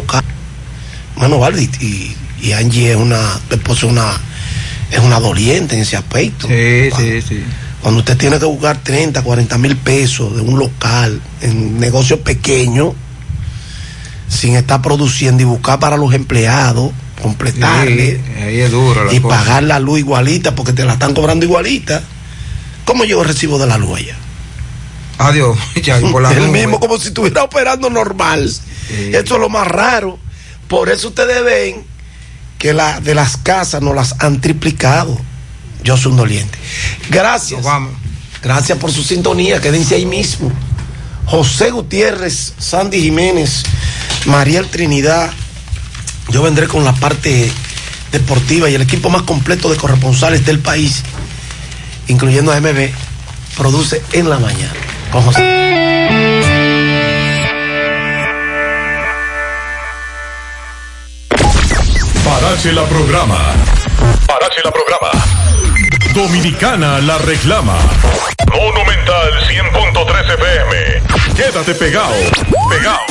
local. Mano, vale, y, y Angie es una, después es una, es una doliente en ese aspecto. Sí, sí, sí. Cuando usted tiene que buscar 30, 40 mil pesos de un local en negocio pequeño, sin estar produciendo y buscar para los empleados, completarle Sí, ahí es duro la y cosa. pagar la luz igualita porque te la están cobrando igualita. ¿Cómo el recibo de la luz allá? Adiós, ya, por la el mismo, como si estuviera operando normal. Eso es lo más raro. Por eso ustedes ven que la, de las casas no las han triplicado. Yo soy un doliente. Gracias. Nos vamos. Gracias por su sintonía. Quédense ahí mismo. José Gutiérrez, Sandy Jiménez, Mariel Trinidad. Yo vendré con la parte deportiva y el equipo más completo de corresponsales del país, incluyendo a MB, produce en la mañana. Con José. Parache la programa. Parache la programa. Dominicana la reclama. Monumental 100.13 FM. Quédate pegado. Pegado.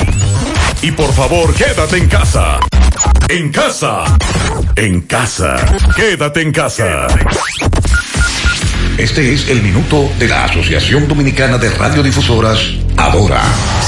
Y por favor, quédate en casa. En casa. En casa. Quédate en casa. Este es el minuto de la Asociación Dominicana de Radiodifusoras, Adora.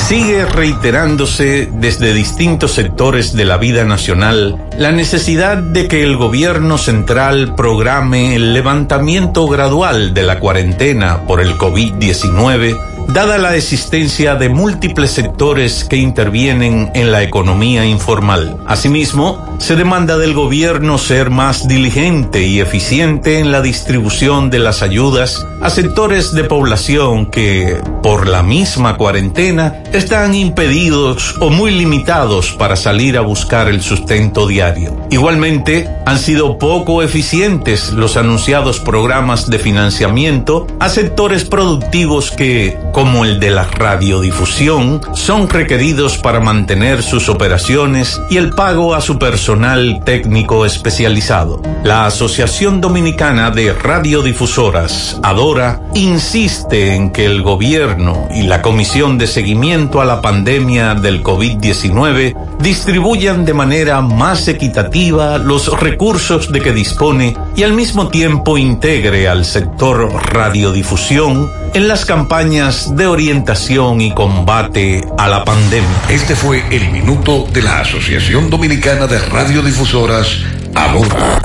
Sigue reiterándose desde distintos sectores de la vida nacional la necesidad de que el gobierno central programe el levantamiento gradual de la cuarentena por el COVID-19, dada la existencia de múltiples sectores que intervienen en la economía informal. Asimismo, se demanda del gobierno ser más diligente y eficiente en la distribución de las ayudas a sectores de población que, por la misma cuarentena, están impedidos o muy limitados para salir a buscar el sustento diario. Igualmente, han sido poco eficientes los anunciados programas de financiamiento a sectores productivos que, como el de la radiodifusión, son requeridos para mantener sus operaciones y el pago a su personal técnico especializado. La Asociación Dominicana de Radiodifusoras, ADORA, insiste en que el gobierno y la Comisión de Seguimiento a la Pandemia del COVID-19 distribuyan de manera más equitativa los recursos de que dispone y al mismo tiempo integre al sector radiodifusión en las campañas de orientación y combate a la pandemia. Este fue el minuto de la Asociación Dominicana de Radiodifusoras, Adora.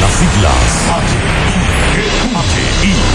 Las siglas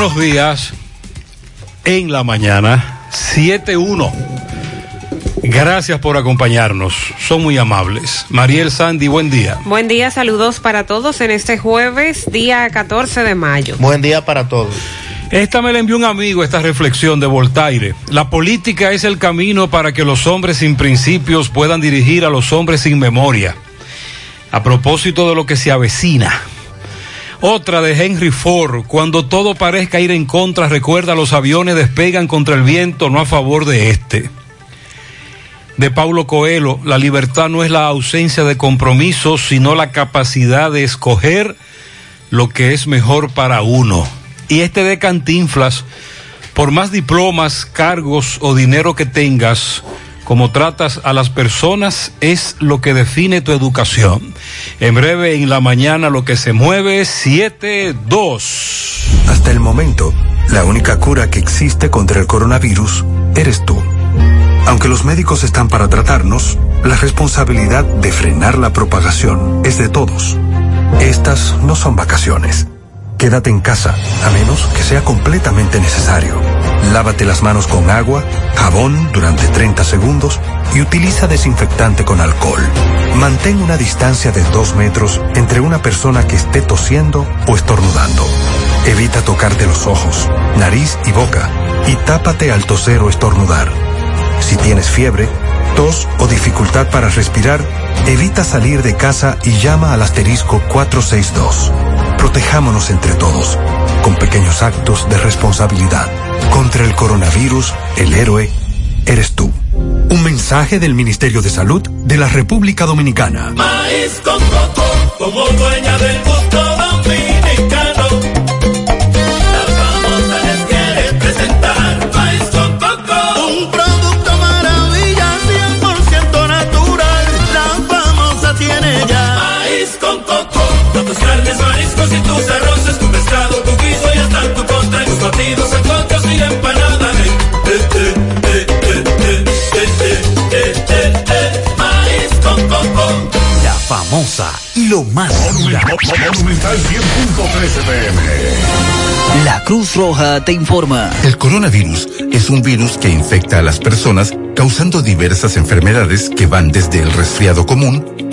Buenos días. En la mañana, 7-1. Gracias por acompañarnos. Son muy amables. Mariel Sandy, buen día. Buen día, saludos para todos en este jueves, día 14 de mayo. Buen día para todos. Esta me la envió un amigo, esta reflexión de Voltaire. La política es el camino para que los hombres sin principios puedan dirigir a los hombres sin memoria. A propósito de lo que se avecina. Otra de Henry Ford, cuando todo parezca ir en contra, recuerda los aviones despegan contra el viento, no a favor de este. De Paulo Coelho, la libertad no es la ausencia de compromisos, sino la capacidad de escoger lo que es mejor para uno. Y este de Cantinflas, por más diplomas, cargos o dinero que tengas, como tratas a las personas es lo que define tu educación. En breve, en la mañana, lo que se mueve, 7-2. Hasta el momento, la única cura que existe contra el coronavirus eres tú. Aunque los médicos están para tratarnos, la responsabilidad de frenar la propagación es de todos. Estas no son vacaciones. Quédate en casa, a menos que sea completamente necesario. Lávate las manos con agua, jabón durante 30 segundos y utiliza desinfectante con alcohol. Mantén una distancia de 2 metros entre una persona que esté tosiendo o estornudando. Evita tocarte los ojos, nariz y boca y tápate al toser o estornudar. Si tienes fiebre, tos o dificultad para respirar, evita salir de casa y llama al asterisco 462. Protejámonos entre todos, con pequeños actos de responsabilidad. Contra el coronavirus, el héroe eres tú. Un mensaje del Ministerio de Salud de la República Dominicana. Maíz con coco, como dueña del gusto Con tus carnes, mariscos y tus arroces, tu pescado, tu guiso y hasta tu postre. Tus batidos, sancochos y empanadas. Eh, eh, eh, eh, eh, eh, eh, eh, eh, eh. Maíz con coco. La famosa y lo más dura. Monumental 100.13 pm. La Cruz Roja te informa. El coronavirus es un virus que infecta a las personas causando diversas enfermedades que van desde el resfriado común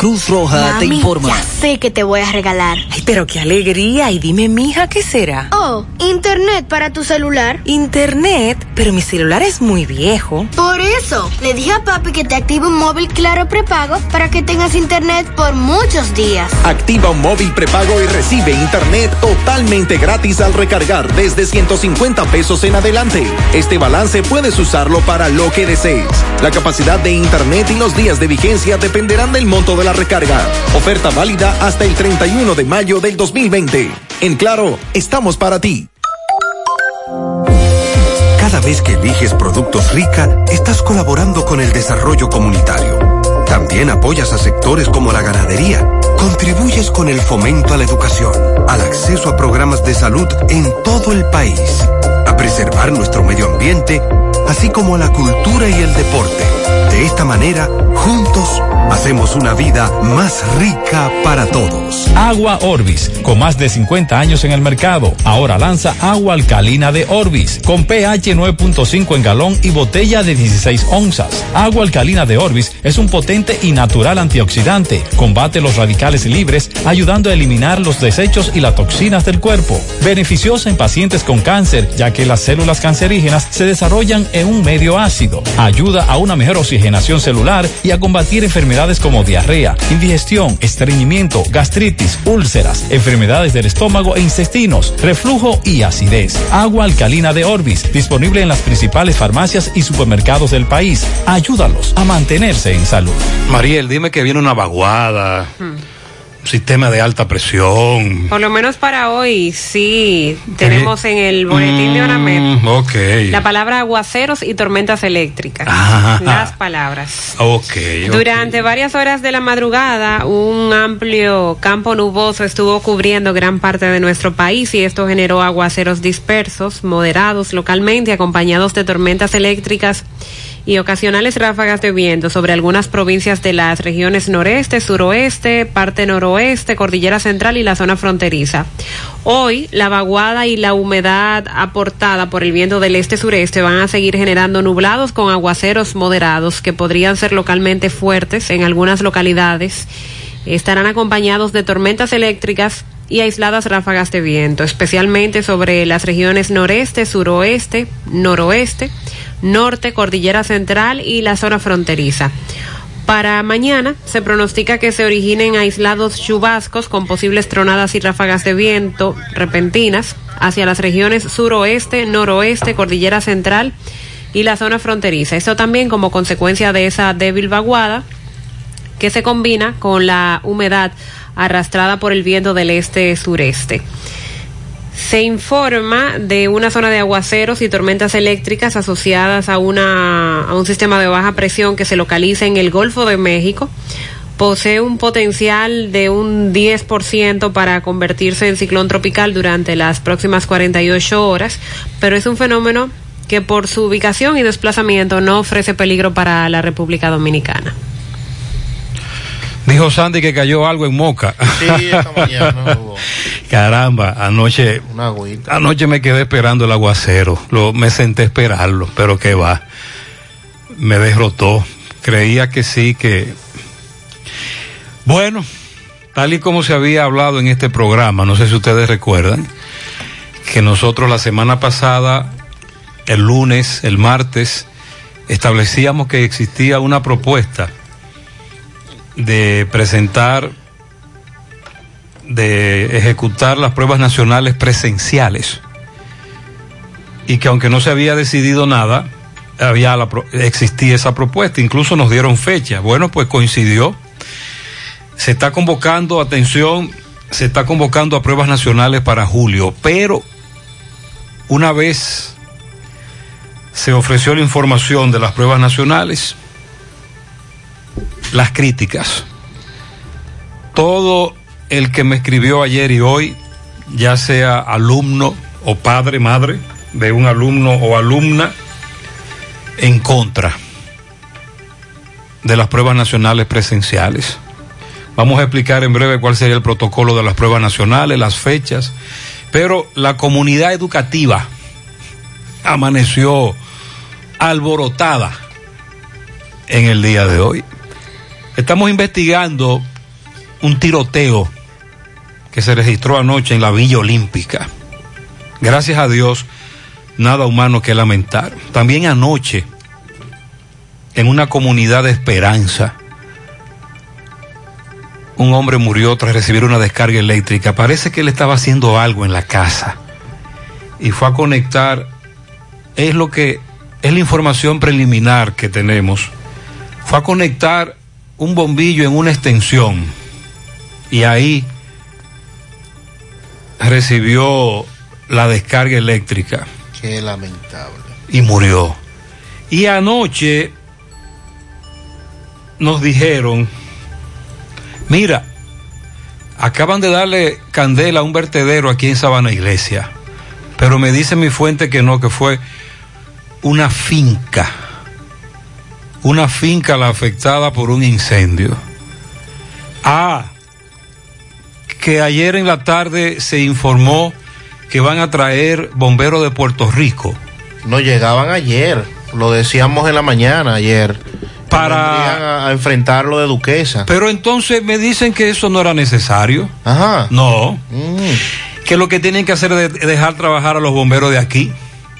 Cruz Roja te informa. Ya sé que te voy a regalar. Ay, pero qué alegría. Y dime, mija, ¿qué será? Oh, internet para tu celular. Internet, pero mi celular es muy viejo. Por eso, le dije a papi que te active un móvil claro prepago para que tengas internet por muchos días. Activa un móvil prepago y recibe internet totalmente gratis al recargar desde 150 pesos en adelante. Este balance puedes usarlo para lo que desees. La capacidad de internet y los días de vigencia dependerán del monto de la recarga. Oferta válida hasta el 31 de mayo del 2020. En Claro, estamos para ti. Cada vez que eliges productos rica, estás colaborando con el desarrollo comunitario. También apoyas a sectores como la ganadería. Contribuyes con el fomento a la educación, al acceso a programas de salud en todo el país, a preservar nuestro medio ambiente, así como a la cultura y el deporte. De esta manera, juntos, hacemos una vida más rica para todos. Agua Orbis, con más de 50 años en el mercado, ahora lanza agua alcalina de Orbis, con pH 9.5 en galón y botella de 16 onzas. Agua alcalina de Orbis es un potente y natural antioxidante, combate los radicales libres, ayudando a eliminar los desechos y las toxinas del cuerpo. Beneficiosa en pacientes con cáncer, ya que las células cancerígenas se desarrollan en un medio ácido. Ayuda a una mejor oxigenación celular y a combatir enfermedades como diarrea, indigestión, estreñimiento, gastritis, úlceras, enfermedades del estómago e intestinos, reflujo y acidez. Agua alcalina de Orbis, disponible en las principales farmacias y supermercados del país. Ayúdalos a mantenerse en salud. Mariel, dime que viene una vaguada, un sistema de alta presión. Por lo menos para hoy, sí, tenemos en el boletín de Oramet Mm, ok. la palabra aguaceros y tormentas eléctricas. Ah. Las palabras. Ok. ok. Durante varias horas de la madrugada, un amplio campo nuboso estuvo cubriendo gran parte de nuestro país y esto generó aguaceros dispersos, moderados localmente, acompañados de tormentas eléctricas y ocasionales ráfagas de viento sobre algunas provincias de las regiones noreste, suroeste, parte noroeste, cordillera central y la zona fronteriza. Hoy, la vaguada y la humedad aportada por el viento del este-sureste van a seguir generando nublados con aguaceros moderados que podrían ser localmente fuertes en algunas localidades. Estarán acompañados de tormentas eléctricas y aisladas ráfagas de viento, especialmente sobre las regiones noreste, suroeste, noroeste, norte, cordillera central y la zona fronteriza. Para mañana se pronostica que se originen aislados chubascos con posibles tronadas y ráfagas de viento repentinas hacia las regiones suroeste, noroeste, cordillera central y la zona fronteriza. Esto también como consecuencia de esa débil vaguada que se combina con la humedad arrastrada por el viento del este-sureste. Se informa de una zona de aguaceros y tormentas eléctricas asociadas a, una, un sistema de baja presión que se localiza en el Golfo de México. Posee un potencial de un 10% para convertirse en ciclón tropical durante las próximas 48 horas, pero es un fenómeno que por su ubicación y desplazamiento no ofrece peligro para la República Dominicana. Dijo Sandy que cayó algo en Moca. Sí, esta mañana hubo Caramba, anoche, una agüita. anoche me quedé esperando el aguacero. Lo, me senté a esperarlo, pero que va. Me derrotó. Creía que sí, que. Bueno, tal y como se había hablado en este programa, no sé si ustedes recuerdan, que nosotros la semana pasada, el lunes, el martes, establecíamos que existía una propuesta de presentar, de ejecutar las pruebas nacionales presenciales. Y que aunque no se había decidido nada, había la, existía esa propuesta, incluso nos dieron fecha. Bueno, pues coincidió. Se está convocando, atención, se está convocando a pruebas nacionales para julio, pero una vez se ofreció la información de las pruebas nacionales, las críticas. Todo el que me escribió ayer y hoy, ya sea alumno o padre, madre de un alumno o alumna, en contra de las pruebas nacionales presenciales. Vamos a explicar en breve cuál sería el protocolo de las pruebas nacionales, las fechas, pero la comunidad educativa amaneció alborotada en el día de hoy. Estamos investigando un tiroteo que se registró anoche en la Villa Olímpica. Gracias a Dios, nada humano que lamentar. También anoche, en una comunidad de esperanza, un hombre murió tras recibir una descarga eléctrica. Parece que él estaba haciendo algo en la casa y fue a conectar. Es lo que es la información preliminar que tenemos. Fue a conectar un bombillo en una extensión y ahí recibió la descarga eléctrica Qué lamentable. y murió. Y anoche nos dijeron, mira, acaban de darle candela a un vertedero aquí en Sabana Iglesia, pero me dice mi fuente que no, que fue una finca, una finca la afectada por un incendio. Ah, que ayer en la tarde se informó que van a traer bomberos de Puerto Rico. No llegaban ayer, lo decíamos en la mañana ayer. Para a, a enfrentar lo de Duquesa. Pero entonces me dicen que eso no era necesario. Ajá. No. Mm. Que lo que tienen que hacer es dejar trabajar a los bomberos de aquí.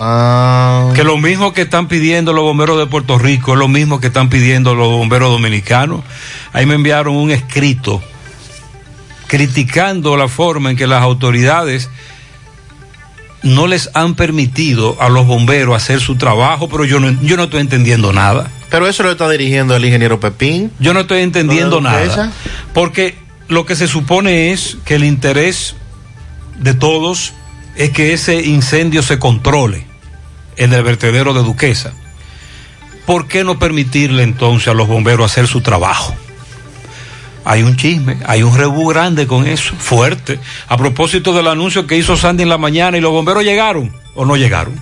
Ah. Que lo mismo que están pidiendo los bomberos de Puerto Rico es lo mismo que están pidiendo los bomberos dominicanos. Ahí me enviaron un escrito criticando la forma en que las autoridades no les han permitido a los bomberos hacer su trabajo, pero yo no, yo no estoy entendiendo nada. Pero eso lo está dirigiendo el ingeniero Pepín. Yo no estoy entendiendo nada. Porque lo que se supone es que el interés de todos es que ese incendio se controle, el del vertedero de Duquesa. ¿Por qué no permitirle entonces a los bomberos hacer su trabajo? Hay un chisme, hay un rebú grande con eso, fuerte. A propósito del anuncio que hizo Sandy en la mañana y los bomberos llegaron o no llegaron.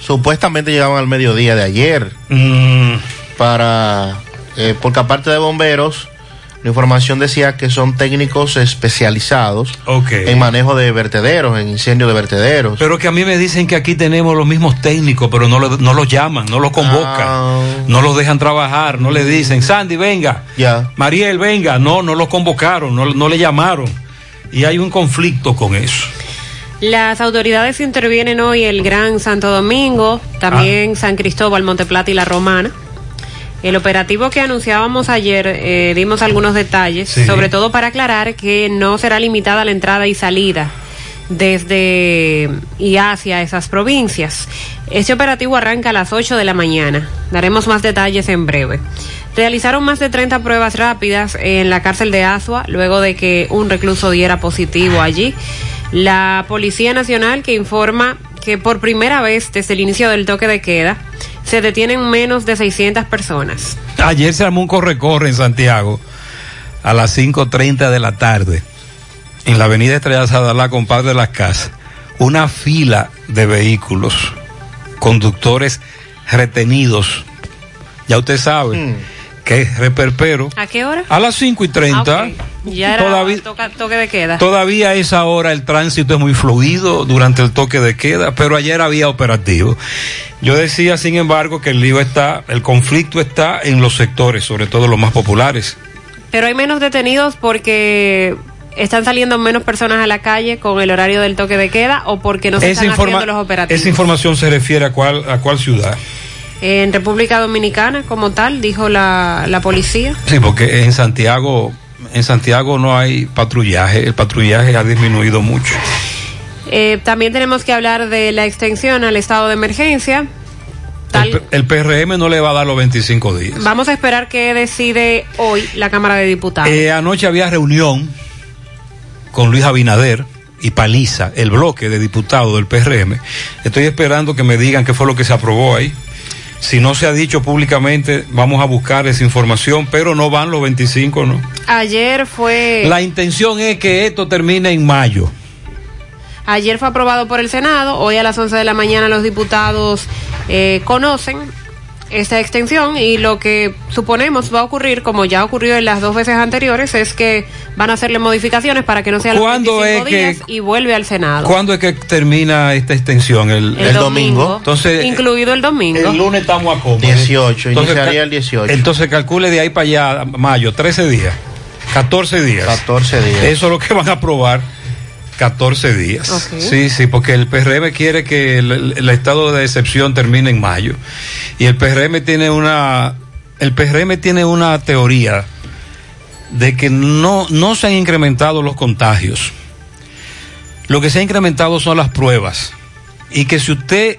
Supuestamente llegaban al mediodía de ayer. Mm. Para. eh, porque aparte de bomberos, la información decía que son técnicos especializados en manejo de vertederos, en incendio de vertederos. Pero que a mí me dicen que aquí tenemos los mismos técnicos, pero no, lo- no los llaman, no los convocan, no los dejan trabajar, no le dicen, Sandy, venga, Ya. Mariel, venga, no, no los convocaron, no, no le llamaron. Y hay un conflicto con eso. Las autoridades intervienen hoy el Gran Santo Domingo, también San Cristóbal, Monteplata y La Romana. El operativo que anunciábamos ayer, eh, dimos algunos detalles, Sí. sobre todo para aclarar que no será limitada la entrada y salida desde y hacia esas provincias. Este operativo arranca a las 8 de la mañana. Daremos más detalles en breve. Realizaron más de 30 pruebas rápidas en la cárcel de Asua luego de que un recluso diera positivo allí. La Policía Nacional que informa que por primera vez desde el inicio del toque de queda se detienen menos de 600 personas. Ayer se armó un corre-corre en Santiago a las 5.30 de la tarde en la avenida Estrella Sadalá, compadre de las casas. Una fila de vehículos, conductores retenidos. Ya usted sabe que es reperpero. ¿A qué hora? A las 5 y 30. Ah. Ya era Todavía- toca- toque de queda. Todavía a esa hora el tránsito es muy fluido durante el toque de queda, pero ayer había operativo. Yo decía, sin embargo, que el lío está, el conflicto está en los sectores, sobre todo los más populares. Pero hay menos detenidos porque están saliendo menos personas a la calle con el horario del toque de queda o porque no se esa, están haciendo los operativos. esa información se refiere a cuál, a cuál ciudad. En República Dominicana, como tal, dijo la, la policía. Sí, porque en Santiago, en Santiago no hay patrullaje, el patrullaje ha disminuido mucho. Eh, también tenemos que hablar de la extensión al estado de emergencia. El, el PRM no le va a dar los 25 días. Vamos a esperar qué decide hoy la Cámara de Diputados. Eh, anoche había reunión con Luis Abinader y Paliza, el bloque de diputados del PRM. Estoy esperando que me digan qué fue lo que se aprobó ahí. Si no se ha dicho públicamente, vamos a buscar esa información, pero no van los 25, ¿no? Ayer fue La intención es que esto termine en mayo. ayer fue aprobado por el Senado. Hoy a las 11 de la mañana los diputados eh, conocen esta extensión y lo que suponemos va a ocurrir, como ya ocurrió en las dos veces anteriores, es que van a hacerle modificaciones para que no sea los ¿Cuándo 25 es que- días y vuelve al Senado. ¿Cuándo es que termina esta extensión? El, El, domingo, Entonces, incluido el domingo. el lunes estamos a cómo? 18, Entonces, iniciaría ca- el 18. Entonces calcule de ahí para allá, mayo, 13 días, 14 días. 14 días. Eso es lo que van a aprobar, 14 días. Sí, sí, porque el PRM quiere que el estado de excepción termine en mayo. Y el PRM tiene una, el PRM tiene una teoría de que no, no se han incrementado los contagios. Lo que se ha incrementado son las pruebas. Y que si usted,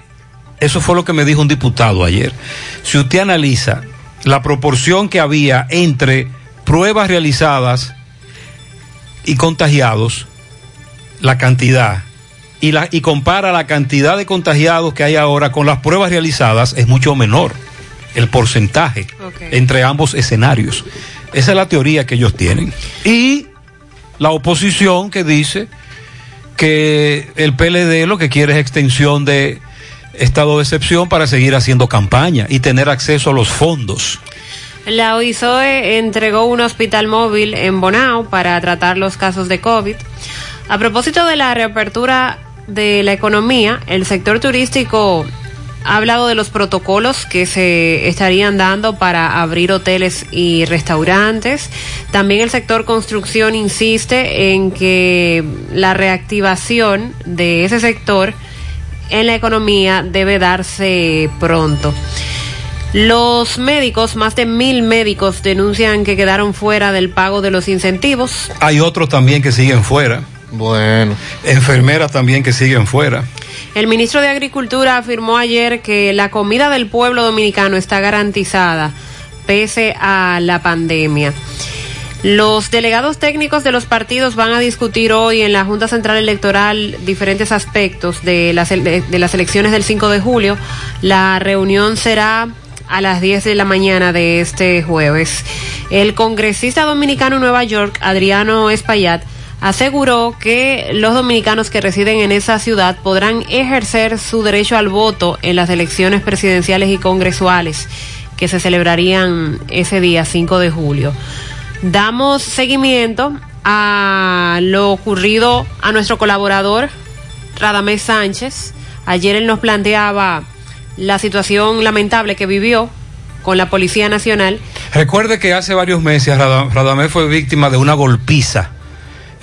eso fue lo que me dijo un diputado ayer, si usted analiza la proporción que había entre pruebas realizadas y contagiados, la cantidad, y, la, y compara la cantidad de contagiados que hay ahora con las pruebas realizadas, es mucho menor el porcentaje entre ambos escenarios. Esa es la teoría que ellos tienen. Y la oposición que dice que el PLD lo que quiere es extensión de estado de excepción para seguir haciendo campaña y tener acceso a los fondos. La OISOE entregó un hospital móvil en Bonao para tratar los casos de COVID. A propósito de la reapertura de la economía, el sector turístico ha hablado de los protocolos que se estarían dando para abrir hoteles y restaurantes. También el sector construcción insiste en que la reactivación de ese sector en la economía debe darse pronto. Los médicos, más de mil médicos, denuncian que quedaron fuera del pago de los incentivos. Hay otros también que siguen fuera. Bueno. Enfermeras también que siguen fuera. El ministro de Agricultura afirmó ayer que la comida del pueblo dominicano está garantizada pese a la pandemia. Los delegados técnicos de los partidos van a discutir hoy en la Junta Central Electoral diferentes aspectos de las, de las elecciones del 5 de julio. La reunión será a las 10 de la mañana de este jueves. El congresista dominicano en Nueva York, Adriano Espaillat, aseguró que los dominicanos que residen en esa ciudad podrán ejercer su derecho al voto en las elecciones presidenciales y congresuales que se celebrarían ese día 5 de julio. Damos seguimiento a lo ocurrido a nuestro colaborador Radamés Sánchez. Ayer él nos planteaba la situación lamentable que vivió con la Policía Nacional. Recuerde que hace varios meses Rada- Radamés fue víctima de una golpiza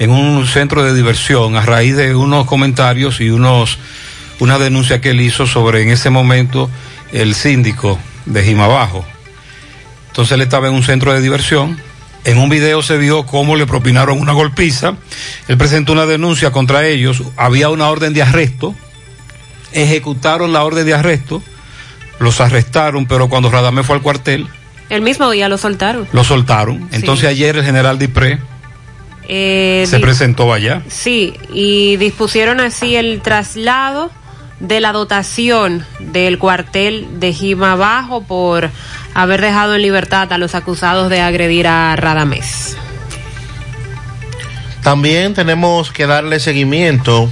en un centro de diversión a raíz de unos comentarios y unos una denuncia que él hizo sobre en ese momento el síndico de Jimabajo. Entonces él estaba en un centro de diversión. En un video se vio cómo le propinaron una golpiza. Él presentó una denuncia contra ellos. Había una orden de arresto. Ejecutaron la orden de arresto. Los arrestaron, pero cuando Radamés fue al cuartel, El mismo día lo soltaron. lo soltaron. Entonces ayer el general Dipré Eh, Se presentó allá. Sí, y dispusieron así el traslado de la dotación del cuartel de Jima Bajo por haber dejado en libertad a los acusados de agredir a Radamés. También tenemos que darle seguimiento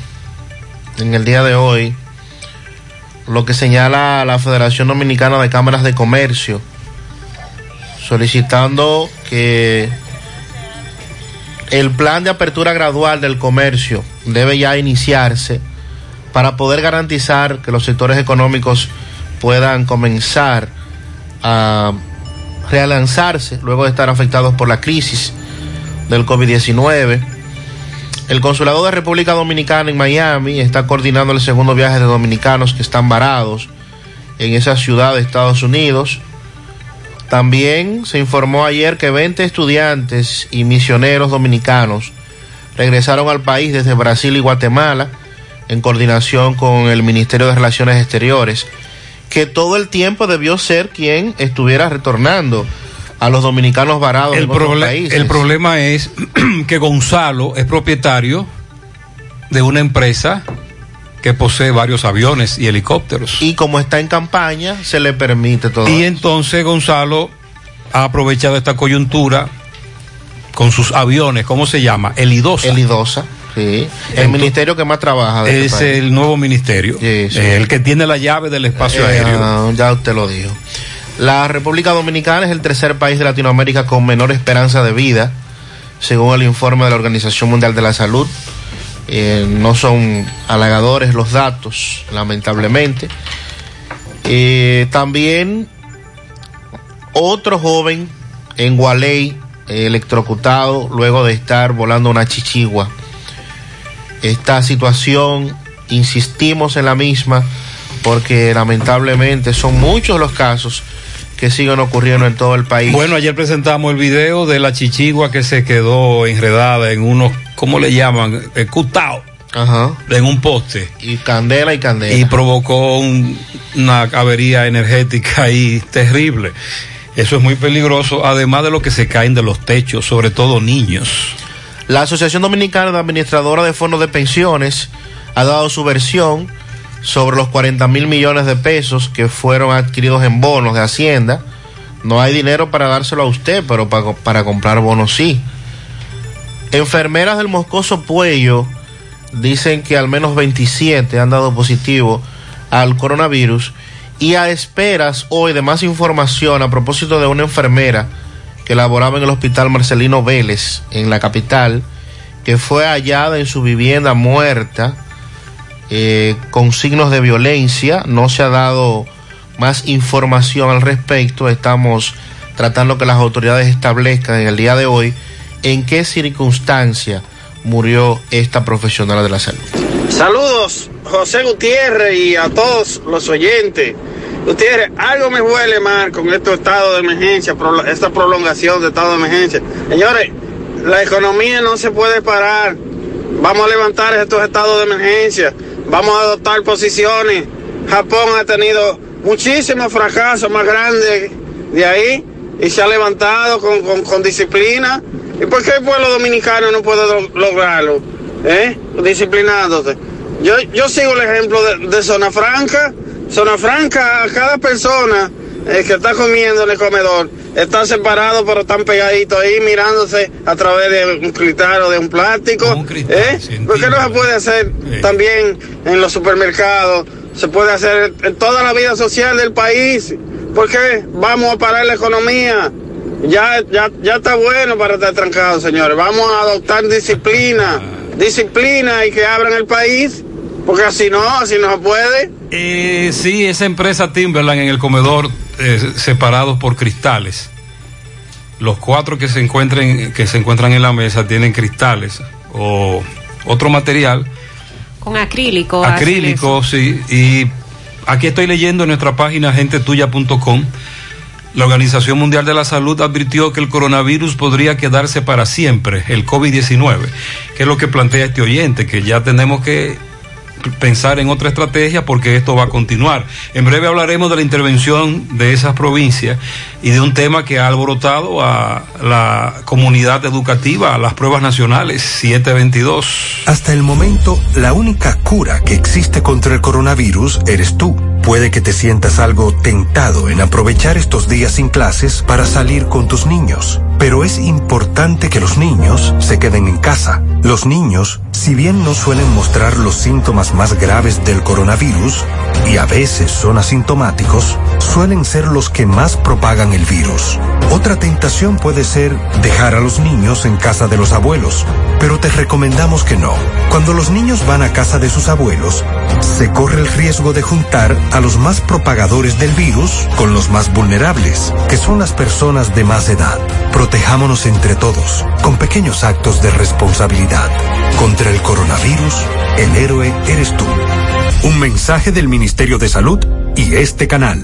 en el día de hoy lo que señala la Federación Dominicana de Cámaras de Comercio, solicitando que el plan de apertura gradual del comercio debe ya iniciarse para poder garantizar que los sectores económicos puedan comenzar a relanzarse luego de estar afectados por la crisis del COVID-19. El Consulado de República Dominicana en Miami está coordinando el segundo viaje de dominicanos que están varados en esa ciudad de Estados Unidos. También se informó ayer que 20 estudiantes y misioneros dominicanos regresaron al país desde Brasil y Guatemala en coordinación con el Ministerio de Relaciones Exteriores, que todo el tiempo debió ser quien estuviera retornando a los dominicanos varados El, en otros países. el problema es que Gonzalo es propietario de una empresa que posee varios aviones y helicópteros. Y como está en campaña, se le permite todo. Y entonces Gonzalo ha aprovechado esta coyuntura con sus aviones, ¿cómo se llama? El IDOSA. El IDOSA, sí. El ministerio que más trabaja de Es este país. el nuevo ministerio, Sí, sí. el que tiene la llave del espacio Eh, aéreo. ah, ya usted lo dijo. La República Dominicana es el tercer país de Latinoamérica con menor esperanza de vida, según el informe de la Organización Mundial de la Salud. Eh, no son halagadores los datos, lamentablemente. Eh, también otro joven en Gualey, eh, electrocutado luego de estar volando una chichigua. Esta situación, insistimos en la misma, porque lamentablemente son muchos los casos que siguen ocurriendo en todo el país. Bueno, ayer presentamos el video de la chichigua que se quedó enredada en unos, ¿cómo le llaman? Eh, cutao. Ajá. En un poste. Y candela y candela. Y provocó un- una avería energética ahí terrible. Eso es muy peligroso, además de lo que se caen de los techos, sobre todo niños. La Asociación Dominicana de Administradora de Fondos de Pensiones ha dado su versión sobre los 40 mil millones de pesos que fueron adquiridos en bonos de Hacienda. No hay dinero para dárselo a usted, pero para, para comprar bonos sí. Enfermeras del Moscoso Puello dicen que al menos 27 han dado positivo al coronavirus y a esperas hoy de más información a propósito de una enfermera que laboraba en el hospital Marcelino Vélez en la capital, que fue hallada en su vivienda muerta eh, con signos de violencia. No se ha dado más información al respecto. Estamos tratando que las autoridades establezcan en el día de hoy en qué circunstancia murió esta profesional de la salud. Saludos, José Gutiérrez y a todos los oyentes. Gutiérrez, algo me huele mal con este estado de emergencia, esta prolongación de estado de emergencia. Señores, la economía no se puede parar. Vamos a levantar estos estados de emergencia. Vamos a adoptar posiciones. Japón ha tenido muchísimos fracasos más grandes de ahí y se ha levantado con, con- con disciplina. ¿Y por qué el pueblo dominicano no puede lo- lograrlo? ¿Eh? Disciplinándose. Yo, yo sigo el ejemplo de, de Zona Franca. Zona Franca, cada persona eh, que está comiendo en el comedor está separado, pero están pegaditos ahí mirándose a través de un cristal o de un plástico. ¿Eh? ¿Por qué no se puede hacer también en los supermercados? Se puede hacer en toda la vida social del país. ¿Por qué vamos a parar la economía? Ya, ya, ya está bueno para estar trancado, señores. Vamos a adoptar disciplina, disciplina y que abran el país, porque así no, así no se puede. Eh, sí, esa empresa Timberland en el comedor eh, separados por cristales. Los cuatro que se encuentren que se encuentran en la mesa tienen cristales o otro material Con acrílico. acrílico, sí. Y aquí estoy leyendo en nuestra página gentetuya.com. La Organización Mundial de la Salud advirtió que el coronavirus podría quedarse para siempre, el COVID-19, que es lo que plantea este oyente, que ya tenemos que pensar en otra estrategia porque esto va a continuar. En breve hablaremos de la intervención de esas provincias y de un tema que ha alborotado a la comunidad educativa, a las pruebas nacionales 722. Hasta el momento, la única cura que existe contra el coronavirus eres tú. Puede que te sientas algo tentado en aprovechar estos días sin clases para salir con tus niños, pero es importante que los niños se queden en casa. Los niños, si bien no suelen mostrar los síntomas más graves del coronavirus, y a veces son asintomáticos, suelen ser los que más propagan el virus. Otra tentación puede ser dejar a los niños en casa de los abuelos, pero te recomendamos que no. Cuando los niños van a casa de sus abuelos, se corre el riesgo de juntar a los más propagadores del virus con los más vulnerables, que son las personas de más edad. Protejámonos entre todos, con pequeños actos de responsabilidad. Contra el coronavirus, el héroe eres tú. Un mensaje del Ministerio de Salud y este canal.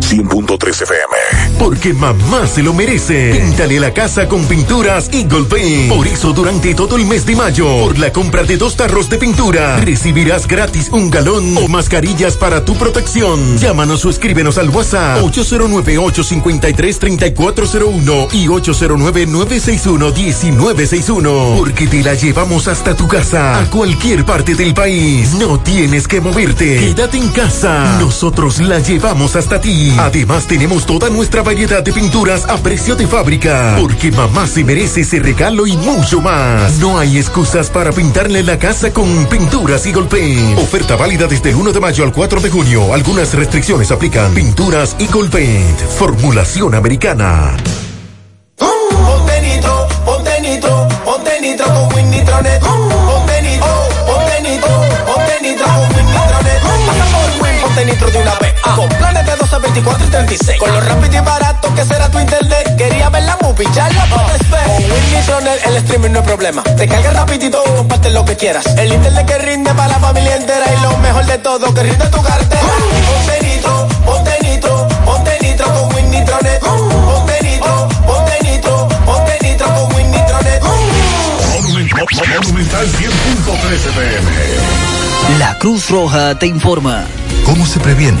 100.3 FM. Porque mamá se lo merece. Píntale la casa con pinturas Eagle Paint. Por eso durante todo el mes de mayo, por la compra de dos tarros de pintura, recibirás gratis un galón o mascarillas para tu protección. Llámanos o escríbenos al WhatsApp 809-853-3401 y 809-961-1961. Porque te la llevamos hasta tu casa, a cualquier parte del país. No tienes que moverte. Quédate en casa. Nosotros la llevamos hasta ti. Además tenemos toda nuestra variedad de pinturas a precio de fábrica. Porque mamá se merece ese regalo y mucho más. No hay excusas para pintarle la casa con pinturas y golpe. Oferta válida desde el 1 de mayo al 4 de junio. Algunas restricciones aplican. Pinturas y Paint. Formulación americana. Ponte nitro, ponte nitro, ponte nitro con. Ponte nitro, ponte nitro, ponte con ponte de una vez. Con planes de 12, 24 y 36. Con lo rápido y barato que será tu internet. Quería ver la movie, ya la puedes ver. Con Win Nitronet el streaming no es problema. Te carga rapidito, comparte lo que quieras. El internet que rinde para la familia entera. Y lo mejor de todo, que rinde tu cartera. Ponte nitro, ponte nitro, ponte nitro con Win Nitronet. Ponte nitro, ponte nitro, ponte nitro con Win Nitronet. Monumental 100.13 FM. La Cruz Roja te informa. ¿Cómo se previene?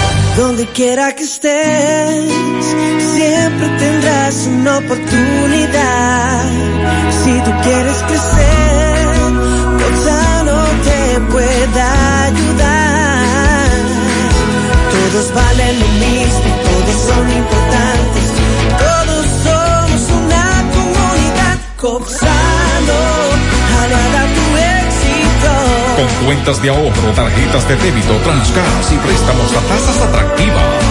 Donde quiera que estés, siempre tendrás una oportunidad. Si tú quieres crecer, Gonzalo te pueda ayudar. Todos valen lo mismo, todos son importantes, todos somos una comunidad. Copsano, hará tu éxito. Con cuentas de ahorro, tarjetas de débito, transgas y préstamos a tasas atractivas.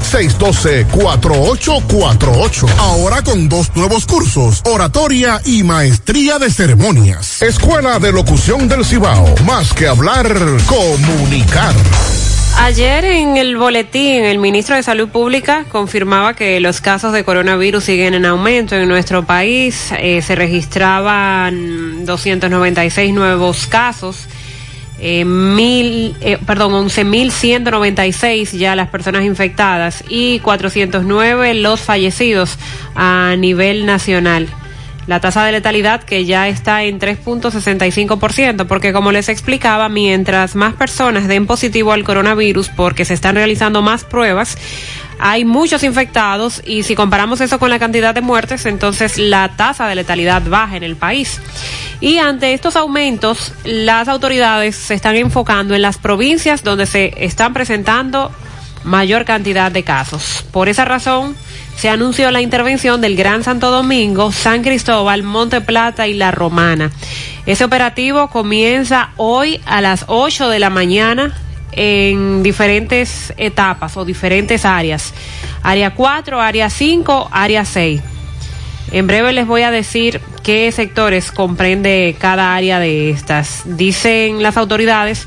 612-4848. Ahora con dos nuevos cursos, oratoria y maestría de ceremonias. Escuela de Locución del Cibao. Más que hablar, comunicar. Ayer en el boletín, el ministro de Salud Pública confirmaba que los casos de coronavirus siguen en aumento en nuestro país. Eh, se registraban 296 nuevos casos. Eh, mil, eh, perdón, 11.196 ya las personas infectadas y 409 los fallecidos a nivel nacional. La tasa de letalidad que ya está en 3.65%, porque como les explicaba, mientras más personas den positivo al coronavirus porque se están realizando más pruebas, hay muchos infectados y si comparamos eso con la cantidad de muertes, entonces la tasa de letalidad baja en el país. Y ante estos aumentos, las autoridades se están enfocando en las provincias donde se están presentando mayor cantidad de casos. Por esa razón, se anunció la intervención del Gran Santo Domingo, San Cristóbal, Monte Plata y La Romana. Ese operativo comienza hoy a las 8 de la mañana en diferentes etapas o diferentes áreas. Área 4, área 5, área 6. En breve les voy a decir qué sectores comprende cada área de estas. Dicen las autoridades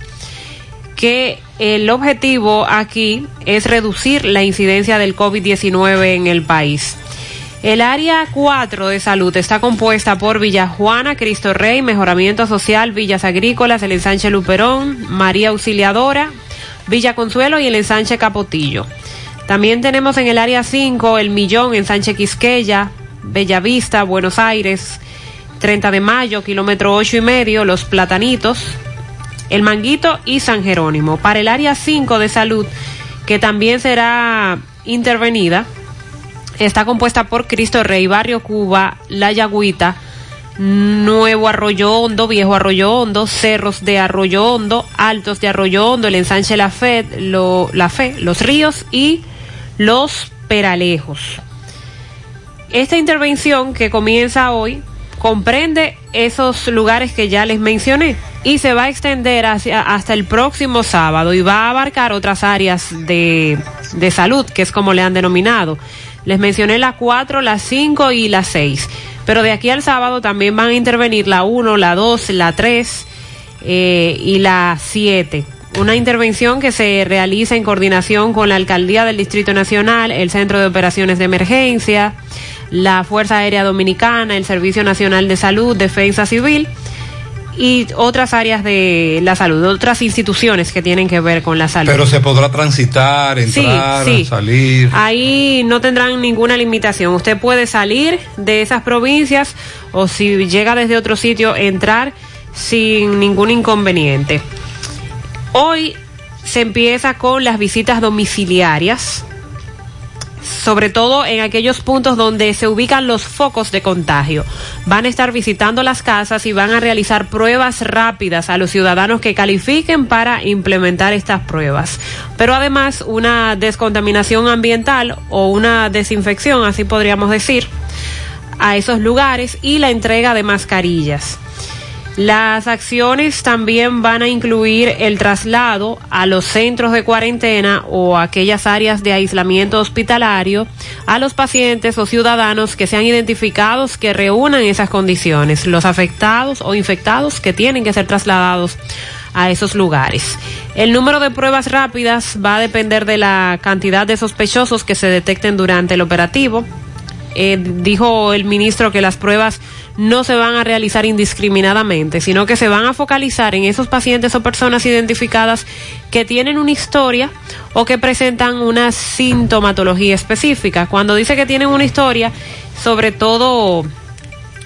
que el objetivo aquí es reducir la incidencia del COVID-19 en el país. El área 4 de salud está compuesta por Villa Juana, Cristo Rey, Mejoramiento Social, Villas Agrícolas, el ensanche Luperón, María Auxiliadora, Villa Consuelo y el ensanche Capotillo. También tenemos en el área 5 el Millón, ensanche Quisqueya, Bellavista, Buenos Aires, 30 de mayo, kilómetro 8 y medio, Los Platanitos, El Manguito y San Jerónimo. Para el área 5 de salud, que también será intervenida, está compuesta por Cristo Rey, Barrio Cuba, La Yagüita, Nuevo Arroyo Hondo, Viejo Arroyo Hondo, Cerros de Arroyo Hondo, Altos de Arroyo Hondo, el ensanche La Fe, lo, La Fe, Los Ríos y Los Peralejos. Esta intervención que comienza hoy comprende esos lugares que ya les mencioné y se va a extender hasta el próximo sábado y va a abarcar otras áreas de, de salud, que es como le han denominado. Les mencioné la 4, la 5 y la 6. Pero de aquí al sábado también van a intervenir la 1, la 2, la 3 eh, y la 7. Una intervención que se realiza en coordinación con la Alcaldía del Distrito Nacional, el Centro de Operaciones de Emergencia, la Fuerza Aérea Dominicana, el Servicio Nacional de Salud, Defensa Civil y otras áreas de la salud, otras instituciones que tienen que ver con la salud. Pero se podrá transitar, entrar, Sí, sí. salir. Ahí no tendrán ninguna limitación. Usted puede salir de esas provincias o si llega desde otro sitio, entrar sin ningún inconveniente. Hoy se empieza con las visitas domiciliarias, sobre todo en aquellos puntos donde se ubican los focos de contagio. Van a estar visitando las casas y van a realizar pruebas rápidas a los ciudadanos que califiquen para implementar estas pruebas. Pero además una descontaminación ambiental o una desinfección, así podríamos decir, a esos lugares y la entrega de mascarillas. Las acciones también van a incluir el traslado a los centros de cuarentena o aquellas áreas de aislamiento hospitalario a los pacientes o ciudadanos que sean identificados que reúnan esas condiciones, los afectados o infectados que tienen que ser trasladados a esos lugares. El número de pruebas rápidas va a depender de la cantidad de sospechosos que se detecten durante el operativo. Eh, dijo el ministro que las pruebas no se van a realizar indiscriminadamente, sino que se van a focalizar en esos pacientes o personas identificadas que tienen una historia o que presentan una sintomatología específica. Cuando dice que tienen una historia, sobre todo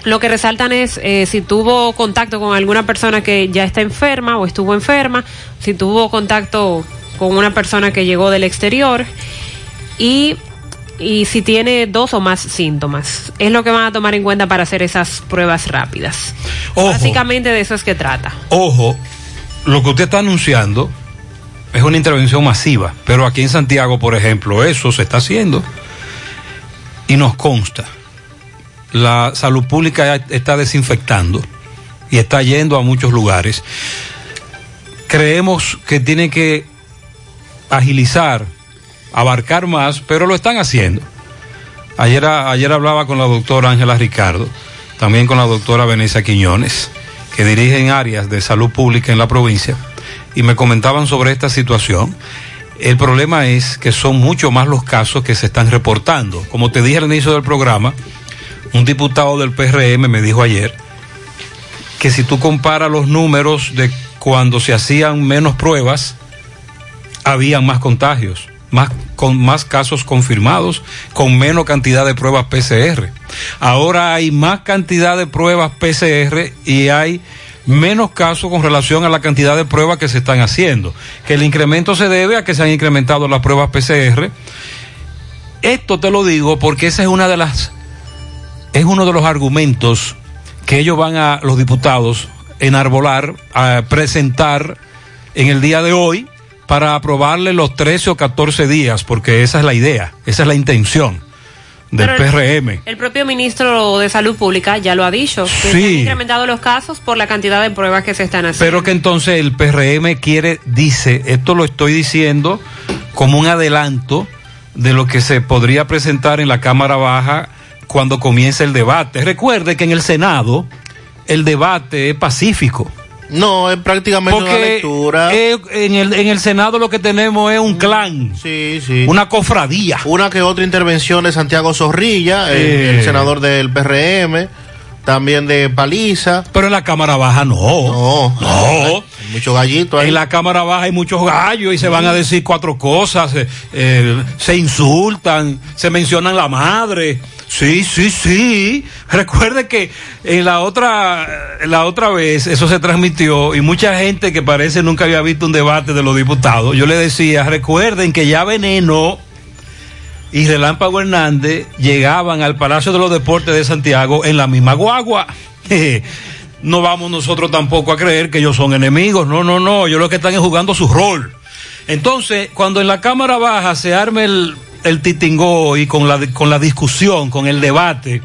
lo que resaltan es eh, si tuvo contacto con alguna persona que ya está enferma o estuvo enferma, si tuvo contacto con una persona que llegó del exterior y y si tiene dos o más síntomas. Es lo que van a tomar en cuenta para hacer esas pruebas rápidas. Básicamente de eso es que trata. Ojo, lo que usted está anunciando es una intervención masiva, pero aquí en Santiago, por ejemplo, eso se está haciendo y nos consta. La salud pública está desinfectando y está yendo a muchos lugares. Creemos que tiene que agilizar abarcar más, pero lo están haciendo. Ayer, ayer hablaba con la doctora Ángela Ricardo, también con la doctora Venecia Quiñones, que dirigen áreas de salud pública en la provincia, y me comentaban sobre esta situación. El problema es que son mucho más los casos que se están reportando. Como te dije al inicio del programa, un diputado del PRM me dijo ayer que si tú comparas los números de cuando se hacían menos pruebas, había más contagios, más, con más casos confirmados, con menos cantidad de pruebas PCR. Ahora hay más cantidad de pruebas PCR y hay menos casos con relación a la cantidad de pruebas que se están haciendo. Que el incremento se debe a que se han incrementado las pruebas PCR. Esto te lo digo porque esa es una de las es uno de los argumentos que ellos van a los diputados enarbolar, a presentar en el día de hoy para aprobarle los 13 o 14 días, porque esa es la idea, esa es la intención del Pero el- PRM. El propio ministro de Salud Pública ya lo ha dicho, que Sí. se han incrementado los casos por la cantidad de pruebas que se están haciendo. Pero que entonces el PRM quiere, dice, esto lo estoy diciendo como un adelanto de lo que se podría presentar en la Cámara Baja cuando comience el debate. Recuerde que en el Senado el debate es pacífico. No, es prácticamente una lectura. en, el, en el Senado lo que tenemos es un clan, Sí, sí. una cofradía. Una que otra intervención de Santiago Zorrilla, el, Eh. el senador del PRM, también de Paliza. Pero en la Cámara Baja no. No. No. Muchos gallitos ahí. En la Cámara Baja hay muchos gallos y se van a decir cuatro cosas, eh, eh, se insultan, se mencionan la madre. Sí, sí, sí. Recuerde que en la otra, la otra vez eso se transmitió y mucha gente que parece nunca había visto un debate de los diputados, yo le decía, recuerden que ya Veneno y Relámpago Hernández llegaban al Palacio de los Deportes de Santiago en la misma guagua. No vamos nosotros tampoco a creer que ellos son enemigos. No, no, no. Ellos lo que están es jugando su rol. Entonces, cuando en la Cámara Baja se arme el, el titingó y con la, con la discusión, con el debate,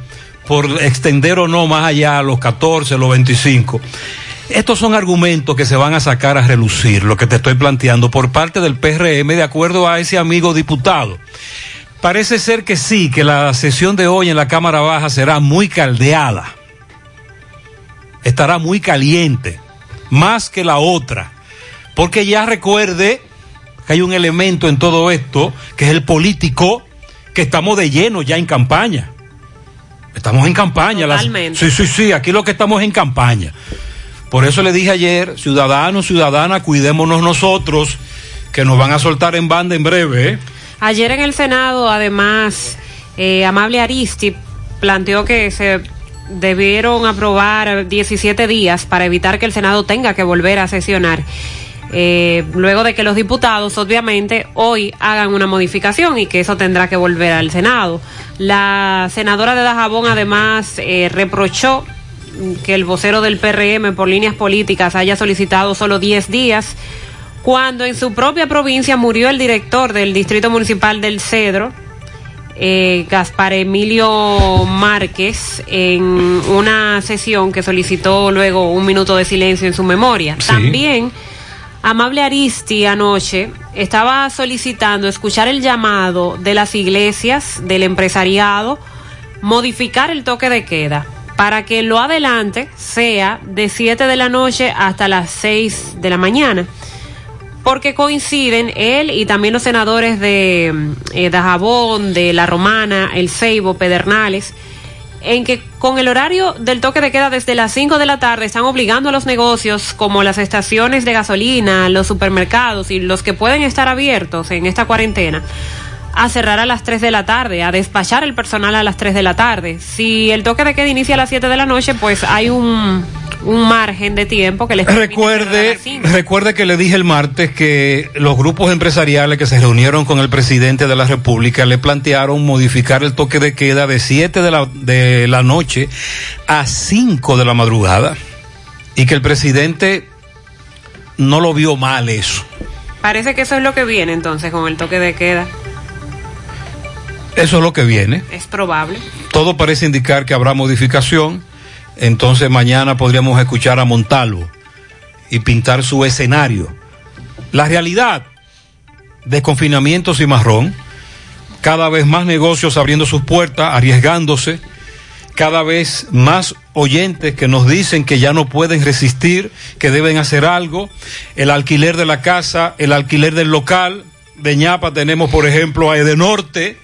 por extender o no más allá los 14, los 25, estos son argumentos que se van a sacar a relucir, lo que te estoy planteando, por parte del PRM, de acuerdo a ese amigo diputado. Parece ser que sí, que la sesión de hoy en la Cámara Baja será muy caldeada. Estará muy caliente, más que la otra. Porque ya recuerde que hay un elemento en todo esto, que es el político, que estamos de lleno ya en campaña. Estamos en campaña. las- Totalmente. sí, sí, sí, aquí lo que estamos es en campaña. Por eso le dije ayer, ciudadanos, ciudadanas, cuidémonos nosotros, que nos van a soltar en banda en breve. ¿eh? Ayer en el Senado, además, eh, Amable Aristi planteó que se debieron aprobar 17 días para evitar que el Senado tenga que volver a sesionar. Eh, luego de que los diputados, obviamente, hoy hagan una modificación y que eso tendrá que volver al Senado. La senadora de Dajabón, además, eh, reprochó que el vocero del PRM por líneas políticas haya solicitado solo 10 días cuando en su propia provincia murió el director del Distrito Municipal del Cedro, eh, Gaspar Emilio Márquez, en una sesión que solicitó luego un minuto de silencio en su memoria. Sí. También, Amable Aristi anoche estaba solicitando escuchar el llamado de las iglesias, del empresariado, modificar el toque de queda para que lo adelante sea de 7 de la noche hasta las 6 de la mañana porque coinciden él y también los senadores de eh, Dajabón, de La Romana, El Ceibo, Pedernales, en que con el horario del toque de queda desde las 5 de la tarde están obligando a los negocios como las estaciones de gasolina, los supermercados y los que pueden estar abiertos en esta cuarentena a cerrar a las 3 de la tarde, a despachar el personal a las 3 de la tarde. Si el toque de queda inicia a las 7 de la noche, pues hay un, un margen de tiempo que les Recuerde, recuerde que le dije el martes que los grupos empresariales que se reunieron con el presidente de la República le plantearon modificar el toque de queda de 7 de la, de la noche a 5 de la madrugada y que el presidente no lo vio mal eso. Parece que eso es lo que viene entonces con el toque de queda. Eso es lo que viene. Es probable. Todo parece indicar que habrá modificación. Entonces mañana podríamos escuchar a Montalvo y pintar su escenario. La realidad desconfinamiento cimarrón, cada vez más negocios abriendo sus puertas, arriesgándose, cada vez más oyentes que nos dicen que ya no pueden resistir, que deben hacer algo, el alquiler de la casa, el alquiler del local, de ñapa tenemos por ejemplo a Edenorte,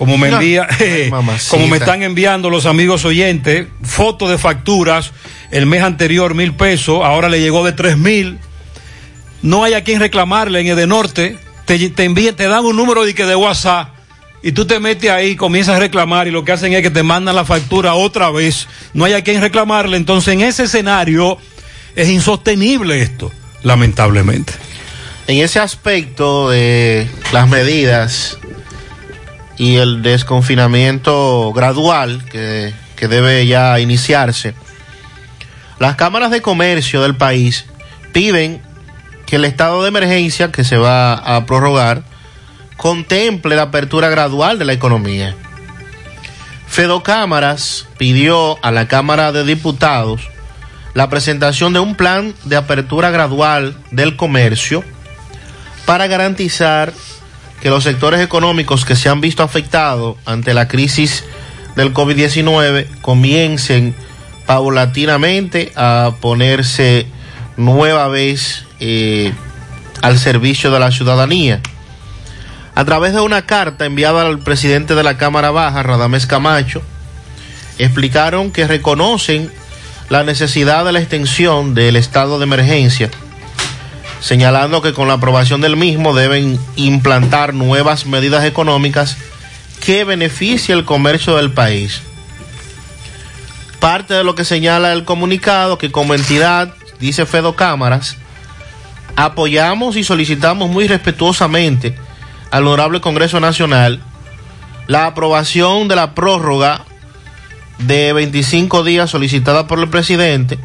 como me envía, Ay, como me están enviando los amigos oyentes, fotos de facturas, el mes anterior mil pesos, ahora le llegó de tres mil, no hay a quien reclamarle en Edenorte, te, te envían, te dan un número de, que de WhatsApp y tú te metes ahí, comienzas a reclamar y lo que hacen es que te mandan la factura otra vez, no hay a quien reclamarle, entonces en ese escenario es insostenible esto, lamentablemente. En ese aspecto de las medidas y el desconfinamiento gradual que, que debe ya iniciarse, las cámaras de comercio del país piden que el estado de emergencia que se va a prorrogar contemple la apertura gradual de la economía. Fedocámaras pidió a la Cámara de Diputados la presentación de un plan de apertura gradual del comercio para garantizar que los sectores económicos que se han visto afectados ante la crisis del COVID-19 comiencen paulatinamente a ponerse nueva vez eh, al servicio de la ciudadanía. A través de una carta enviada al presidente de la Cámara Baja, Radamés Camacho, explicaron que reconocen la necesidad de la extensión del estado de emergencia señalando que con la aprobación del mismo deben implantar nuevas medidas económicas que beneficien el comercio del país. Parte de lo que señala el comunicado que como entidad, dice Fedo Cámaras, apoyamos y solicitamos muy respetuosamente al Honorable Congreso Nacional la aprobación de la prórroga de 25 días solicitada por el presidente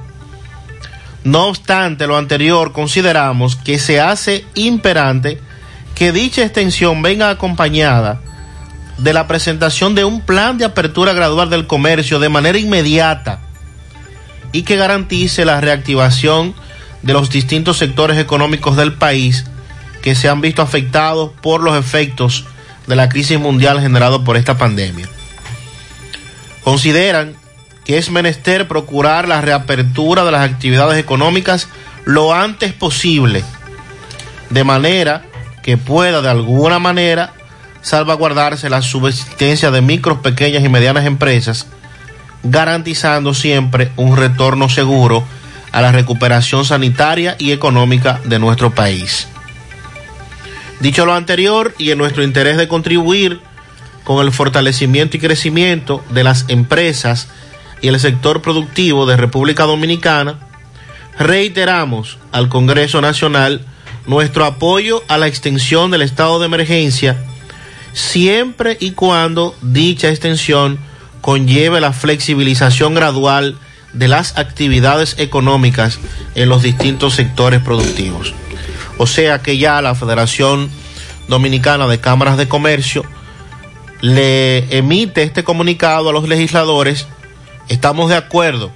no obstante lo anterior, consideramos que se hace imperante que dicha extensión venga acompañada de la presentación de un plan de apertura gradual del comercio de manera inmediata y que garantice la reactivación de los distintos sectores económicos del país que se han visto afectados por los efectos de la crisis mundial generado por esta pandemia. Consideran que es menester procurar la reapertura de las actividades económicas lo antes posible, de manera que pueda de alguna manera salvaguardarse la subsistencia de micros, pequeñas y medianas empresas, garantizando siempre un retorno seguro a la recuperación sanitaria y económica de nuestro país. Dicho lo anterior y en nuestro interés de contribuir con el fortalecimiento y crecimiento de las empresas y el sector productivo de República Dominicana, reiteramos al Congreso Nacional nuestro apoyo a la extensión del estado de emergencia siempre y cuando dicha extensión conlleve la flexibilización gradual de las actividades económicas en los distintos sectores productivos. O sea que ya la Federación Dominicana de Cámaras de Comercio le emite este comunicado a los legisladores Estamos de acuerdo.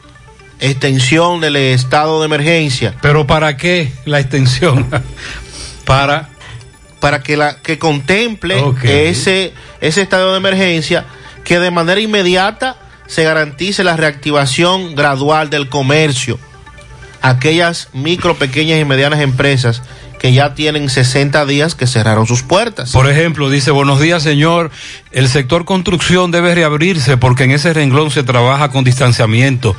Extensión del estado de emergencia. ¿Pero para qué la extensión? para para que la que contemple ese ese estado de emergencia que de manera inmediata se garantice la reactivación gradual del comercio. Aquellas micro, pequeñas y medianas empresas que ya tienen 60 días que cerraron sus puertas. Por ejemplo, dice, buenos días, señor. El sector construcción debe reabrirse porque en ese renglón se trabaja con distanciamiento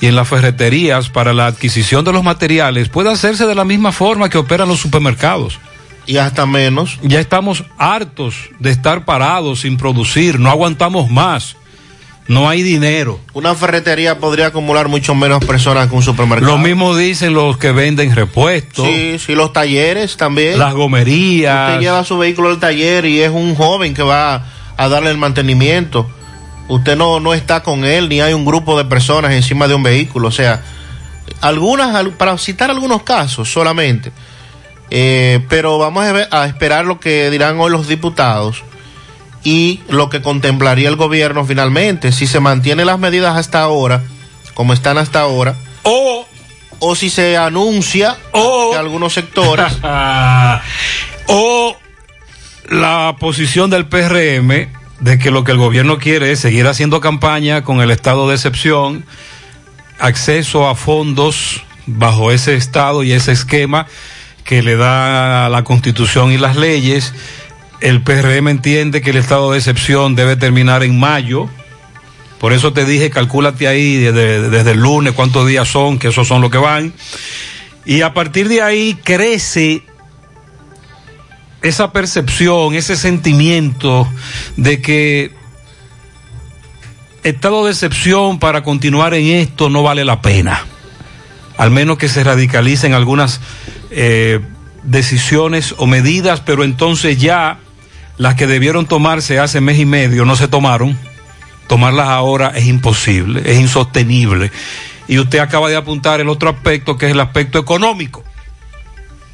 y en las ferreterías para la adquisición de los materiales puede hacerse de la misma forma que operan los supermercados. Y hasta menos. Ya estamos hartos de estar parados sin producir, no aguantamos más. No hay dinero. Una ferretería podría acumular mucho menos personas que un supermercado. Lo mismo dicen los que venden repuestos. Sí, sí, los talleres también. Las gomerías. Usted lleva su vehículo al taller y es un joven que va a darle el mantenimiento. Usted no, no está con él, ni hay un grupo de personas encima de un vehículo. O sea, algunas, al- para citar algunos casos solamente. Eh, pero vamos a, ver- a esperar lo que dirán hoy los diputados y lo que contemplaría el gobierno finalmente. Si se mantienen las medidas hasta ahora, como están hasta ahora, o, o si se anuncia que algunos sectores o la posición del PRM de que lo que el gobierno quiere es seguir haciendo campaña con el estado de excepción, acceso a fondos bajo ese estado y ese esquema que le da la constitución y las leyes. El PRM entiende que el estado de excepción debe terminar en mayo. Por eso te dije, calcúlate ahí desde, el lunes cuántos días son, que esos son los que van. Y a partir de ahí crece esa percepción, ese sentimiento de que estado de excepción para continuar en esto no vale la pena. Al menos que se radicalicen algunas eh, decisiones o medidas, pero entonces ya las que debieron tomarse hace mes y medio no se tomaron. Tomarlas ahora es imposible, es insostenible. Y usted acaba de apuntar el otro aspecto, que es el aspecto económico.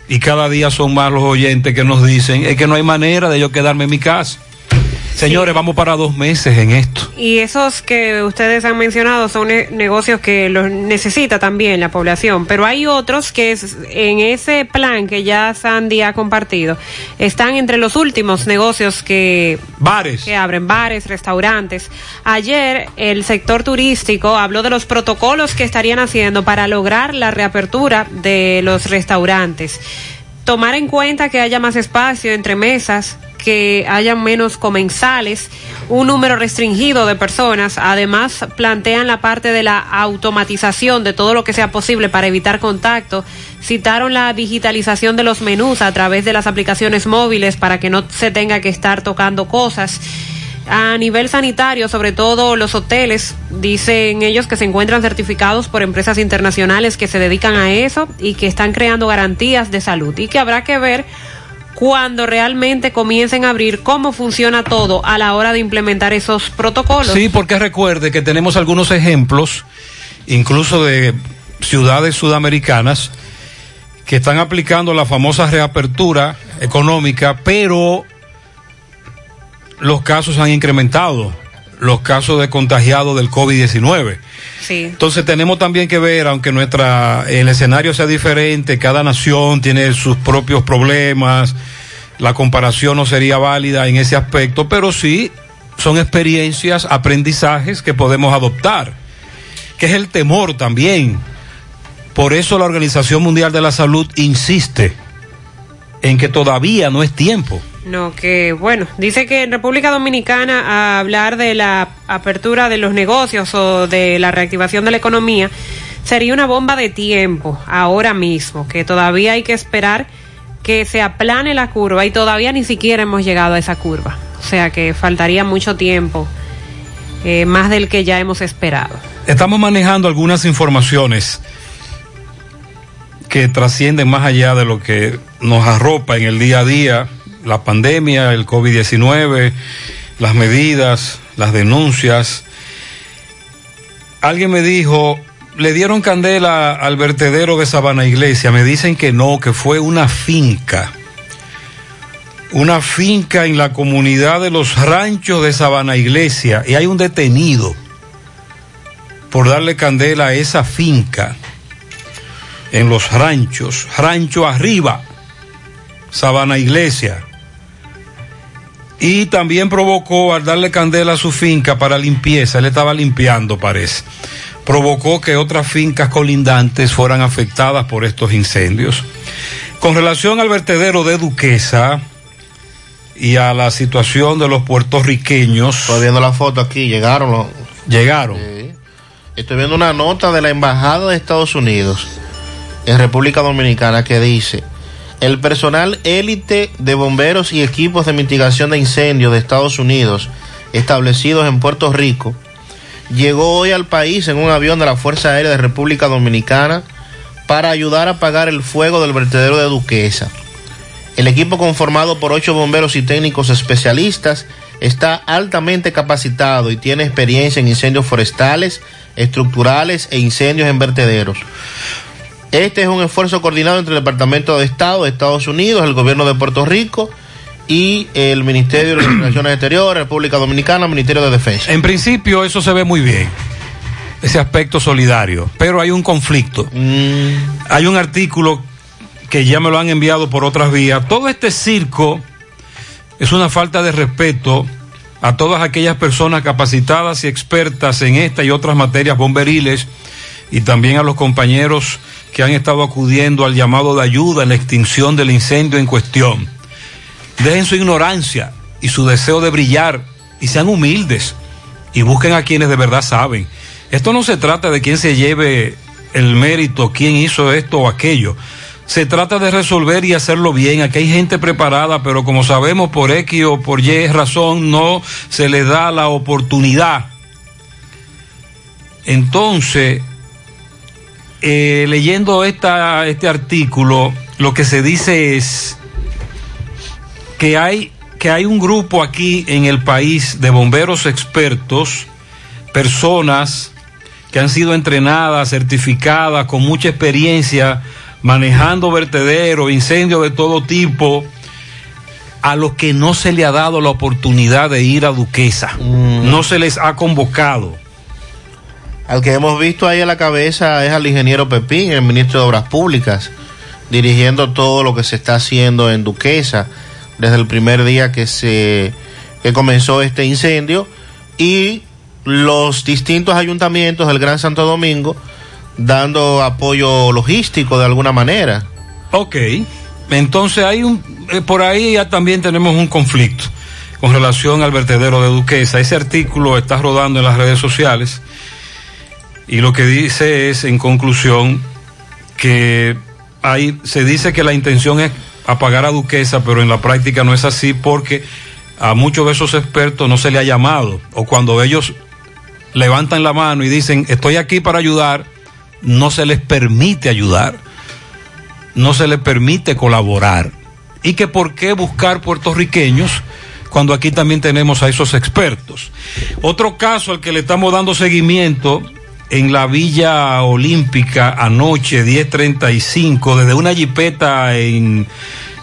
Y cada día son más los oyentes que nos dicen, es que no hay manera de yo quedarme en mi casa. Señores, vamos para dos meses en esto. Y esos que ustedes han mencionado son ne- negocios que los necesita también la población, pero hay otros que es- en ese plan que ya Sandy ha compartido están entre los últimos negocios que bares que abren bares, restaurantes. Ayer el sector turístico habló de los protocolos que estarían haciendo para lograr la reapertura de los restaurantes. Tomar en cuenta que haya más espacio entre mesas, que haya menos comensales, un número restringido de personas. Además, plantean la parte de la automatización de todo lo que sea posible para evitar contacto. Citaron la digitalización de los menús a través de las aplicaciones móviles para que no se tenga que estar tocando cosas. A nivel sanitario, sobre todo los hoteles, dicen ellos que se encuentran certificados por empresas internacionales que se dedican a eso y que están creando garantías de salud y que habrá que ver cuando realmente comiencen a abrir cómo funciona todo a la hora de implementar esos protocolos. Sí, porque recuerde que tenemos algunos ejemplos, incluso de ciudades sudamericanas, que están aplicando la famosa reapertura económica, pero los casos han incrementado, los casos de contagiados del COVID-19. Sí. Entonces tenemos también que ver, aunque nuestra el escenario sea diferente, cada nación tiene sus propios problemas, la comparación no sería válida en ese aspecto, pero sí son experiencias, aprendizajes que podemos adoptar, que es el temor también. Por eso la Organización Mundial de la Salud insiste en que todavía no es tiempo. No, que bueno, dice que en República Dominicana hablar de la apertura de los negocios o de la reactivación de la economía sería una bomba de tiempo ahora mismo, que todavía hay que esperar que se aplane la curva y todavía ni siquiera hemos llegado a esa curva. O sea que faltaría mucho tiempo, eh, más del que ya hemos esperado. Estamos manejando algunas informaciones que trascienden más allá de lo que nos arropa en el día a día, la pandemia, el COVID-19, las medidas, las denuncias. Alguien me dijo, le dieron candela al vertedero de Sabana Iglesia, me dicen que no, que fue una finca. Una finca en la comunidad de los ranchos de Sabana Iglesia y hay un detenido por darle candela a esa finca en los ranchos, rancho arriba, Sabana Iglesia. Y también provocó al darle candela a su finca para limpieza, él estaba limpiando parece, provocó que otras fincas colindantes fueran afectadas por estos incendios. Con relación al vertedero de Duquesa y a la situación de los puertorriqueños. Estoy viendo la foto aquí, llegaron los... Llegaron. Estoy viendo una nota de la Embajada de Estados Unidos en República Dominicana que dice, el personal élite de bomberos y equipos de mitigación de incendios de Estados Unidos establecidos en Puerto Rico llegó hoy al país en un avión de la Fuerza Aérea de República Dominicana para ayudar a apagar el fuego del vertedero de Duquesa. El equipo conformado por ocho bomberos y técnicos especialistas está altamente capacitado y tiene experiencia en incendios forestales, estructurales e incendios en vertederos. Este es un esfuerzo coordinado entre el Departamento de Estado de Estados Unidos, el Gobierno de Puerto Rico y el Ministerio de Relaciones Exteriores, República Dominicana, Ministerio de Defensa. En principio eso se ve muy bien, ese aspecto solidario, pero hay un conflicto. Hay un artículo que ya me lo han enviado por otras vías. Todo este circo Es una falta de respeto a todas aquellas personas capacitadas y expertas en esta y otras materias bomberiles y también a los compañeros que han estado acudiendo al llamado de ayuda en la extinción del incendio en cuestión. Dejen su ignorancia y su deseo de brillar y sean humildes y busquen a quienes de verdad saben. Esto no se trata de quién se lleve el mérito, quién hizo esto o aquello. Se trata de resolver y hacerlo bien. Aquí hay gente preparada, pero como sabemos por X o por Y razón no se le da la oportunidad. Entonces, eh, leyendo esta, este artículo, lo que se dice es que hay, que hay un grupo aquí en el país de bomberos expertos, personas que han sido entrenadas, certificadas, con mucha experiencia, manejando vertederos, incendios de todo tipo, a los que no se le ha dado la oportunidad de ir a Duquesa. No se les ha convocado. Al que hemos visto ahí a la cabeza es al ingeniero Pepín, el ministro de Obras Públicas, dirigiendo todo lo que se está haciendo en Duquesa desde el primer día que se que comenzó este incendio y los distintos ayuntamientos del Gran Santo Domingo dando apoyo logístico de alguna manera. Ok, entonces hay un, eh, por ahí ya también tenemos un conflicto con relación al vertedero de Duquesa. Ese artículo está rodando en las redes sociales y lo que dice es, en conclusión, que hay, se dice que la intención es apagar a Duquesa, pero en la práctica no es así porque a muchos de esos expertos no se le ha llamado o cuando ellos levantan la mano y dicen estoy aquí para ayudar, no se les permite ayudar, no se les permite colaborar. Y que por qué buscar puertorriqueños cuando aquí también tenemos a esos expertos. Otro caso al que le estamos dando seguimiento en la Villa Olímpica anoche 10:35 desde una jipeta en,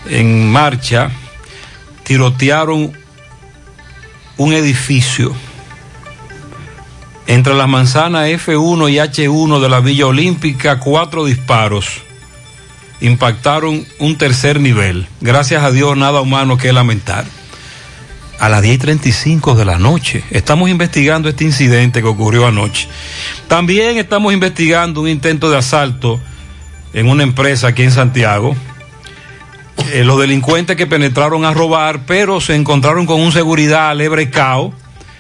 en marcha tirotearon un edificio entre las manzanas F1 y H1 de la Villa Olímpica, cuatro disparos impactaron un tercer nivel. Gracias a Dios, nada humano que lamentar. A las 10.35 de la noche. Estamos investigando este incidente que ocurrió anoche. También estamos investigando un intento de asalto en una empresa aquí en Santiago. Eh, los delincuentes que penetraron a robar, pero se encontraron con un seguridad lebrecao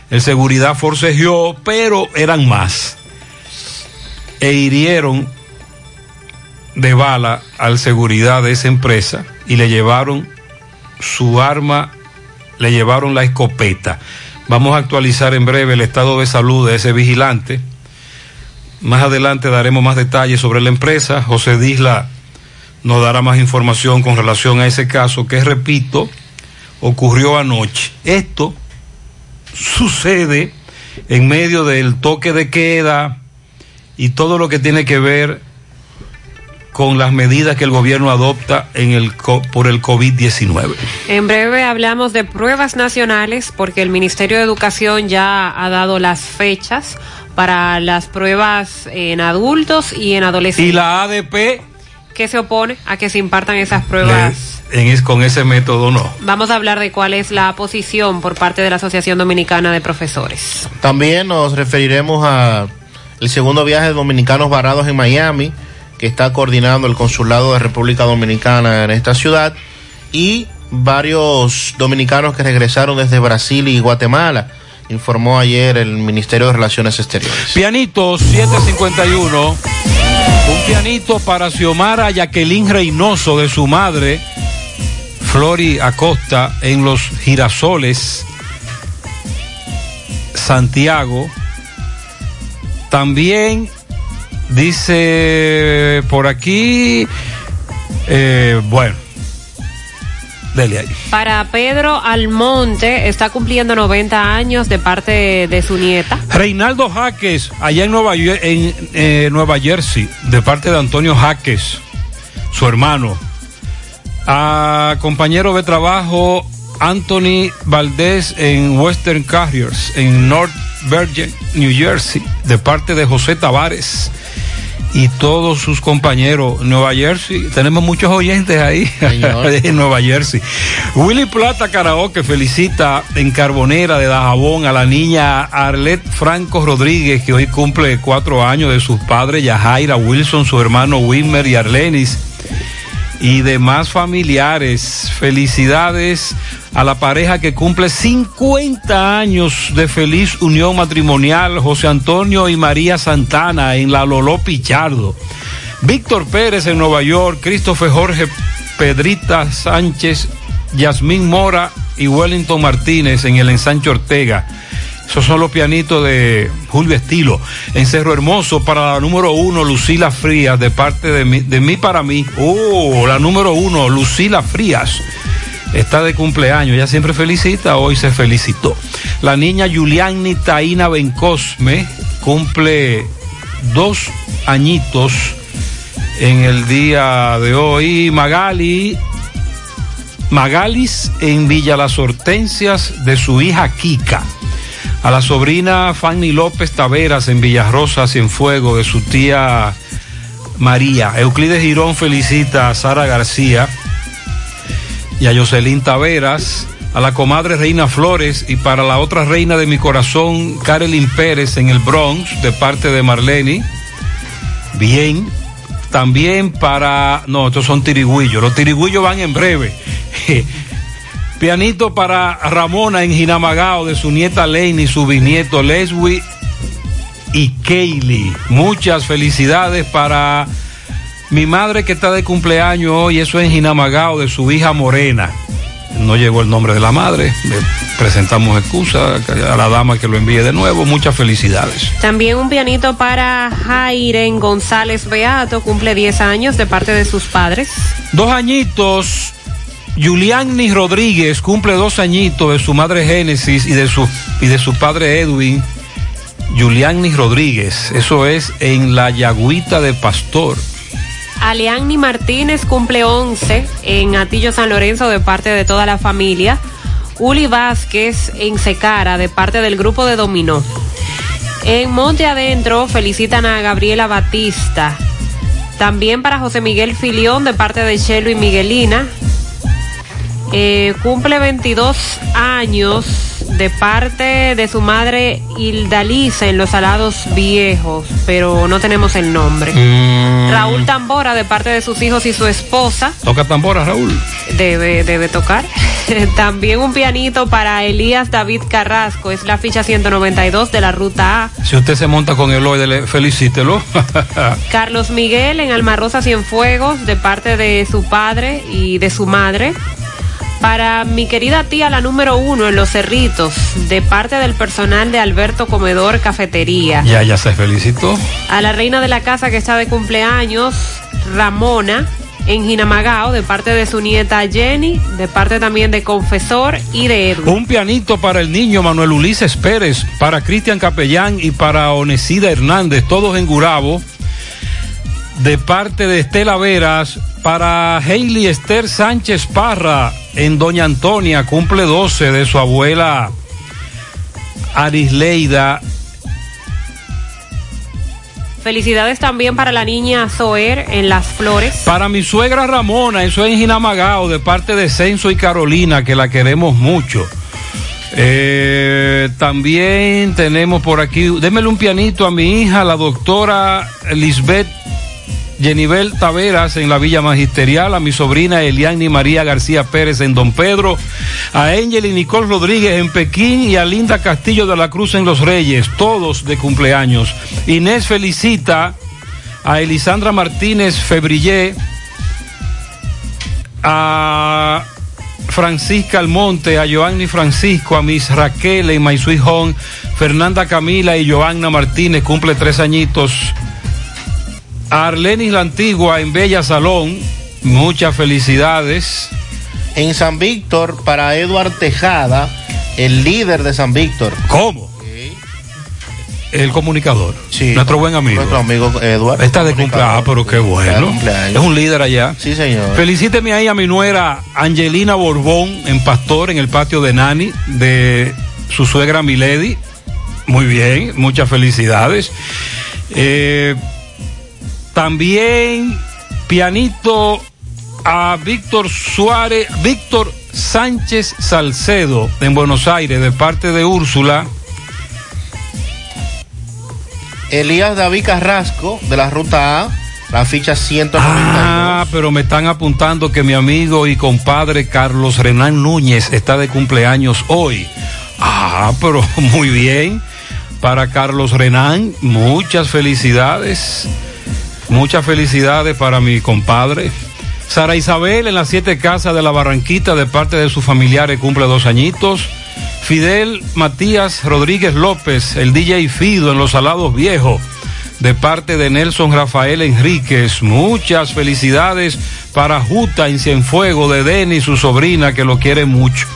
el seguridad forcejeó, pero eran más. E hirieron de bala al seguridad de esa empresa y le llevaron su arma, le llevaron la escopeta. Vamos a actualizar en breve el estado de salud de ese vigilante. Más adelante daremos más detalles sobre la empresa. José Disla nos dará más información con relación a ese caso que, repito, ocurrió anoche. Esto sucede en medio del toque de queda y todo lo que tiene que ver con las medidas que el gobierno adopta en el, por el COVID-19. En breve hablamos de pruebas nacionales porque el Ministerio de Educación ya ha dado las fechas para las pruebas en adultos y en adolescentes. Y la ADP... ¿Qué se opone a que se impartan esas pruebas? En es, con ese método no. Vamos a hablar de cuál es la posición por parte de la Asociación Dominicana de Profesores. También nos referiremos a el segundo viaje de dominicanos varados en Miami, que está coordinando el Consulado de República Dominicana en esta ciudad, y varios dominicanos que regresaron desde Brasil y Guatemala, informó ayer el Ministerio de Relaciones Exteriores. Pianito 751. Un pianito para Xiomara Jacqueline Reynoso de su madre, Flori Acosta, en los girasoles, Santiago. También dice por aquí, eh, bueno, dele ahí. Para Pedro Almonte, está cumpliendo 90 años de parte de su nieta. Reinaldo Jaques, allá en Nueva, en, eh, Nueva Jersey, de parte de Antonio Jaques, su hermano. A compañero de trabajo Anthony Valdés en Western Carriers, en North Virgin, New Jersey, de parte de José Tavares. Y todos sus compañeros. Nueva Jersey, tenemos muchos oyentes ahí en Nueva Jersey. Willy Plata Karaoke felicita en Carbonera de Dajabón a la niña Arlet Franco Rodríguez, que hoy cumple cuatro años de sus padres, Yajaira Wilson, su hermano Wilmer y Arlenis y demás familiares. Felicidades a la pareja que cumple 50 años de feliz unión matrimonial, José Antonio y María Santana en la Loló Pichardo. Víctor Pérez en Nueva York, Christopher Jorge Pedrita Sánchez, Yasmín Mora y Wellington Martínez en el ensanche Ortega. Esos son los pianitos de Julio Estilo. En Cerro Hermoso, para la número uno, Lucila Frías, de parte de mí, para mí. Oh, la número uno, Lucila Frías. Está de cumpleaños, ella siempre felicita, hoy se felicitó. La niña Juliani Taina Bencosme cumple dos añitos en el día de hoy. Magali, Magalis en Villa Las Hortensias de su hija Kika. A la sobrina Fanny López Taveras en Villarrosa, Cienfuego, de su tía María. Euclides Girón felicita a Sara García y a Jocelyn Taveras, a la comadre Reina Flores y para la otra reina de mi corazón, Carolyn Pérez en el Bronx, de parte de Marlene. Bien. También para. No, estos son tirigüillos. Los tirigüillos van en breve. Pianito para Ramona en Jinamagao de su nieta Lane y su bisnieto Leslie y Kaylee. Muchas felicidades para mi madre que está de cumpleaños hoy, eso en Jinamagao de su hija Morena. No llegó el nombre de la madre. Le presentamos excusa a la dama que lo envíe de nuevo. Muchas felicidades. También un pianito para Jairen González Beato, cumple 10 años de parte de sus padres. Dos añitos. Juliani Rodríguez cumple dos añitos de su madre Génesis y de su, y de su padre Edwin. Juliani Rodríguez, eso es en la Yagüita de Pastor. Aleanni Martínez cumple 11 en Atillo San Lorenzo de parte de toda la familia. Uli Vázquez en Secara de parte del grupo de Dominó. En Monte Adentro felicitan a Gabriela Batista. También para José Miguel Filión de parte de Chelo y Miguelina. Eh, cumple 22 años de parte de su madre Hildalisa en los Salados Viejos, pero no tenemos el nombre. Mm. Raúl Tambora de parte de sus hijos y su esposa. Toca tambora, Raúl. Debe, debe tocar. También un pianito para Elías David Carrasco, es la ficha 192 de la ruta A. Si usted se monta con el hoy, felicítelo. Carlos Miguel en Almarrosa Cienfuegos de parte de su padre y de su madre. Para mi querida tía, la número uno en Los Cerritos, de parte del personal de Alberto Comedor Cafetería. ya, ya se felicitó. A la reina de la casa que está de cumpleaños, Ramona, en Jinamagao, de parte de su nieta Jenny, de parte también de Confesor y de Edwin. Un pianito para el niño Manuel Ulises Pérez, para Cristian Capellán y para Onesida Hernández, todos en Gurabo. De parte de Estela Veras, para Hailey Esther Sánchez Parra, en Doña Antonia, cumple 12 de su abuela Arisleida. Felicidades también para la niña Zoer en Las Flores. Para mi suegra Ramona, eso es en Jinamagao, de parte de Censo y Carolina, que la queremos mucho. Eh, también tenemos por aquí, démele un pianito a mi hija, la doctora Lisbeth Jenivel Taveras en la Villa Magisterial, a mi sobrina Eliani María García Pérez en Don Pedro, a Angel y Nicole Rodríguez en Pekín y a Linda Castillo de la Cruz en Los Reyes, todos de cumpleaños. Inés felicita a Elisandra Martínez Febrillé, a Francisca Almonte, a Joanny Francisco, a Miss Raquel y My Sweet Fernanda Camila y Joanna Martínez, cumple tres añitos. Arlenis la Antigua en Bella Salón, muchas felicidades. En San Víctor, para Eduard Tejada, el líder de San Víctor. ¿Cómo? El comunicador. Sí. Nuestro buen amigo. Nuestro amigo Eduard. Está de cumpleaños, pero qué bueno. cumpleaños. Es un líder allá. Sí, señor. Felicíteme ahí a mi nuera Angelina Borbón en Pastor, en el patio de Nani, de su suegra Milady. Muy bien, muchas felicidades. Eh, También pianito a Víctor Suárez, Víctor Sánchez Salcedo en Buenos Aires de parte de Úrsula. Elías David Carrasco de la ruta A, la ficha 192. Ah, pero me están apuntando que mi amigo y compadre Carlos Renán Núñez está de cumpleaños hoy. Ah, pero muy bien. Para Carlos Renán, muchas felicidades. Muchas felicidades para mi compadre. Sara Isabel en las siete casas de la Barranquita de parte de sus familiares cumple dos añitos. Fidel Matías Rodríguez López, el DJ Fido en Los Salados Viejos, de parte de Nelson Rafael Enríquez. Muchas felicidades para Juta en Cienfuego de Denis, su sobrina, que lo quiere mucho.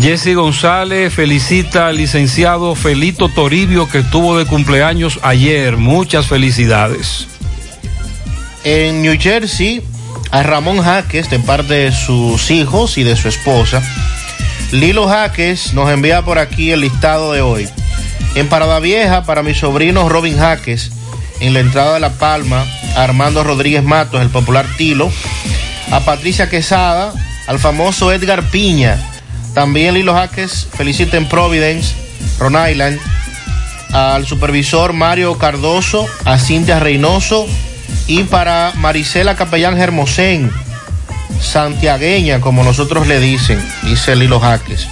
Jesse González felicita al licenciado Felito Toribio, que estuvo de cumpleaños ayer. Muchas felicidades. En New Jersey, a Ramón Jaques, de parte de sus hijos y de su esposa. Lilo Jaques nos envía por aquí el listado de hoy. En Parada Vieja, para mi sobrino Robin Jaques, en la entrada de La Palma, a Armando Rodríguez Matos, el popular Tilo, a Patricia Quesada, al famoso Edgar Piña, también Lilo Jaques felicita en Providence, Rhode Island, al supervisor Mario Cardoso, a Cintia Reynoso y para Marisela Capellán Hermosén, santiagueña, como nosotros le dicen, dice Lilo Jaques.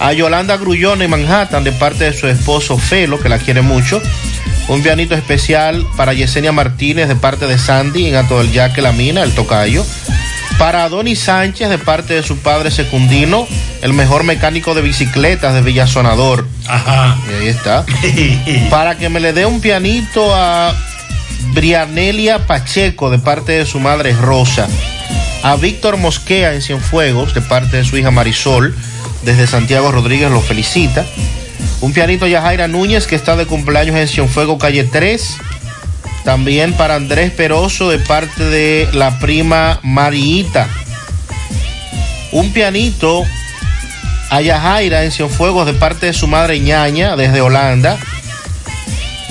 A Yolanda Grullón en Manhattan, de parte de su esposo Felo, que la quiere mucho. Un pianito especial para Yesenia Martínez, de parte de Sandy, en Ato del Yaque La Mina, el tocayo. Para Donny Sánchez, de parte de su padre secundino, el mejor mecánico de bicicletas de Villasonador. Ajá. Y ahí está. para que me le dé un pianito a Brianelia Pacheco, de parte de su madre Rosa a Víctor Mosquea en Cienfuegos, de parte de su hija Marisol, desde Santiago Rodríguez lo felicita. Un pianito Yajaira Núñez, que está de cumpleaños en Cienfuegos, calle 3. También para Andrés Peroso, de parte de la prima Mariita. Un pianito a Yajaira en Cienfuegos, de parte de su madre Ñaña, desde Holanda.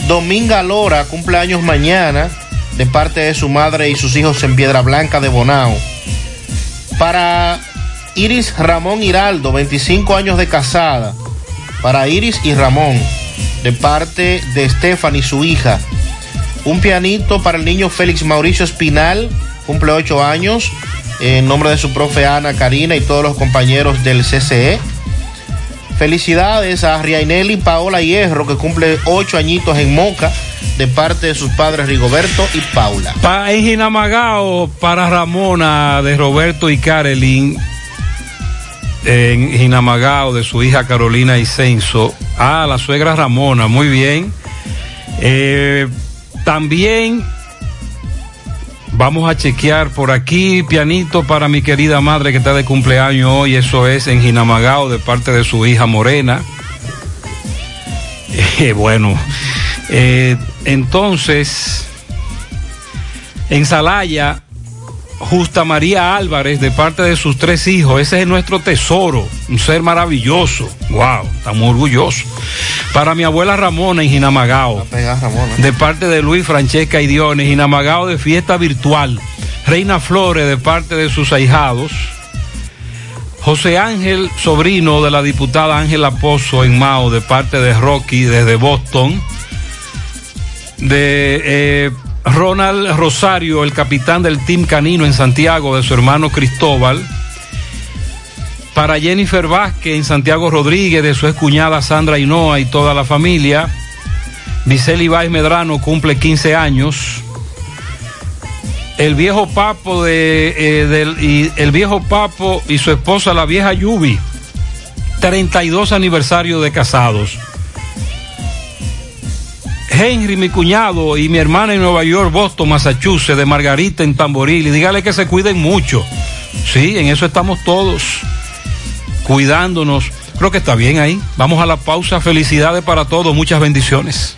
Dominga Lora, cumpleaños mañana, de parte de su madre y sus hijos en Piedra Blanca de Bonao. Para Iris Ramón Hiraldo, 25 años de casada. Para Iris y Ramón, de parte de Stephanie, su hija. Un pianito para el niño Félix Mauricio Espinal, cumple 8 años, en nombre de su profe Ana Karina y todos los compañeros del CCE. Felicidades a Riainelli Paola Hierro, que cumple 8 añitos en Moca, de parte de sus padres Rigoberto y Paula. Pa, en Jinamagao, para Ramona, de Roberto y Carolyn. En Jinamagao, de su hija Carolina Isenso. Ah, la suegra Ramona, muy bien. Eh, también vamos a chequear por aquí, pianito para mi querida madre que está de cumpleaños hoy. Eso es en Jinamagao, de parte de su hija Morena. Eh, bueno. Eh, entonces, en Salaya, Justa María Álvarez, de parte de sus tres hijos, ese es nuestro tesoro, un ser maravilloso. Wow, estamos orgullosos. Para mi abuela Ramona en Jinamagao, de parte de Luis Francesca y Diones, Jinamagao de fiesta virtual. Reina Flores, de parte de sus ahijados. José Ángel, sobrino de la diputada Ángela Pozo en Mao, de parte de Rocky, desde Boston de eh, Ronald Rosario, el capitán del Team Canino en Santiago, de su hermano Cristóbal. Para Jennifer Vázquez en Santiago Rodríguez, de su excuñada Sandra Hinoa y toda la familia. Vicel Ibáez Medrano cumple 15 años. El viejo Papo de, eh, y el viejo Papo y su esposa la vieja Yubi. 32 aniversario de casados. Henry, mi cuñado, y mi hermana en Nueva York, Boston, Massachusetts, de Margarita en Tamboril, y dígale que se cuiden mucho. Sí, en eso estamos todos, cuidándonos. Creo que está bien ahí. Vamos a la pausa. Felicidades para todos. Muchas bendiciones.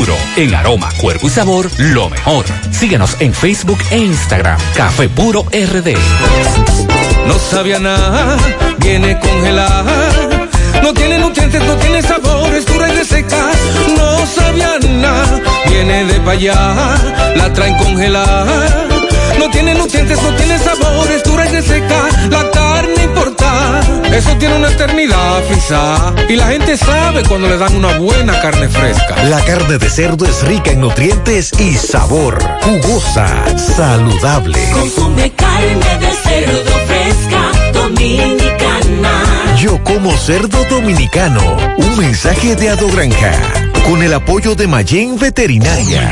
en aroma, cuerpo y sabor, lo mejor. Síguenos en Facebook e Instagram. Café Puro RD. No sabía nada, viene congelada. No tiene nutrientes, no tiene sabor, es dura y reseca. No sabía nada, viene de allá, la traen congelada. No tiene nutrientes, no tiene sabor, es dura y reseca. La eso tiene una eternidad frisada. Y la gente sabe cuando le dan una buena carne fresca. La carne de cerdo es rica en nutrientes y sabor. Jugosa, saludable. Consume carne de cerdo fresca, dominicana. Yo como cerdo dominicano. Un mensaje de Ado Granja. Con el apoyo de Mayen Veterinaria.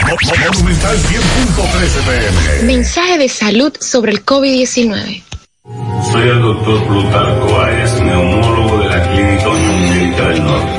Monumental 100.13 pm. Mensaje de salud sobre el COVID-19. Soy el doctor Plutarco Arias, neumólogo de la Clínica Unión Médica del Norte.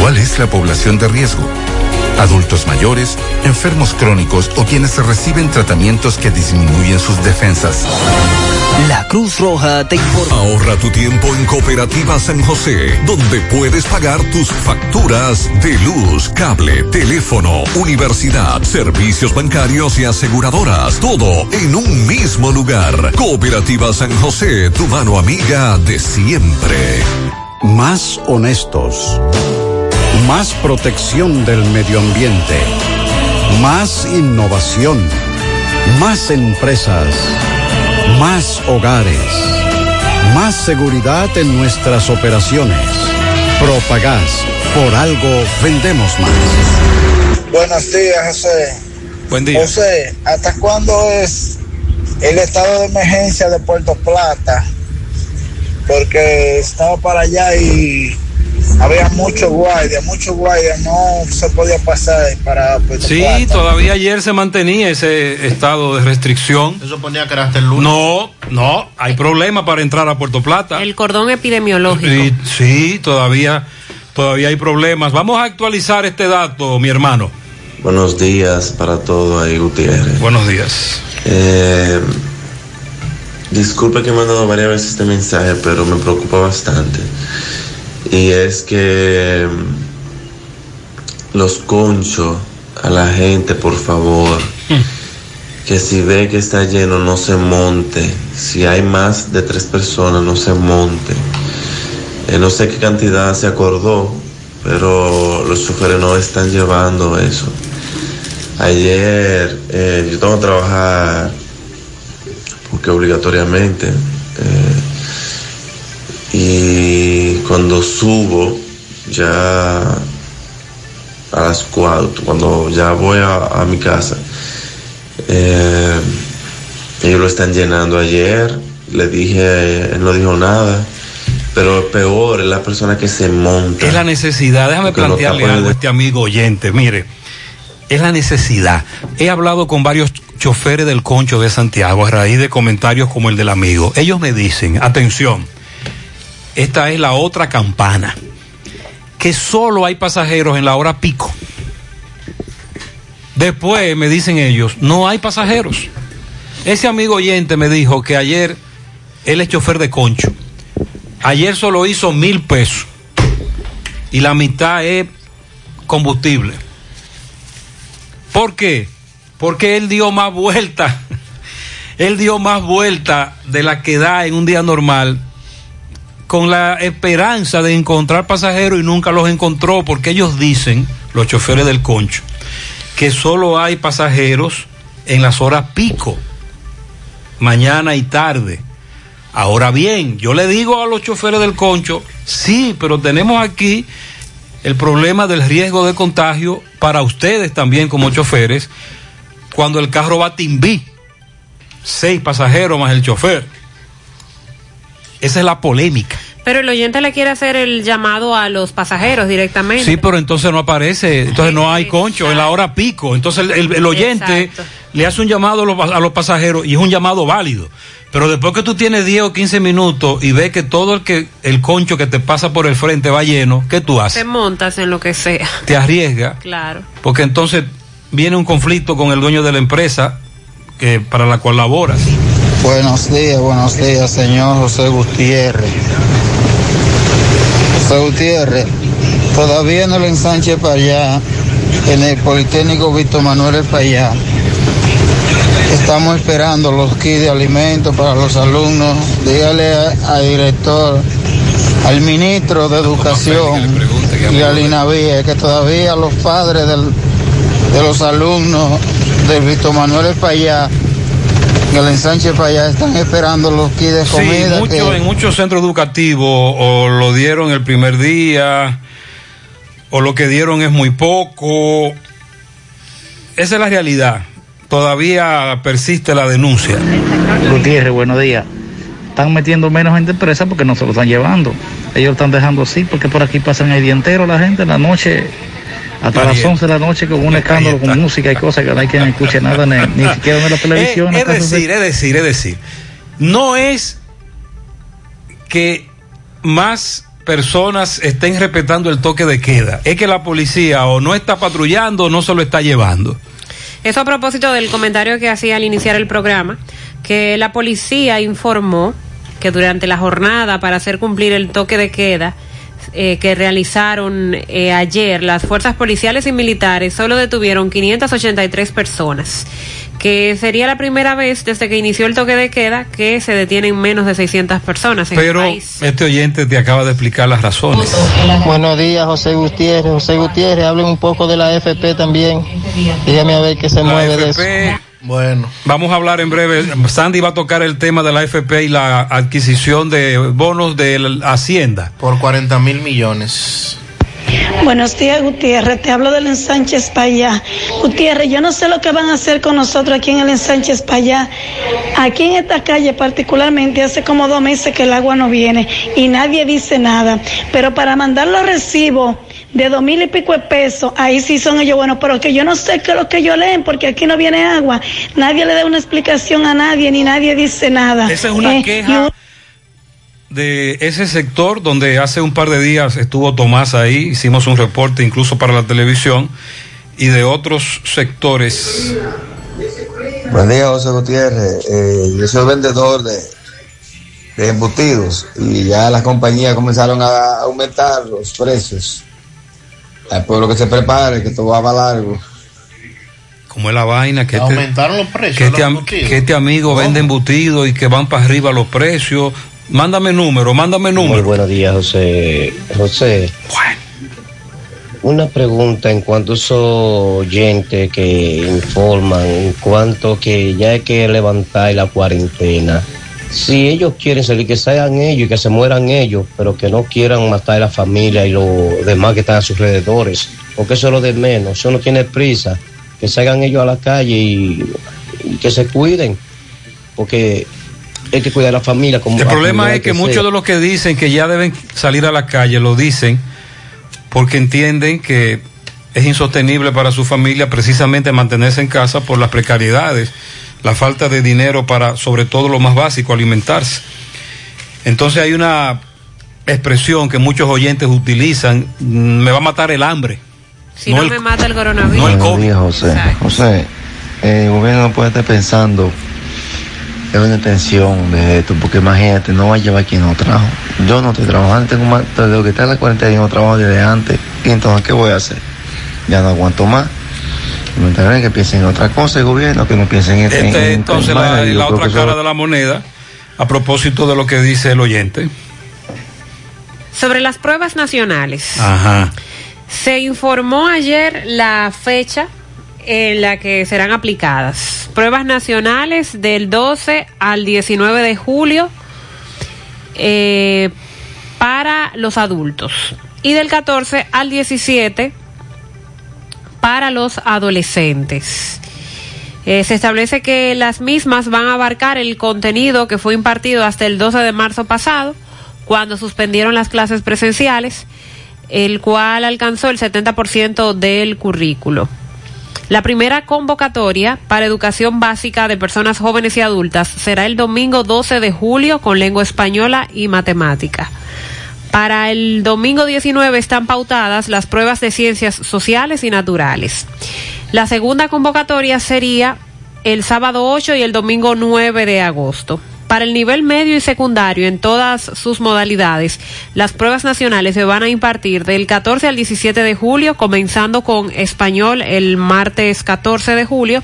¿Cuál es la población de riesgo? Adultos mayores, enfermos crónicos o quienes reciben tratamientos que disminuyen sus defensas. La Cruz Roja te informa. Ahorra tu tiempo en Cooperativa San José, donde puedes pagar tus facturas de luz, cable, teléfono, universidad, servicios bancarios y aseguradoras. Todo en un mismo lugar. Cooperativa San José, tu mano amiga de siempre. Más honestos. Más protección del medio ambiente. Más innovación. Más empresas. Más hogares. Más seguridad en nuestras operaciones. Propagás. Por algo vendemos más. Buenos días, José. Buen día. José, ¿hasta cuándo es el estado de emergencia de Puerto Plata? Porque estaba para allá y había muchos guardias, muchos guardias, no se podía pasar para Puerto Sí, todavía ayer se mantenía ese estado de restricción. Eso ponía carácter lunes. No, no, hay problema para entrar a Puerto Plata. El cordón epidemiológico. Sí, sí, todavía, todavía hay problemas. Vamos a actualizar este dato, mi hermano. Buenos días para todo ahí, Gutiérrez. Buenos días. Eh, disculpe que he mandado varias veces este mensaje, pero me preocupa bastante. Y es que mm, los conchos a la gente, por favor, que si ve que está lleno, no se monte. Si hay más de tres personas, no se monte. Eh, no sé qué cantidad se acordó, pero los choferes no están llevando eso. Ayer eh, yo tengo que trabajar porque obligatoriamente eh, y cuando subo ya a las cuatro, cuando ya voy a, a mi casa, eh, ellos lo están llenando ayer, le dije, él no dijo nada, pero peor es la persona que se monta. Es la necesidad, déjame plantearle algo a este amigo oyente, mire, es la necesidad. He hablado con varios choferes del concho de Santiago a raíz de comentarios como el del amigo. Ellos me dicen, atención, esta es la otra campana, que solo hay pasajeros en la hora pico. Después me dicen ellos, no hay pasajeros. Ese amigo oyente me dijo que ayer él es chofer de concho. Ayer solo hizo mil pesos y la mitad es combustible. ¿Por qué? Porque él dio más vueltas. Él dio más vueltas de la que da en un día normal con la esperanza de encontrar pasajeros y nunca los encontró porque ellos dicen, los choferes del concho, que solo hay pasajeros en las horas pico, mañana y tarde. Ahora bien, yo le digo a los choferes del concho, sí, pero tenemos aquí el problema del riesgo de contagio para ustedes también como choferes, cuando el carro va a Timbí, seis pasajeros más el chofer. Esa es la polémica. Pero el oyente le quiere hacer el llamado a los pasajeros directamente. Sí, pero entonces no aparece, entonces no hay concho en la hora pico. Entonces el, el- el oyente Exacto. le hace un llamado a los, a los pasajeros y es un llamado válido. Pero después que tú tienes 10 o 15 minutos y ves que todo el que el concho que te pasa por el frente va lleno, ¿qué tú Te haces? montas en lo que sea. Te arriesgas, Claro. porque entonces viene un conflicto con el dueño de la empresa que para la cual laboras. Buenos días, buenos días, señor José Gutiérrez. José Gutiérrez, todavía no le ensanche para allá, en el Politécnico Víctor Manuel para allá. Estamos esperando los kits de alimentos para los alumnos. Dígale al director, al ministro de Educación y al INAVIE que todavía los padres del- de los alumnos del Víctor Manuel para allá que el ensanche para allá están esperando los kits de Sí, comida. mucho- que- en muchos centros educativos o lo dieron el primer día o lo que dieron es muy poco. Esa es la realidad. Todavía persiste la denuncia. Gutiérrez, buenos días. Están metiendo menos gente en presa porque no se lo están llevando. Ellos lo están dejando así porque por aquí pasan el día entero la gente, la noche, hasta las 11 de la noche con un escándalo, con música y cosas que no hay quien escuche nada, ni, ni siquiera en la televisión. Eh, es acaso se- decir, es decir, es decir, no es que más personas estén respetando el toque de queda, es que la policía o no está patrullando o no se lo está llevando. Eso a propósito del comentario que hacía al iniciar el programa, que la policía informó que durante la jornada para hacer cumplir el toque de queda eh, que realizaron eh, ayer las fuerzas policiales y militares solo detuvieron 583 personas, que sería la primera vez desde que inició el toque de queda que se detienen menos de 600 personas en Pero el país. este oyente te acaba de explicar las razones. Buenos días, José Gutiérrez. José Gutiérrez, hablen un poco de la FP también. Dígame a ver qué se La mueve de eso. Bueno. Vamos a hablar en breve. Sandy va a tocar el tema de la AFP y la adquisición de bonos de la Hacienda. Por 40 mil millones. Buenos días, Gutiérrez. Te hablo del ensanche Payá. Gutiérrez, yo no sé lo que van a hacer con nosotros aquí en el ensanche Payá. Aquí en esta calle, particularmente, hace como dos meses que el agua no viene y nadie dice nada. Pero para mandar los recibos de dos mil y pico de pesos, ahí sí son ellos buenos. Pero que yo no sé qué es lo que ellos leen porque aquí no viene agua. Nadie le da una explicación a nadie ni nadie dice nada. Esa es una Eh, queja de ese sector donde hace un par de días estuvo Tomás ahí, hicimos un reporte incluso para la televisión y de otros sectores. Buen día, José Gutiérrez. Eh, yo soy vendedor de, de embutidos y ya las compañías comenzaron a aumentar los precios. Al pueblo que se prepare, que todo va para largo. Como es la vaina que Aumentaron los precios que este, am- que este amigo vende embutidos y que van para arriba los precios. Mándame número, mándame Muy número. buenos días, José. José. Una pregunta en cuanto a esos oyentes que informan, en cuanto que ya hay que levantar la cuarentena. Si ellos quieren salir, que salgan ellos y que se mueran ellos, pero que no quieran matar a la familia y los demás que están a sus alrededores, porque eso es lo de menos, eso no tiene prisa, que salgan ellos a la calle y, y que se cuiden, porque hay que cuidar a la familia como El problema es que muchos de los que dicen que ya deben salir a la calle lo dicen porque entienden que es insostenible para su familia precisamente mantenerse en casa por las precariedades, la falta de dinero para, sobre todo lo más básico, alimentarse. Entonces hay una expresión que muchos oyentes utilizan, "Mm, me va a matar el hambre. Si no, el- me mata el coronavirus. no el COVID. días, José. José, eh, el gobierno no puede estar pensando en una extensión de esto, porque imagínate, no va a llevar quien no trabajo. Yo no estoy trabajando, tengo más, desde lo que está en la cuarentena, yo no trabajo desde antes. Y entonces, ¿qué voy a hacer? Ya no aguanto más. Que piensen en otra cosa el gobierno, que no piensen en Este, en- en- entonces en la, y yo la otra eso- cara de la moneda, a propósito de lo que dice el oyente. Sobre las pruebas nacionales. Ajá. Se informó ayer la fecha en la que serán aplicadas. Pruebas nacionales del 12 al 19 de julio eh, para los adultos y del 14 al 17 para los adolescentes. Eh, se establece que las mismas van a abarcar el contenido que fue impartido hasta el 12 de marzo pasado, cuando suspendieron las clases presenciales, el cual alcanzó el 70% del currículo. La primera convocatoria para educación básica de personas jóvenes y adultas será el domingo 12 de julio con lengua española y matemática. Para el domingo 19 están pautadas las pruebas de ciencias sociales y naturales. La segunda convocatoria sería el sábado 8 y el domingo 9 de agosto. Para el nivel medio y secundario en todas sus modalidades, las pruebas nacionales se van a impartir del 14 al 17 de julio, comenzando con español el martes 14 de julio.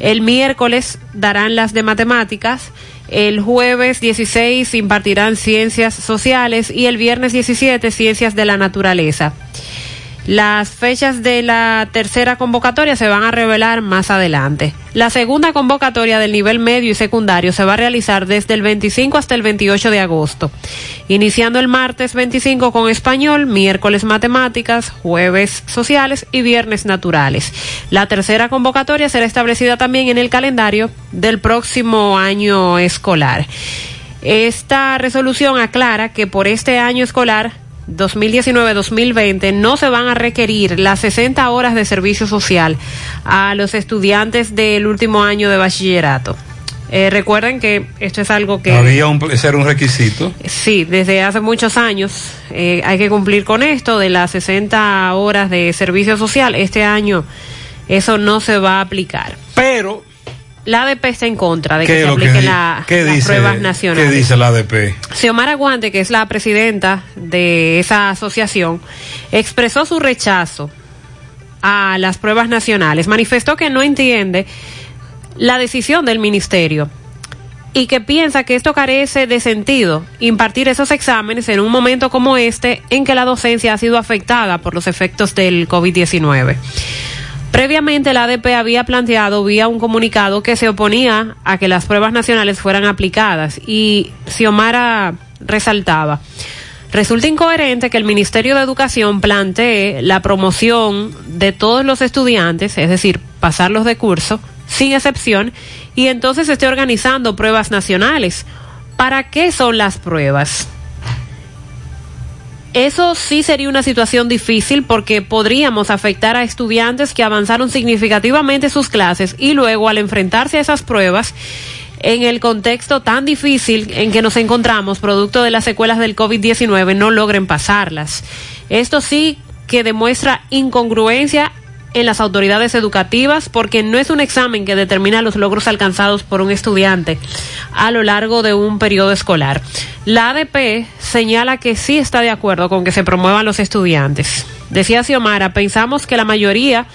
El miércoles darán las de matemáticas. El jueves 16 impartirán ciencias sociales y el viernes 17 ciencias de la naturaleza. Las fechas de la tercera convocatoria se van a revelar más adelante. La segunda convocatoria del nivel medio y secundario se va a realizar desde el 25 hasta el 28 de agosto, iniciando el martes 25 con español, miércoles matemáticas, jueves sociales y viernes naturales. La tercera convocatoria será establecida también en el calendario del próximo año escolar. Esta resolución aclara que por este año escolar 2019-2020 no se van a requerir las 60 horas de servicio social a los estudiantes del último año de bachillerato. Eh, recuerden que esto es algo que... Había un, ese era un requisito. Sí, desde hace muchos años eh, hay que cumplir con esto de las 60 horas de servicio social. Este año eso no se va a aplicar. Pero la ADP está en contra de que ¿Qué, se que apliquen la- qué las dice, pruebas nacionales. ¿Qué dice la ADP? Xiomara Guante, que es la presidenta de esa asociación, expresó su rechazo a las pruebas nacionales. Manifestó que no entiende la decisión del ministerio y que piensa que esto carece de sentido impartir esos exámenes en un momento como este en que la docencia ha sido afectada por los efectos del COVID-19. Previamente la ADP había planteado vía un comunicado que se oponía a que las pruebas nacionales fueran aplicadas y Xiomara resaltaba. Resulta incoherente que el Ministerio de Educación plantee la promoción de todos los estudiantes, es decir, pasarlos de curso, sin excepción, y entonces esté organizando pruebas nacionales. ¿Para qué son las pruebas? Eso sí sería una situación difícil porque podríamos afectar a estudiantes que avanzaron significativamente sus clases y luego al enfrentarse a esas pruebas en el contexto tan difícil en que nos encontramos, producto de las secuelas del COVID-19, no logren pasarlas. Esto sí que demuestra incongruencia en las autoridades educativas porque no es un examen que determina los logros alcanzados por un estudiante a lo largo de un periodo escolar. La ADP señala que sí está de acuerdo con que se promuevan los estudiantes. Decía Xiomara, pensamos que la mayoría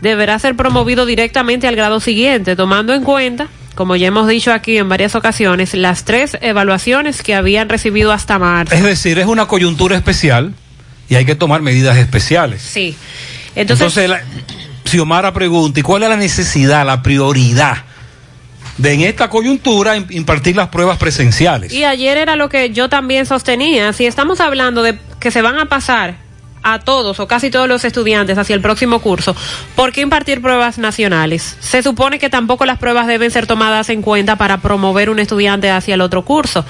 deberá ser promovido directamente al grado siguiente, tomando en cuenta, como ya hemos dicho aquí en varias ocasiones, las tres evaluaciones que habían recibido hasta marzo. Es decir, es una coyuntura especial y hay que tomar medidas especiales. Sí. Entonces, Entonces, la, Xiomara pregunta, ¿y cuál es la necesidad, la prioridad de en esta coyuntura im- impartir las pruebas presenciales? Y ayer era lo que yo también sostenía. Si estamos hablando de que se van a pasar a todos o casi todos los estudiantes hacia el próximo curso, ¿por qué impartir pruebas nacionales? Se supone que tampoco las pruebas deben ser tomadas en cuenta para promover un estudiante hacia el otro curso.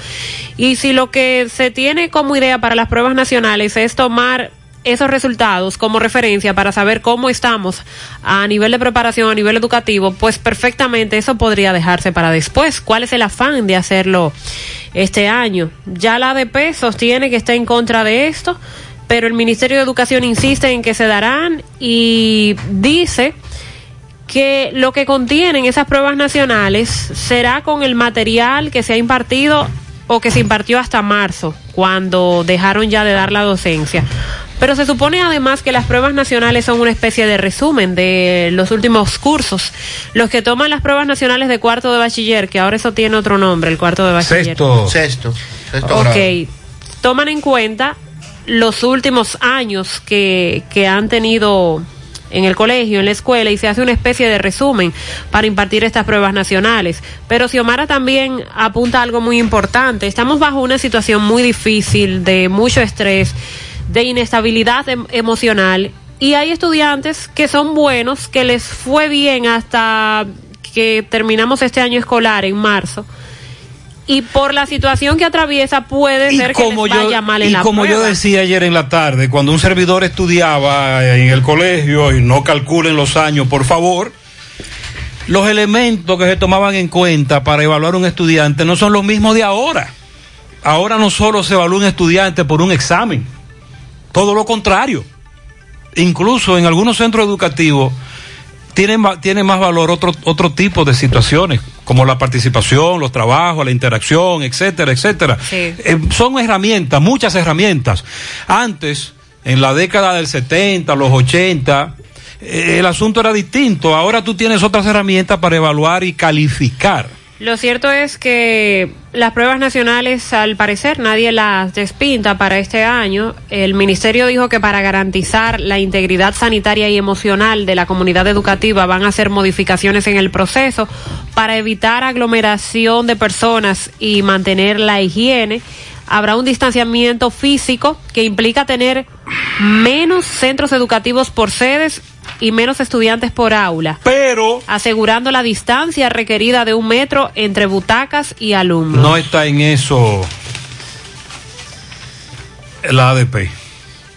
Y si lo que se tiene como idea para las pruebas nacionales es tomar esos resultados como referencia para saber cómo estamos a nivel de preparación, a nivel educativo, pues perfectamente eso podría dejarse para después. ¿Cuál es el afán de hacerlo este año? Ya la ADP sostiene que está en contra de esto, pero el Ministerio de Educación insiste en que se darán y dice que lo que contienen esas pruebas nacionales será con el material que se ha impartido o que se impartió hasta marzo, cuando dejaron ya de dar la docencia. Pero se supone además que las pruebas nacionales son una especie de resumen de los últimos cursos. Los que toman las pruebas nacionales de cuarto de bachiller, que ahora eso tiene otro nombre, el cuarto de bachiller. Sexto. Sexto. Sexto Ok, grado. toman en cuenta los últimos años que, que han tenido en el colegio, en la escuela, y se hace una especie de resumen para impartir estas pruebas nacionales. Pero Xiomara también apunta a algo muy importante. Estamos bajo una situación muy difícil, de mucho estrés, de inestabilidad em- emocional, y hay estudiantes que son buenos, que les fue bien hasta que terminamos este año escolar en marzo. Y por la situación que atraviesa puede ser que les vaya mal en y la como yo decía ayer en la tarde, cuando un servidor estudiaba en el colegio y no calculen los años, por favor, los elementos que se tomaban en cuenta para evaluar un estudiante no son los mismos de ahora. Ahora no solo se evalúa un estudiante por un examen, todo lo contrario. Incluso en algunos centros educativos tienen, ma- tiene más valor otro, otro tipo de situaciones, como la participación, los trabajos, la interacción, etcétera, etcétera. Eh, son herramientas, muchas herramientas. Antes, en la década del 70, los 80, eh, el asunto era distinto. Ahora tú tienes otras herramientas para evaluar y calificar. Lo cierto es que las pruebas nacionales, al parecer, nadie las despinta para este año. El ministerio dijo que para garantizar la integridad sanitaria y emocional de la comunidad educativa van a hacer modificaciones en el proceso para evitar aglomeración de personas y mantener la higiene. Habrá un distanciamiento físico que implica tener menos centros educativos por sedes y menos estudiantes por aula. Pero asegurando la distancia requerida de un metro entre butacas y alumnos. No está en eso la ADP.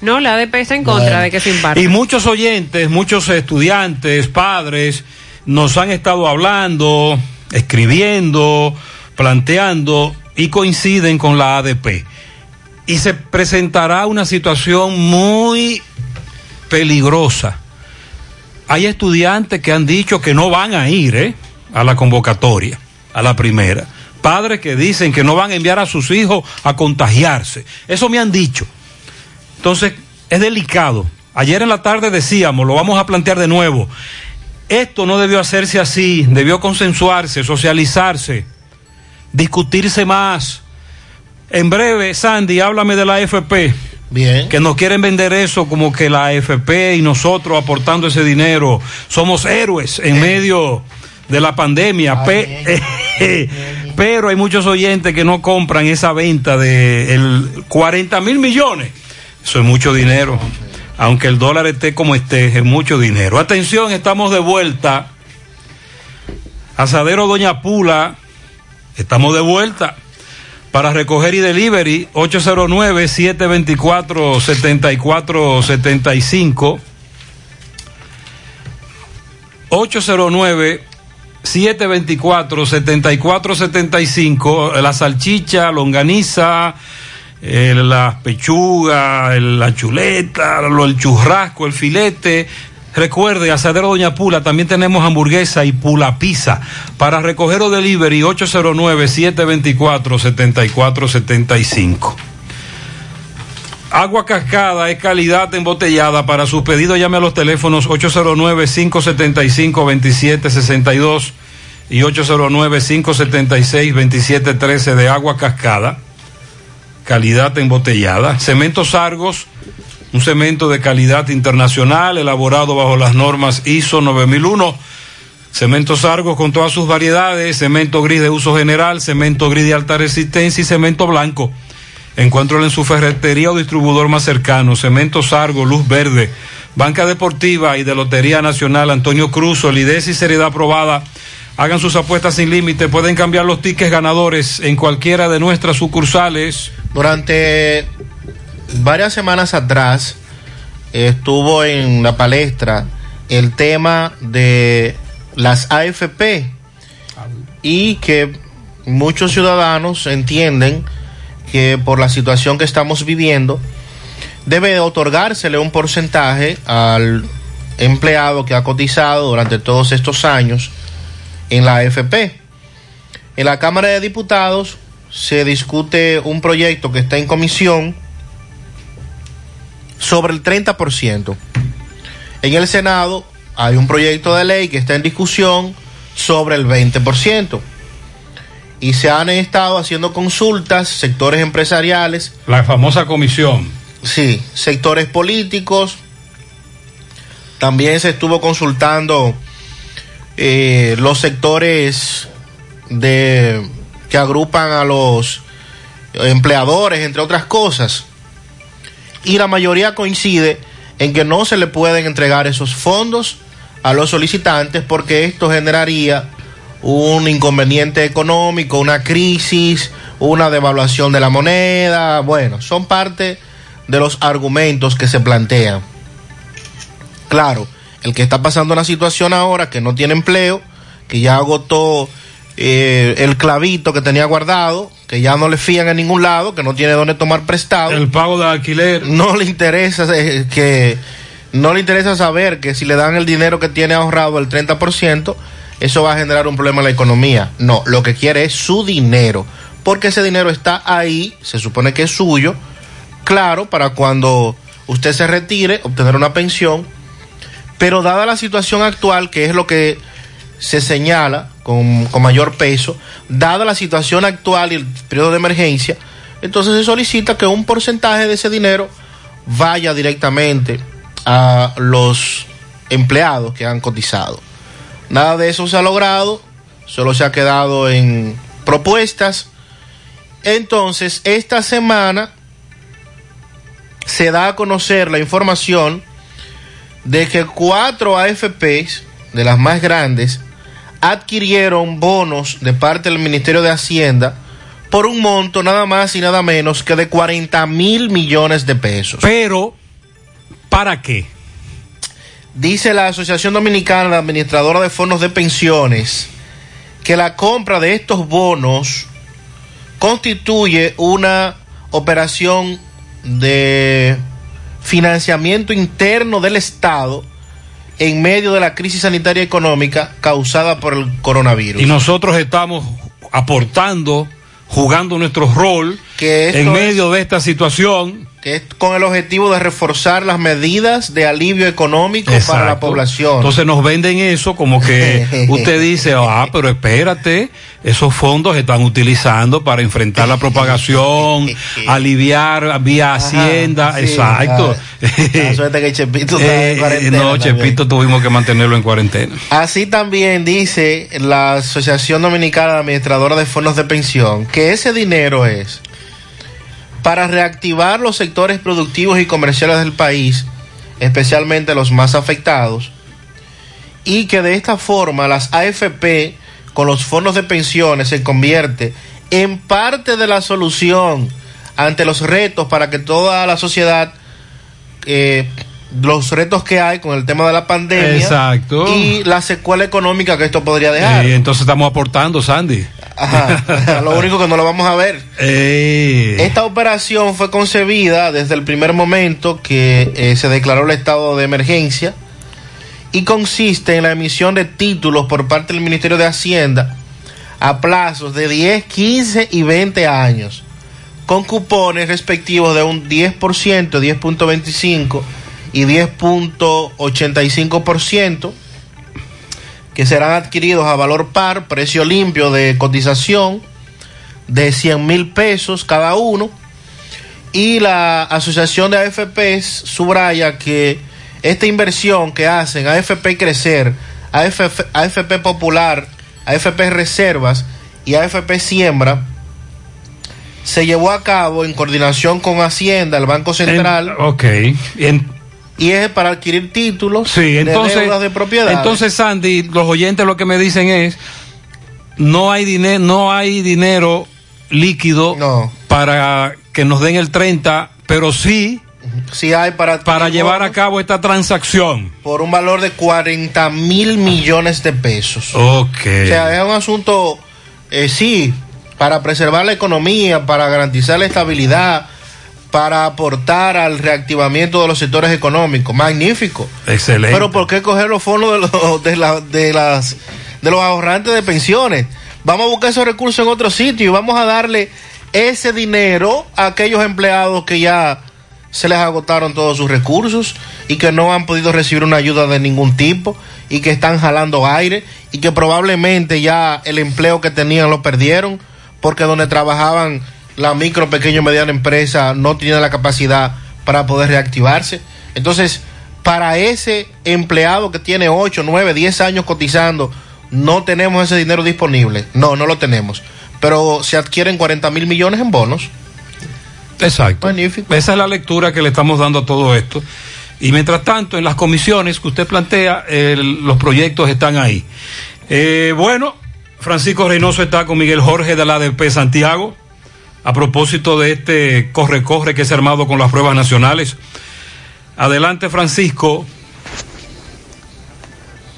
No, la ADP está en contra de que se imparta. Y muchos oyentes, muchos estudiantes, padres, nos han estado hablando, escribiendo, planteando y coinciden con la ADP. Y se presentará una situación muy peligrosa. Hay estudiantes que han dicho que no van a ir ¿eh? a la convocatoria, a la primera. Padres que dicen que no van a enviar a sus hijos a contagiarse. Eso me han dicho. Entonces, es delicado. Ayer en la tarde decíamos, lo vamos a plantear de nuevo. Esto no debió hacerse así, debió consensuarse, socializarse, discutirse más. En breve, Sandy, háblame de la AFP. Bien. Que nos quieren vender eso como que la AFP y nosotros aportando ese dinero somos héroes en medio de la pandemia. Pe- pero hay muchos oyentes que no compran esa venta de el 40 mil millones. Eso es mucho dinero. Aunque el dólar esté como esté, es mucho dinero. Atención, estamos de vuelta. Asadero Doña Pula, estamos de vuelta para recoger y delivery 809-724-7475. 809-724-7475. La salchicha, longaniza, eh, la pechuga, el- la chuleta, el churrasco, el filete. Recuerde, Asadero Doña Pula, también tenemos hamburguesa y pula pizza. Para recoger o delivery, 809-724-7475. Agua Cascada es calidad embotellada. Para sus pedidos llame a los teléfonos 809-575-2762 y 809-576-2713 de Agua Cascada. Calidad embotellada. Cementos Argos, un cemento de calidad internacional elaborado bajo las normas ISO 9001. Cementos Argos con todas sus variedades, cemento gris de uso general, cemento gris de alta resistencia y cemento blanco. Encuéntralo en su ferretería o distribuidor más cercano. Cementos Argos, Luz Verde, Banca Deportiva y de Lotería Nacional Antonio Cruz, solidez y seriedad aprobada. Hagan sus apuestas sin límite, pueden cambiar los tickets ganadores en cualquiera de nuestras sucursales. Durante varias semanas atrás estuvo en la palestra el tema de las AFP y que muchos ciudadanos entienden que por la situación que estamos viviendo debe otorgársele un porcentaje al empleado que ha cotizado durante todos estos años en la AFP. En la Cámara de Diputados se discute un proyecto que está en comisión sobre el 30%. En el Senado hay un proyecto de ley que está en discusión sobre el 20%. Y se han estado haciendo consultas, sectores empresariales. La famosa comisión. Sí, sectores políticos. También se estuvo consultando eh, los sectores de que agrupan a los empleadores, entre otras cosas. Y la mayoría coincide en que no se le pueden entregar esos fondos a los solicitantes porque esto generaría un inconveniente económico, una crisis, una devaluación de la moneda. Bueno, son parte de los argumentos que se plantean. Claro, el que está pasando una situación ahora que no tiene empleo, que ya agotó eh, el clavito que tenía guardado, que ya no le fían en ningún lado, que no tiene dónde tomar prestado. El pago de alquiler. No le interesa eh, que no le interesa saber que si le dan el dinero que tiene ahorrado el 30%, eso va a generar un problema en la economía. No, lo que quiere es su dinero, porque ese dinero está ahí, se supone que es suyo, claro, para cuando usted se retire, obtener una pensión, pero dada la situación actual, que es lo que se señala con, mayor peso, dada la situación actual y el periodo de emergencia, entonces se solicita que un porcentaje de ese dinero vaya directamente a los empleados que han cotizado. Nada de eso se ha logrado, solo se ha quedado en propuestas. Entonces, esta semana se da a conocer la información de que cuatro AFPs, de las más grandes, adquirieron bonos de parte del Ministerio de Hacienda por un monto nada más y nada menos que de 40 mil millones de pesos. Pero, ¿para qué? Dice la Asociación Dominicana de Administradora de Fondos de Pensiones que la compra de estos bonos constituye una operación de financiamiento interno del Estado en medio de la crisis sanitaria y económica causada por el coronavirus. Y nosotros estamos aportando, jugando nuestro rol Que en medio de esta situación. Que es con el objetivo de reforzar las medidas de alivio económico para la población. Entonces nos venden eso como que usted dice, ah, pero espérate, esos fondos se están utilizando para enfrentar la propagación, aliviar vía Hacienda, sí, exacto. La suerte que Chepito está en Eh, cuarentena no, también. Chepito tuvimos que mantenerlo en cuarentena. Así también dice la Asociación Dominicana de Administradora de Fondos de Pensión que ese dinero es para reactivar los sectores productivos y comerciales del país, especialmente los más afectados, y que de esta forma las AFP con los fondos de pensiones se convierte en parte de la solución ante los retos para que toda la sociedad eh, los retos que hay con el tema de la pandemia Exacto. y la secuela económica que esto podría dejar. Eh, entonces estamos aportando, Sandy. Ajá, lo único que no lo vamos a ver. Eh, Esta operación fue concebida desde el primer momento que eh, se declaró el estado de emergencia y consiste en la emisión de títulos por parte del Ministerio de Hacienda a plazos de 10, 15 y 20 años, con cupones respectivos de un 10%, 10.25 y 10.85%, que serán adquiridos a valor par, precio limpio de cotización de 100 mil pesos cada uno. Y la Asociación de AFPs subraya que esta inversión que hacen AFP Crecer, AFP, AFP Popular, AFP Reservas y AFP Siembra se llevó a cabo en coordinación con Hacienda, el Banco Central, ok. En- y es para adquirir títulos Sí, entonces, de deudas de propiedad. entonces Sandy, los oyentes lo que me dicen es, no hay dinero, no hay dinero líquido para que nos den el 30, pero sí sí hay para para llevar a cabo esta transacción. por un valor de 40 mil millones de pesos. Ok. O sea, es un asunto, eh, sí, para preservar la economía, para garantizar la estabilidad, para aportar al reactivamiento de los sectores económicos. Magnífico. Excelente. Pero ¿por qué coger los fondos de los, de, la- de las, de los ahorrantes de pensiones? Vamos a buscar esos recursos en otro sitio y vamos a darle ese dinero a aquellos empleados que ya se les agotaron todos sus recursos y que no han podido recibir una ayuda de ningún tipo y que están jalando aire y que probablemente ya el empleo que tenían lo perdieron porque donde trabajaban la micro, pequeño, mediana empresa no tiene la capacidad para poder reactivarse. Entonces, para ese empleado que tiene 8, 9, 10 años cotizando, no tenemos ese dinero disponible. No, no lo tenemos. Pero se adquieren 40 mil millones en bonos. Exacto. Esa es la lectura que le estamos dando a todo esto. Y mientras tanto, en las comisiones que usted plantea, los proyectos están ahí. Eh, bueno, Francisco Reynoso está con Miguel Jorge de la ADP Santiago. A propósito de este corre-corre que se ha armado con las pruebas nacionales. Adelante, Francisco.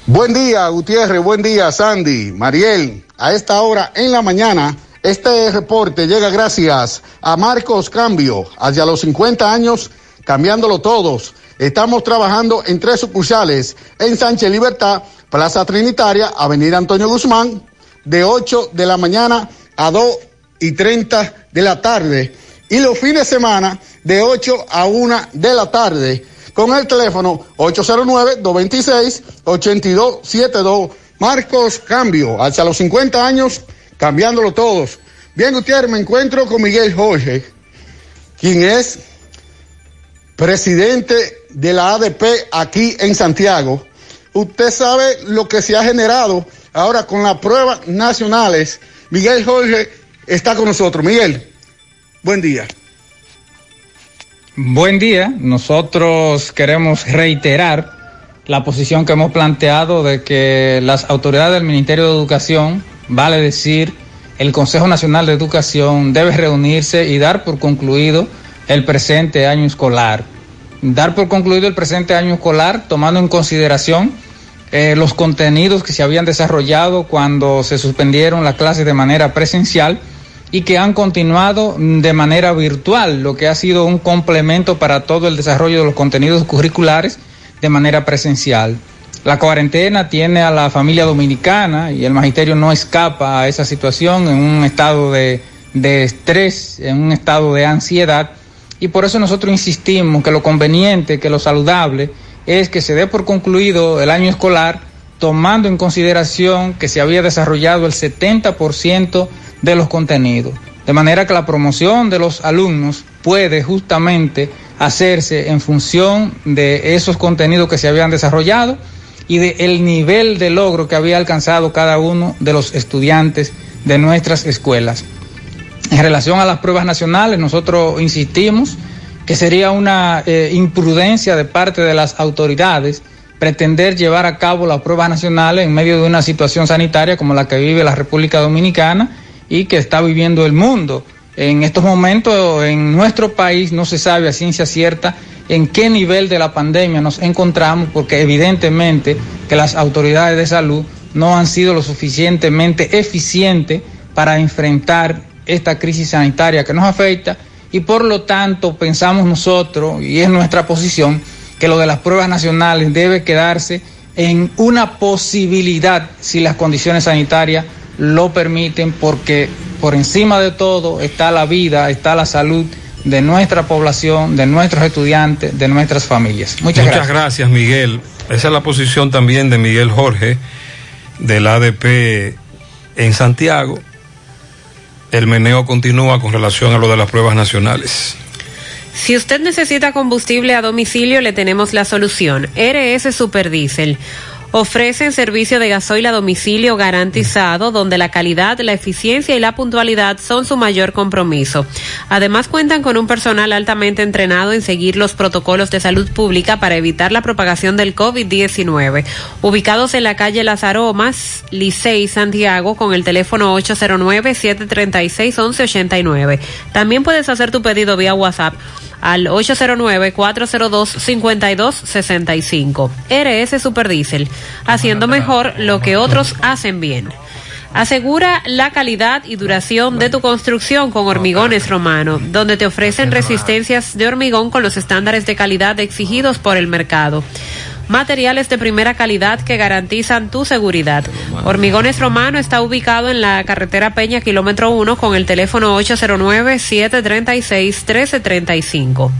Buen día, Gutiérrez. Buen día, Sandy. Mariel, a esta hora en la mañana, este reporte llega gracias a Marcos Cambio. Hacia los 50 años, cambiándolo todos. Estamos trabajando en tres sucursales. En Sánchez Libertad, Plaza Trinitaria, Avenida Antonio Guzmán, de 8 de la mañana a 2 y 30 de la tarde. Y los fines de semana, de 8 a 1 de la tarde con el teléfono 809-226-8272. Marcos Cambio, hacia los 50 años, cambiándolo todos. Bien, Gutiérrez, me encuentro con Miguel Jorge, quien es presidente de la ADP aquí en Santiago. Usted sabe lo que se ha generado ahora con las pruebas nacionales. Miguel Jorge está con nosotros. Miguel, buen día. Buen día. Nosotros queremos reiterar la posición que hemos planteado de que las autoridades del Ministerio de Educación, vale decir, el Consejo Nacional de Educación, debe reunirse y dar por concluido el presente año escolar. Dar por concluido el presente año escolar tomando en consideración eh, los contenidos que se habían desarrollado cuando se suspendieron las clases de manera presencial y que han continuado de manera virtual, lo que ha sido un complemento para todo el desarrollo de los contenidos curriculares de manera presencial. La cuarentena tiene a la familia dominicana y el magisterio no escapa a esa situación en un estado de, de estrés, en un estado de ansiedad y por eso nosotros insistimos que lo conveniente, que lo saludable es que se dé por concluido el año escolar tomando en consideración que se había desarrollado el 70% de los contenidos. De manera que la promoción de los alumnos puede justamente hacerse en función de esos contenidos que se habían desarrollado y del nivel de logro que había alcanzado cada uno de los estudiantes de nuestras escuelas. En relación a las pruebas nacionales, nosotros insistimos que sería una eh, imprudencia de parte de las autoridades pretender llevar a cabo las pruebas nacionales en medio de una situación sanitaria como la que vive la República Dominicana y que está viviendo el mundo. En estos momentos en nuestro país no se sabe a ciencia cierta en qué nivel de la pandemia nos encontramos porque evidentemente que las autoridades de salud no han sido lo suficientemente eficientes para enfrentar esta crisis sanitaria que nos afecta y por lo tanto pensamos nosotros, y es nuestra posición, que lo de las pruebas nacionales debe quedarse en una posibilidad si las condiciones sanitarias lo permiten, porque por encima de todo está la vida, está la salud de nuestra población, de nuestros estudiantes, de nuestras familias. Muchas, Muchas gracias. Miguel. Esa es la posición también de Miguel Jorge, del ADP en Santiago. El meneo continúa con relación a lo de las pruebas nacionales. Si usted necesita combustible a domicilio, le tenemos la solución. RS Superdiesel. Ofrecen servicio de gasoil a domicilio garantizado, donde la calidad, la eficiencia y la puntualidad son su mayor compromiso. Además, cuentan con un personal altamente entrenado en seguir los protocolos de salud pública para evitar la propagación del COVID-19. Ubicados en la calle Las Aromas, Licey, Santiago, con el teléfono 809-736-1189. También puedes hacer tu pedido vía WhatsApp al 809-402-5265. RS Superdiesel, haciendo mejor lo que otros hacen bien. Asegura la calidad y duración de tu construcción con Hormigones Romano, donde te ofrecen resistencias de hormigón con los estándares de calidad exigidos por el mercado. Materiales de primera calidad que garantizan tu seguridad. Hormigones Romano está ubicado en la carretera Peña, kilómetro 1, con el teléfono 809-736-1335.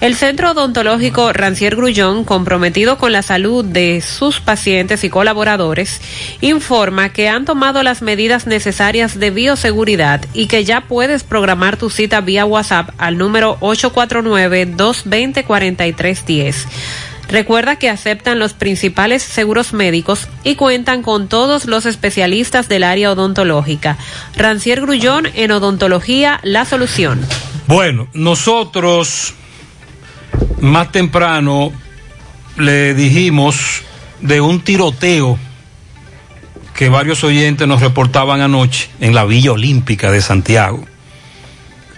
El Centro Odontológico Rancier Grullón, comprometido con la salud de sus pacientes y colaboradores, informa que han tomado las medidas necesarias de bioseguridad y que ya puedes programar tu cita vía WhatsApp al número 849-220-4310. Recuerda que aceptan los principales seguros médicos y cuentan con todos los especialistas del área odontológica. Rancier Grullón en Odontología, la solución. Bueno, nosotros más temprano le dijimos de un tiroteo que varios oyentes nos reportaban anoche en la Villa Olímpica de Santiago.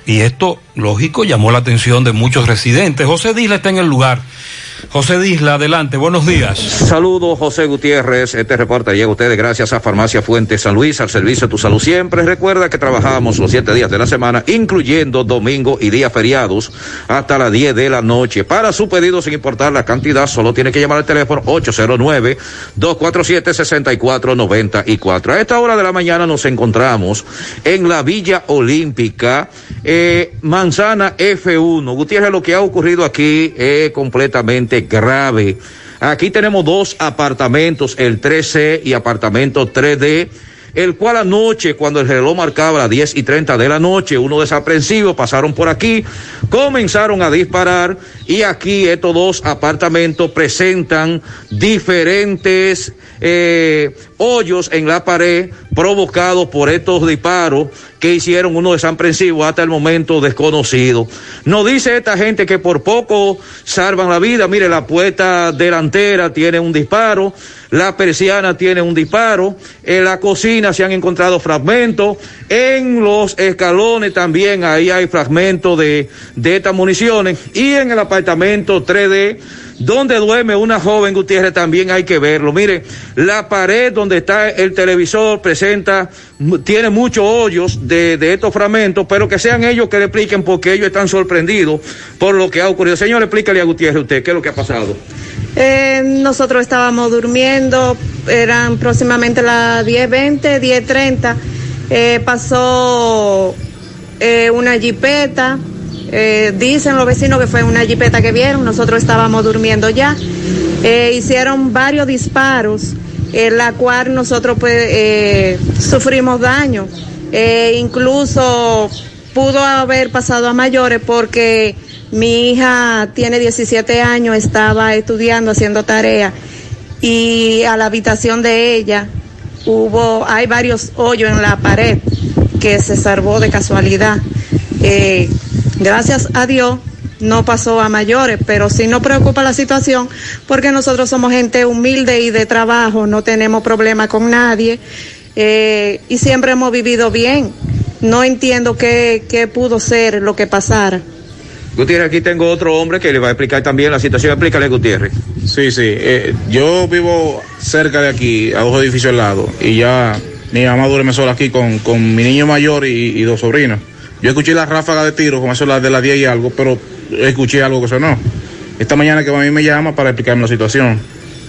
Y esto, lógico, llamó la atención de muchos residentes. José Disla está en el lugar. José Disla, adelante, buenos días. Saludos, José Gutiérrez. Este reporte llega a ustedes gracias a Farmacia Fuente San Luis, al servicio de tu salud siempre. Recuerda que trabajamos los siete días de la semana, incluyendo domingo y días feriados, hasta las 10 de la noche. Para su pedido, sin importar la cantidad, solo tiene que llamar al teléfono 809-247-6494. A esta hora de la mañana nos encontramos en la Villa Olímpica, eh, Manzana F1. Gutiérrez, lo que ha ocurrido aquí es completamente grave. Aquí tenemos dos apartamentos, el 3C y apartamento 3D, el cual anoche, cuando el reloj marcaba las 10 y 30 de la noche, unos desaprensivos pasaron por aquí, comenzaron a disparar y aquí estos dos apartamentos presentan diferentes eh, hoyos en la pared provocados por estos disparos que hicieron unos desaprensivos hasta el momento desconocido. Nos dice esta gente que por poco salvan la vida. Mire, la puerta delantera tiene un disparo, la persiana tiene un disparo, en la cocina se han encontrado fragmentos, en los escalones también ahí hay fragmentos de, de estas municiones y en el apartamento 3D donde duerme una joven Gutiérrez también hay que verlo. Mire, la pared donde está el televisor presenta, tiene muchos hoyos de, de, estos fragmentos, pero que sean ellos que le expliquen porque ellos están sorprendidos por lo que ha ocurrido. Señor, explícale a Gutiérrez usted qué es lo que ha pasado. Eh, nosotros estábamos durmiendo, eran próximamente las 10.20, 10.30. Eh, pasó eh, una jipeta Eh, dicen los vecinos que fue una jipeta que vieron, nosotros estábamos durmiendo ya. Eh, hicieron varios disparos, en la cual nosotros pues eh, sufrimos daño. Incluso pudo haber pasado a mayores porque mi hija tiene 17 años, estaba estudiando, haciendo tarea y a la habitación de ella hubo, hay varios hoyos en la pared que se salvó de casualidad. Gracias a Dios no pasó a mayores, pero sí nos preocupa la situación porque nosotros somos gente humilde y de trabajo, no tenemos problema con nadie eh, y siempre hemos vivido bien. No entiendo qué, qué pudo ser lo que pasara. Gutiérrez, aquí tengo otro hombre que le va a explicar también la situación. Explícale, Gutiérrez. Sí, sí. eh, yo vivo cerca de aquí, a dos edificios al lado, y ya mi mamá duerme sola aquí con, con mi niño mayor y, y dos sobrinos. Yo escuché la ráfaga de tiros, como eso las de las 10 y algo, pero escuché algo que sonó. Esta mañana que a mí me llama para explicarme la situación.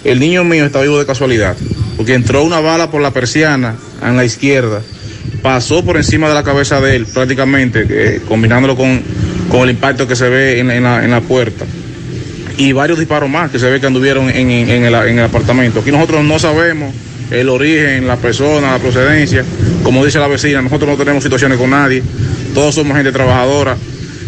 El niño mío está vivo de casualidad, porque entró una bala por la persiana en la izquierda, pasó por encima de la cabeza de él prácticamente, eh, combinándolo con, con el impacto que se ve en, la, en la puerta. Y varios disparos más que se ve que anduvieron en, en- el, en el apartamento. Aquí nosotros no sabemos el origen, la persona, la procedencia. Como dice la vecina, nosotros no tenemos situaciones con nadie. Todos somos gente trabajadora,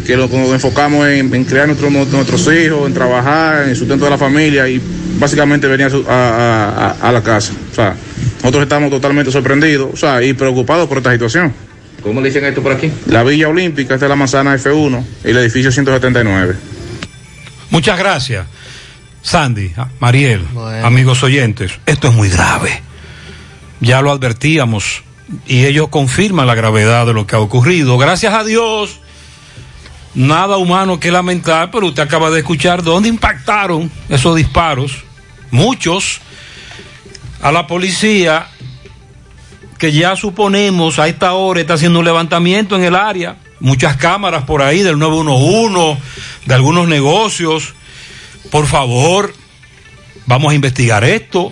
que lo- nos enfocamos en, en crear nuestro- nuestros hijos, en trabajar, en el sustento de la familia y básicamente venir a, su- a- a- a- a la casa. O sea, nosotros estamos totalmente sorprendidos o sea, y preocupados por esta situación. ¿Cómo le dicen esto por aquí? La Villa Olímpica, esta es la manzana F1 y el edificio 179. Muchas gracias. Sandy, ah, Mariel, amigos oyentes, esto es muy grave. Ya lo advertíamos y ellos confirman la gravedad de lo que ha ocurrido. Gracias a Dios, nada humano que lamentar, pero usted acaba de escuchar dónde impactaron esos disparos. Muchos a la policía que ya suponemos a esta hora está haciendo un levantamiento en el área, muchas cámaras por ahí del 911, de algunos negocios. Por favor, vamos a investigar esto.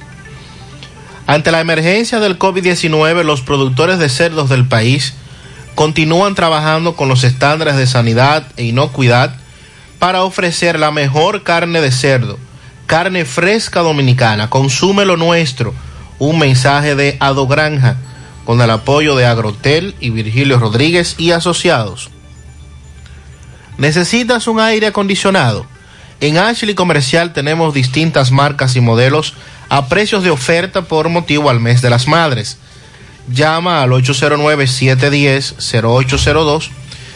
Ante la emergencia del COVID-19, los productores de cerdos del país continúan trabajando con los estándares de sanidad e inocuidad para ofrecer la mejor carne de cerdo, carne fresca dominicana, consume lo nuestro, un mensaje de Ado Granja, con el apoyo de Agrotel y Virgilio Rodríguez y asociados. ¿Necesitas un aire acondicionado? En Ashley Comercial tenemos distintas marcas y modelos a precios de oferta por motivo al mes de las madres. Llama al 809-710-0802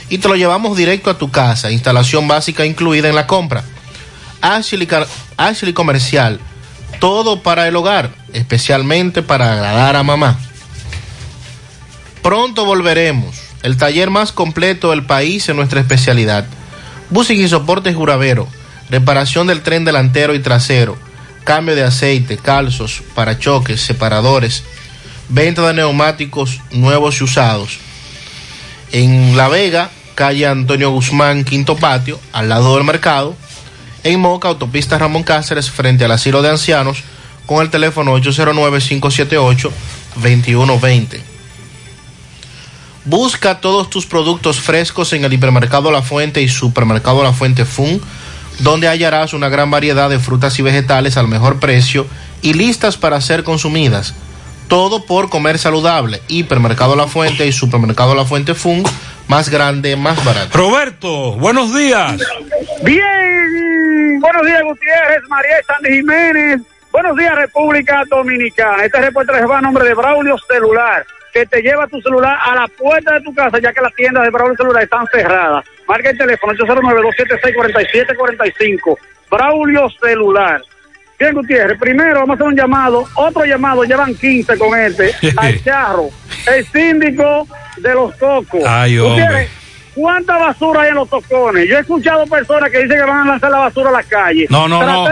y te lo llevamos directo a tu casa. Instalación básica incluida en la compra. Ashley, Ashley Comercial, todo para el hogar, especialmente para agradar a mamá. Pronto volveremos. El taller más completo del país en nuestra especialidad. Busing y soporte Juravero. Reparación del tren delantero y trasero. Cambio de aceite, calzos, parachoques, separadores. Venta de neumáticos nuevos y usados. En La Vega, calle Antonio Guzmán, quinto patio, al lado del mercado. En Moca, autopista Ramón Cáceres, frente al asilo de ancianos, con el teléfono 809-578-2120. Busca todos tus productos frescos en el hipermercado La Fuente y supermercado La Fuente Fun, donde hallarás una gran variedad de frutas y vegetales al mejor precio y listas para ser consumidas. Todo por comer saludable. Hipermercado La Fuente y supermercado La Fuente Fun, más grande, más barato. Roberto, buenos días. Bien, buenos días Gutiérrez, María Sandy Jiménez, buenos días República Dominicana. Este reporte les va a nombre de Braulio Celular, que te lleva tu celular a la puerta de tu casa, ya que las tiendas de Braulio Celular están cerradas. Marca el teléfono 809-276-4745. Braulio Celular. Bien, Gutiérrez, primero vamos a hacer un llamado, otro llamado, llevan 15 con este, al Charro, el síndico de los Cocos. Ay. Gutiérrez, ¿Cuánta basura hay en los tocones? Yo he escuchado personas que dicen que van a lanzar la basura a la calle. No, no, no.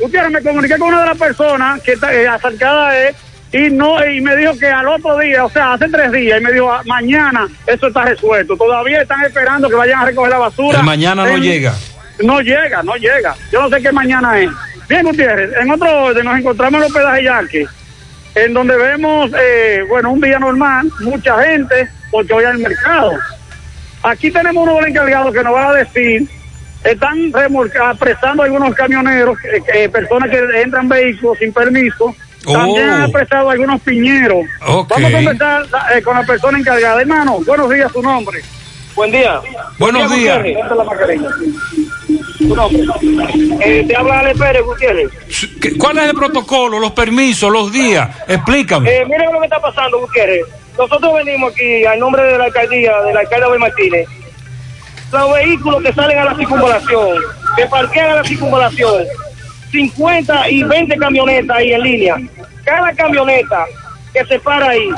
Usted me comuniqué con una de las personas que está eh, acercada es y no y me dijo que al otro día, o sea, hace tres días, y me dijo, "Ah, mañana eso está resuelto. Todavía están esperando que vayan a recoger la basura. El mañana no En- llega. No llega, no llega. Yo no sé qué mañana es. Bien, Gutiérrez, en otro orden nos encontramos en los pedajes Yaque, en donde vemos, eh, bueno, un día normal, mucha gente, porque hoy hay mercado. Aquí tenemos uno de los encargados que nos va a decir, están remolca- apresando a algunos camioneros, que- que- personas que entran vehículos sin permiso. También Oh. han apresado a algunos piñeros. Ok. Vamos a conversar eh, con la persona encargada. Hermano, buenos días, su nombre. Buen día. Buenos días. Tu nombre. Eh, te habla Ale Pérez Gutiérrez. ¿Qué- ¿Cuál es el protocolo, los permisos, los días? Explícame. Eh, mire lo que está pasando, Gutiérrez. Nosotros venimos aquí al nombre de la alcaldía, del alcalde Abel Martínez. Los vehículos que salen a la circunvalación, que parquean a la circunvalación, 50 y 20 camionetas ahí en línea. Cada camioneta que se para ahí,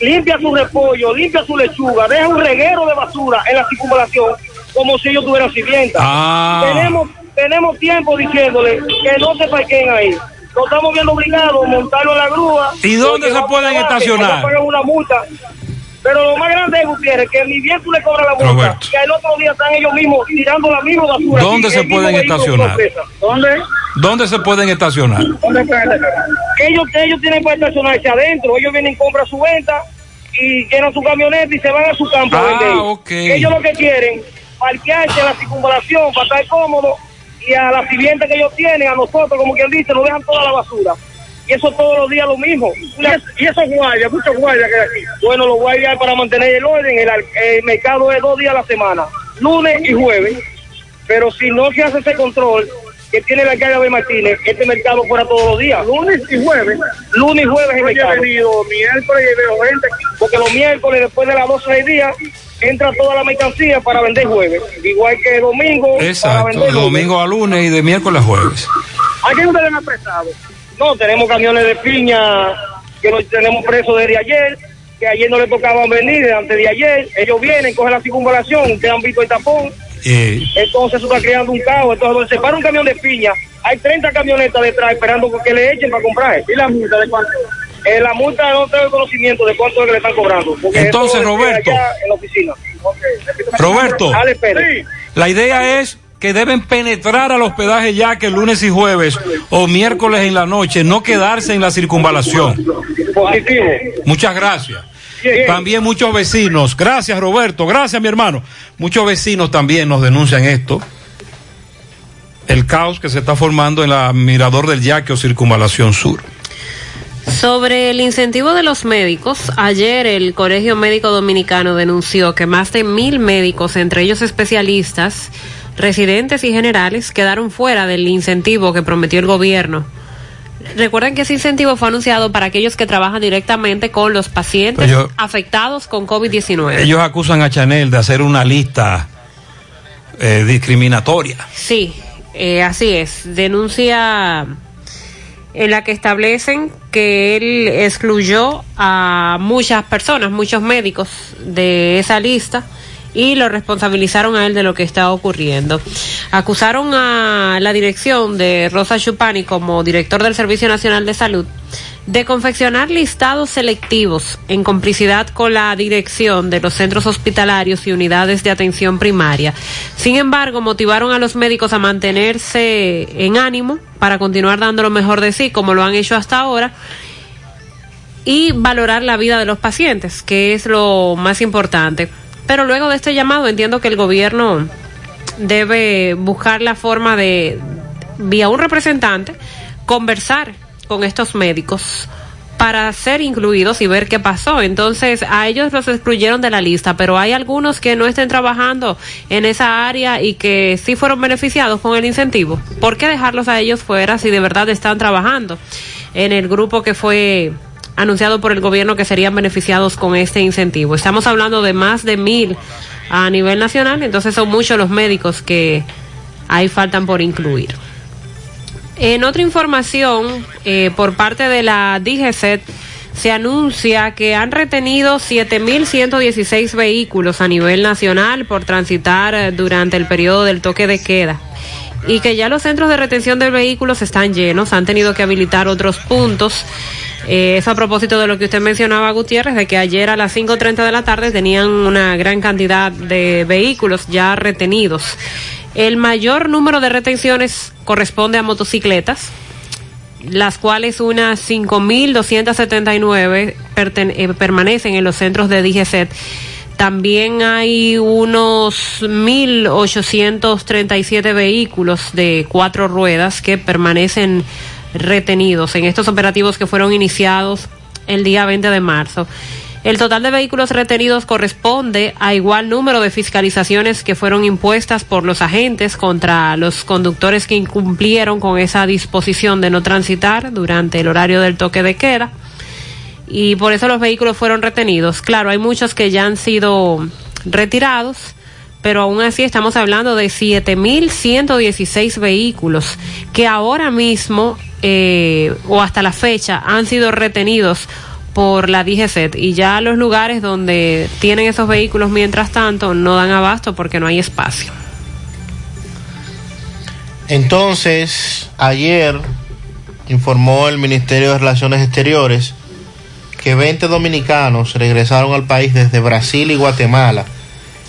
limpia su repollo, limpia su lechuga, deja un reguero de basura en la circunvalación como si ellos tuvieran sirvienta. Ah. Tenemos, tenemos tiempo diciéndole que no se parqueen ahí. Nos estamos viendo obligados a montarlo en la grúa. ¿Y dónde se pueden estacionar? una multa. Pero lo más grande es, Gutiérrez, que ni bien tú le cobras la multa, Roberto. que al otro día están ellos mismos tirando la misma basura. ¿Dónde se pueden estacionar? ¿Dónde? ¿Dónde se pueden estacionar? ¿Dónde pueden estacionar? Que ellos, ellos tienen para estacionarse adentro. Ellos vienen, compran su venta y llenan su camioneta y se van a su campo Ah, vender. ok. Que ellos lo que quieren, parquearse en la circunvalación para estar cómodo y a la sirvienta que ellos tienen, a nosotros, como quien dice, nos dejan toda la basura. Y eso todos los días lo mismo. Y, es- y esos guardias, muchos guardias que hay aquí. Bueno, los guardias hay para mantener el orden, el, el mercado es dos días a la semana, lunes y jueves. Pero si no se hace ese control que tiene la alcalde Abel Martínez, este mercado fuera todos los días. Lunes y jueves. Lunes y jueves el mercado. venido miércoles y veo gente. Porque los miércoles, después de las 12 del día, entra toda la mercancía para vender jueves. Igual que domingo, para Exacto, vender de lunes. domingo a lunes y de miércoles a jueves. ¿A quién ustedes han apresado? No, tenemos camiones de piña que los tenemos presos desde ayer, que ayer no le tocaban venir, antes de ayer. Ellos vienen, cogen la circunvalación, que han visto el tapón. Eh, Entonces eso está creando un caos. Entonces, donde se para un camión de piña, hay 30 camionetas detrás esperando que le echen para comprar. ¿Y la multa de cuánto? Eh, la multa no tengo conocimiento de cuánto es que le están cobrando. Entonces, Roberto. en la oficina. Roberto, Ale Pérez. la idea es que deben penetrar al hospedaje ya que lunes y jueves o miércoles en la noche, no quedarse en la circunvalación. Positivo. Muchas gracias. También muchos vecinos, gracias Roberto, gracias mi hermano. Muchos vecinos también nos denuncian esto. El caos que se está formando en la Mirador del Yaque o Circunvalación Sur. Sobre el incentivo de los médicos, ayer el Colegio Médico Dominicano denunció que más de mil médicos, entre ellos especialistas, residentes y generales, quedaron fuera del incentivo que prometió el gobierno. Recuerden que ese incentivo fue anunciado para aquellos que trabajan directamente con los pacientes yo- afectados con COVID-19. Ellos acusan a Chanel de hacer una lista eh, discriminatoria. Sí, eh, así es. Denuncia en la que establecen que él excluyó a muchas personas, muchos médicos de esa lista y lo responsabilizaron a él de lo que está ocurriendo. Acusaron a la dirección de Rosa Chupani como director del Servicio Nacional de Salud de confeccionar listados selectivos en complicidad con la dirección de los centros hospitalarios y unidades de atención primaria. Sin embargo, motivaron a los médicos a mantenerse en ánimo para continuar dando lo mejor de sí, como lo han hecho hasta ahora, y valorar la vida de los pacientes, que es lo más importante. Pero luego de este llamado entiendo que el gobierno debe buscar la forma de, vía un representante, conversar con estos médicos para ser incluidos y ver qué pasó. Entonces, a ellos los excluyeron de la lista, pero hay algunos que no estén trabajando en esa área y que sí fueron beneficiados con el incentivo. ¿Por qué dejarlos a ellos fuera si de verdad están trabajando en el grupo que fue anunciado por el gobierno que serían beneficiados con este incentivo? Estamos hablando de más de mil a nivel nacional, entonces son muchos los médicos que ahí faltan por incluir. En otra información, eh, por parte de la DGCET, se anuncia que han retenido 7.116 vehículos a nivel nacional por transitar eh, durante el periodo del toque de queda y que ya los centros de retención de vehículos están llenos, han tenido que habilitar otros puntos. Eh, eso a propósito de lo que usted mencionaba, Gutiérrez, de que ayer a las 5.30 de la tarde tenían una gran cantidad de vehículos ya retenidos. El mayor número de retenciones corresponde a motocicletas, las cuales unas 5.279 perten- eh, permanecen en los centros de DGCET. También hay unos 1.837 vehículos de cuatro ruedas que permanecen retenidos en estos operativos que fueron iniciados el día 20 de marzo. El total de vehículos retenidos corresponde a igual número de fiscalizaciones que fueron impuestas por los agentes contra los conductores que incumplieron con esa disposición de no transitar durante el horario del toque de queda. Y por eso los vehículos fueron retenidos. Claro, hay muchos que ya han sido retirados, pero aún así estamos hablando de 7.116 vehículos que ahora mismo eh, o hasta la fecha han sido retenidos por la DGCET y ya los lugares donde tienen esos vehículos mientras tanto no dan abasto porque no hay espacio. Entonces, ayer informó el Ministerio de Relaciones Exteriores que 20 dominicanos regresaron al país desde Brasil y Guatemala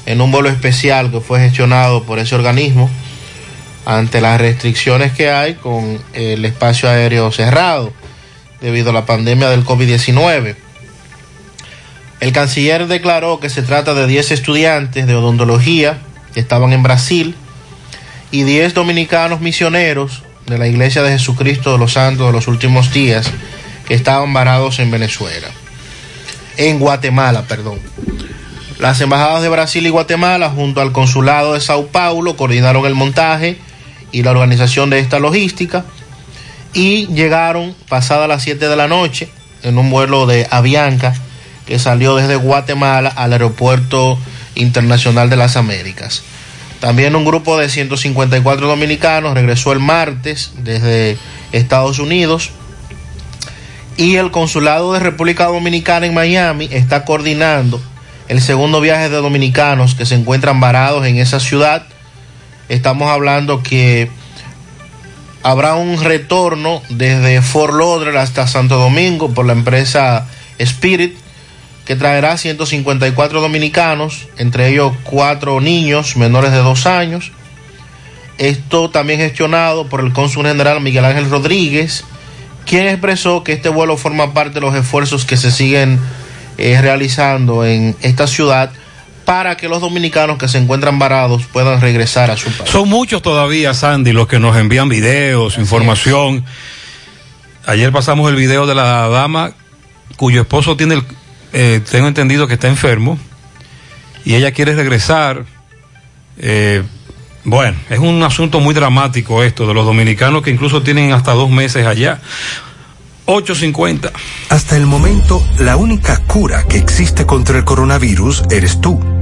en un vuelo especial que fue gestionado por ese organismo ante las restricciones que hay con el espacio aéreo cerrado debido a la pandemia del COVID-19. El canciller declaró que se trata de 10 estudiantes de odontología que estaban en Brasil y 10 dominicanos misioneros de la Iglesia de Jesucristo de los Santos de los Últimos Días que estaban varados en Venezuela. En Guatemala, perdón. Las embajadas de Brasil y Guatemala, junto al consulado de Sao Paulo, coordinaron el montaje y la organización de esta logística y llegaron pasada las 7 de la noche en un vuelo de Avianca que salió desde Guatemala al Aeropuerto Internacional de las Américas. También un grupo de 154 dominicanos regresó el martes desde Estados Unidos y el Consulado de República Dominicana en Miami está coordinando el segundo viaje de dominicanos que se encuentran varados en esa ciudad. Estamos hablando que habrá un retorno desde Fort Lauderdale hasta Santo Domingo por la empresa Spirit que traerá 154 dominicanos, entre ellos cuatro niños menores de dos años. Esto también gestionado por el cónsul general Miguel Ángel Rodríguez, quien expresó que este vuelo forma parte de los esfuerzos que se siguen eh, realizando en esta ciudad para que los dominicanos que se encuentran varados puedan regresar a su país. Son muchos todavía, Sandy, los que nos envían videos, información. Ayer pasamos el video de la dama cuyo esposo tiene el, eh, tengo entendido que está enfermo y ella quiere regresar. Eh, bueno, es un asunto muy dramático esto de los dominicanos que incluso tienen hasta dos meses allá. 850. Hasta el momento, la única cura que existe contra el coronavirus eres tú.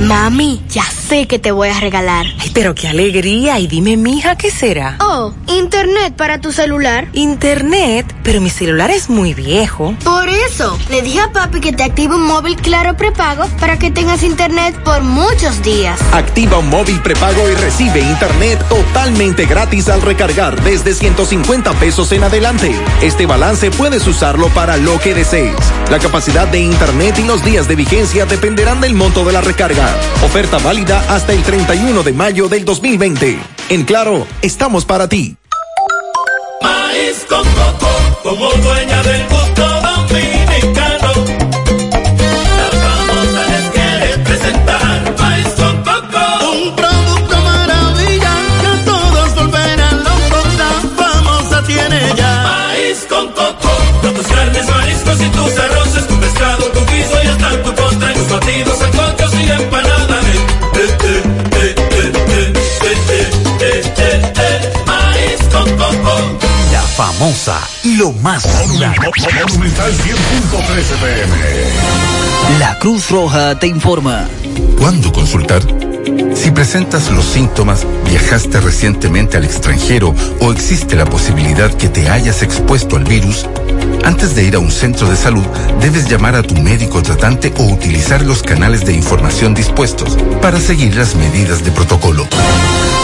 Mami, ya sé que te voy a regalar. Ay, pero qué alegría. Y dime, mija, ¿qué será? Oh, internet para tu celular. Internet, pero mi celular es muy viejo. Por eso, le dije a papi que te active un móvil claro prepago para que tengas internet por muchos días. Activa un móvil prepago y recibe internet totalmente gratis al recargar desde 150 pesos en adelante. Este balance puedes usarlo para lo que desees. La capacidad de internet y los días de vigencia dependerán del monto de la recarga. Oferta válida hasta el 31 de mayo del 2020. En Claro, estamos para ti. Maíz con coco como dueña del gusto dominicano. La famosa les quiere presentar maíz con coco. Un producto maravilla que a todos volverán locos. La famosa tiene ya. Maíz con coco. Con tus carnes, mariscos y tus arroces, tu pescado, tu guiso y hasta tu La famosa, lo más saludable. Monumental 100.13 pm. La Cruz Roja te informa. ¿Cuándo consultar? Si presentas los síntomas, viajaste recientemente al extranjero o existe la posibilidad que te hayas expuesto al virus, antes de ir a un centro de salud, debes llamar a tu médico tratante o utilizar los canales de información dispuestos para seguir las medidas de protocolo.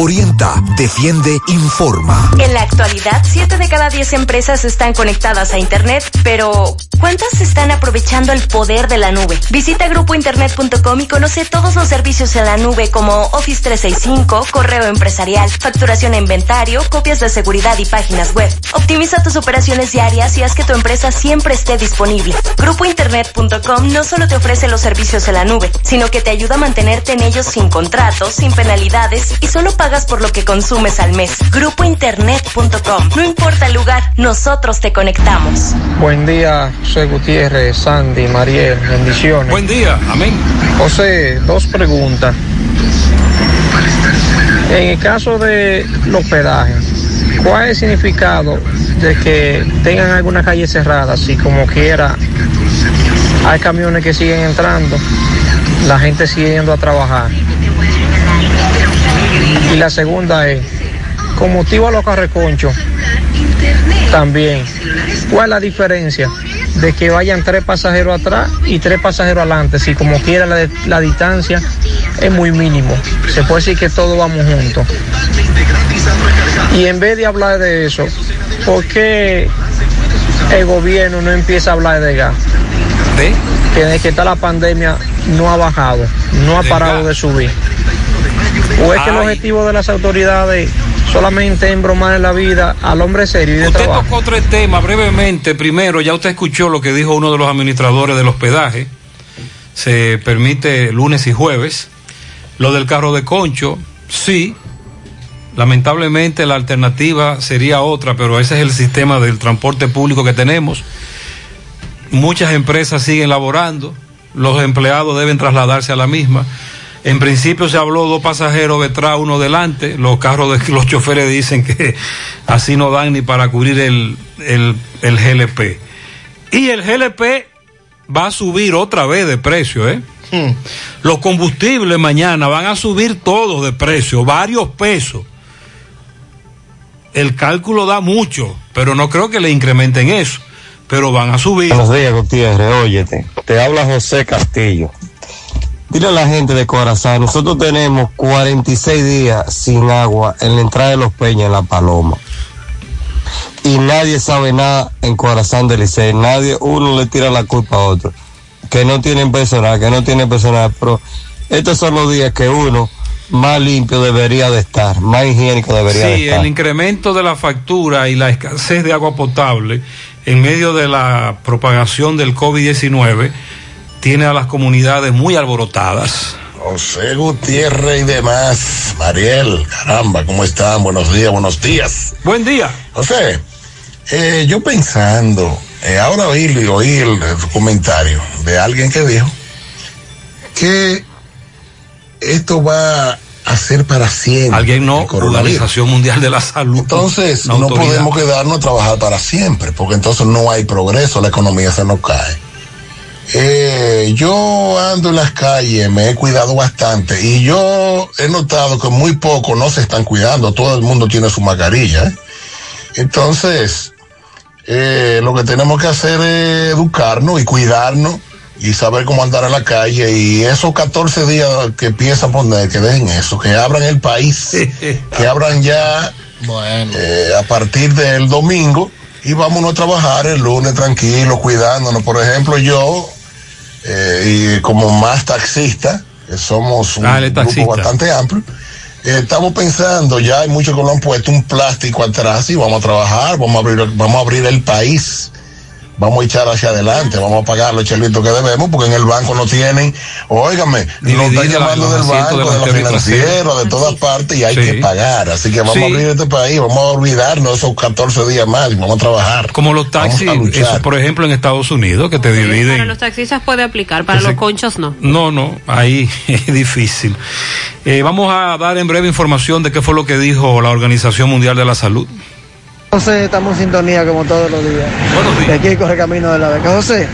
Orienta, defiende, informa. En la actualidad, 7 de cada 10 empresas están conectadas a Internet, pero ¿cuántas están aprovechando el poder de la nube? Visita grupointernet.com y conoce todos los servicios en la nube como Office 365, correo empresarial, facturación e inventario, copias de seguridad y páginas web. Optimiza tus operaciones diarias y haz que tu empresa siempre esté disponible. Grupointernet.com no solo te ofrece los servicios en la nube, sino que te ayuda a mantenerte en ellos sin contratos, sin penalidades y solo pagas por lo que consumes al mes. Grupointernet.com. No importa el lugar, nosotros te conectamos. Buen día, José Gutiérrez, Sandy, Mariel, bendiciones. Buen día, amén. José, dos preguntas. En el caso de los hospedaje, ¿cuál es el significado de que tengan alguna calle cerrada, si como quiera hay camiones que siguen entrando, la gente sigue yendo a trabajar? Y la segunda es, con motivo a los carreconchos, también, ¿cuál es la diferencia de que vayan tres pasajeros atrás y tres pasajeros adelante? Si como quiera la, la distancia es muy mínimo, se puede decir que todos vamos juntos. Y en vez de hablar de eso, ¿por qué el gobierno no empieza a hablar de gas? Que desde que está la pandemia no ha bajado, no ha ¿De parado de subir. ¿O es que el objetivo de las autoridades solamente embromar en la vida al hombre serio y de Usted trabajo? tocó tres temas brevemente. Primero, ya usted escuchó lo que dijo uno de los administradores del hospedaje. Se permite lunes y jueves. Lo del carro de concho, sí. Lamentablemente la alternativa sería otra, pero ese es el sistema del transporte público que tenemos. Muchas empresas siguen laborando, los empleados deben trasladarse a la misma. En principio se habló dos pasajeros detrás, uno delante. Los carros de los choferes dicen que así no dan ni para cubrir el, el, el GLP. Y el GLP va a subir otra vez de precio, ¿eh? Los combustibles mañana van a subir todos de precio, varios pesos. El cálculo da mucho, pero no creo que le incrementen eso. Pero van a subir. Buenos días, Gutiérrez. Óyete, te habla José Castillo. Dile a la gente de Corazán, nosotros tenemos 46 días sin agua en la entrada de los Peñas en La Paloma. Y nadie sabe nada en Corazán del Licey. Nadie, uno le tira la culpa a otro. Que no tienen personal, que no tienen personal. Pero estos son los días que uno más limpio debería de estar, más higiénico debería de Sí, estar. el incremento de la factura y la escasez de agua potable en medio de la propagación del COVID-19 tiene a las comunidades muy alborotadas. José Gutiérrez y demás. Mariel, caramba, ¿cómo están? Buenos días, buenos días. Buen día. José, eh, yo pensando, eh, ahora oí, oí el, el comentario de alguien que dijo que esto va a ser para siempre. Alguien no. Organización Mundial de la Salud. Entonces, no autoridad. podemos quedarnos a trabajar para siempre, porque entonces no hay progreso, la economía se nos cae. Eh, yo ando en las calles, me he cuidado bastante y yo he notado que muy poco no se están cuidando, todo el mundo tiene su mascarilla. Entonces, eh, lo que tenemos que hacer es educarnos y cuidarnos y saber cómo andar en la calle y esos 14 días que empiezan a poner, que dejen eso, que abran el país, que abran ya eh, a partir del domingo y vámonos a trabajar el lunes tranquilo, cuidándonos. Por ejemplo, yo, eh, y como más taxista, que somos un grupo bastante amplio, eh, estamos pensando, ya hay muchos que lo han puesto un plástico atrás y vamos a trabajar, vamos a abrir, vamos a abrir el país. Vamos a echar hacia adelante, vamos a pagar los chelitos que debemos, porque en el banco no tienen, óigame, nos están llamando del banco, de la trasero. financiera, de todas partes, y hay Sí. que pagar. Así que vamos Sí. a abrir este país, vamos a olvidarnos esos 14 días más y vamos a trabajar. Como los taxis, eso, por ejemplo, en Estados Unidos, que te Para dividen. los taxistas puede aplicar, para Ese- los conchos no. No, no, ahí es difícil. Eh, vamos a dar en breve información de qué fue lo que dijo la Organización Mundial de la Salud. José, estamos en sintonía como todos los días. De aquí corre camino de la beca. José,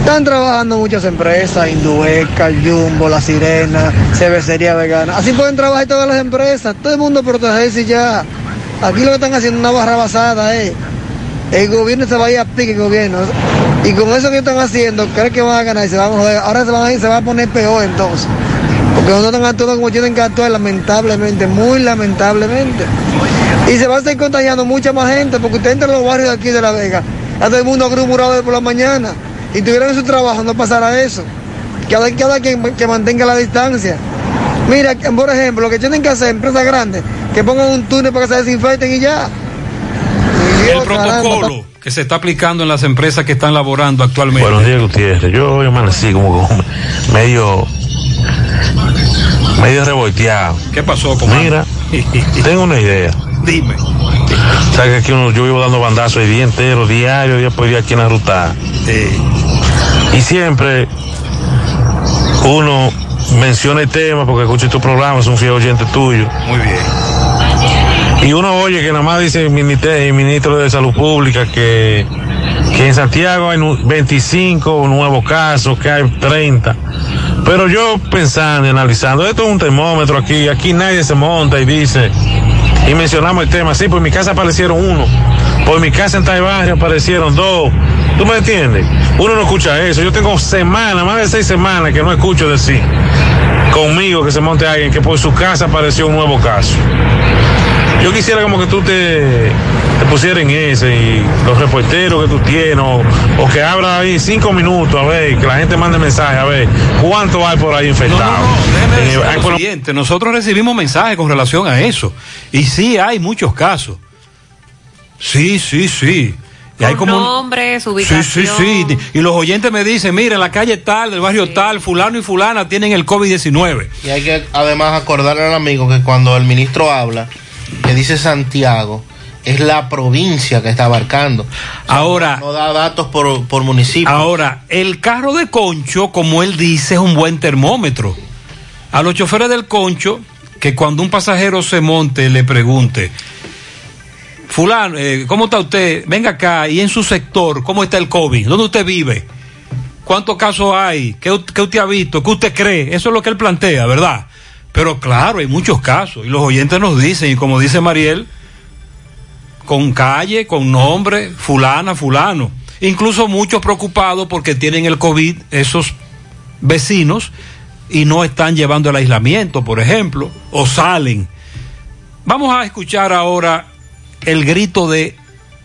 están trabajando muchas empresas, Indueca, Jumbo, La Sirena, Cervecería Vegana. Así pueden trabajar todas las empresas, todo el mundo protegerse y ya. Aquí lo que están haciendo es una barra basada, eh. El gobierno se va a ir a pique el gobierno. Y con eso que están haciendo, creen que van a ganar y se van a joder. Ahora se van a ir, se va a poner peor entonces. Porque nosotros están actuando como tienen que actuar, lamentablemente, muy lamentablemente. Y se va a estar contagiando mucha más gente, porque usted entra a los barrios de aquí de La Vega, a todo el mundo agrumurado por la mañana, y tuvieran su trabajo, no pasará eso. Cada, cada quien que mantenga la distancia. Mira, por ejemplo, lo que tienen que hacer empresas grandes, que pongan un túnel para que se desinfecten y ya. El protocolo que se está aplicando en las empresas que están laborando actualmente. Buenos días, Gutiérrez. Yo hoy amanecí como medio, medio revolteado. ¿Qué pasó, Mira, tengo una idea. Dime. Sabes que aquí uno, yo vivo dando bandazos el día entero, diario, día por día aquí en la ruta. Y siempre uno menciona el tema porque escucho tu programa, es un fiel oyente tuyo. Muy bien. Y uno oye que nada más dice el ministro, de Salud Pública que, que en Santiago hay nu- 25 nuevos casos, que hay 30. Pero yo pensando y analizando, esto es un termómetro aquí, aquí nadie se monta y dice, y mencionamos el tema, sí, por mi casa aparecieron uno, por mi casa en tal barrio aparecieron dos. ¿Tú me entiendes? Uno no escucha eso. Yo tengo semanas, más de seis semanas que no escucho decir conmigo que se monte alguien que por su casa apareció un nuevo caso. Yo quisiera como que tú te, te pusieras en ese y los reporteros que tú tienes o, o que abra ahí cinco minutos a ver, que la gente mande mensaje a ver cuánto hay por ahí infectado. Eh, hay por- Lo siguiente, nosotros recibimos mensajes con relación a eso. Y sí, hay muchos casos. Sí, sí, sí. Y hay como Nombres, Sí, ubicación. sí, sí. Y los oyentes me dicen, mira, en la calle tal, del barrio tal, fulano y fulana tienen el COVID-19. Y hay que además acordarle al amigo que cuando el ministro habla, que dice Santiago, es la provincia que está abarcando. Ahora. No da datos por, por municipio. Ahora, el carro de concho, como él dice, es un buen termómetro. A los choferes del concho, que cuando un pasajero se monte le pregunte, fulano, eh, ¿cómo está usted? Venga acá, y en su sector, ¿cómo está el COVID? ¿Dónde usted vive? ¿Cuántos casos hay? ¿Qué, qué usted ha visto? ¿Qué usted cree? Eso es lo que él plantea, ¿verdad? Pero claro, hay muchos casos, y los oyentes nos dicen, y como dice Mariel, con calle, con nombre, fulana, fulano. Incluso muchos preocupados porque tienen el COVID, esos vecinos, y no están llevando el aislamiento, por ejemplo, o salen. Vamos a escuchar ahora el grito de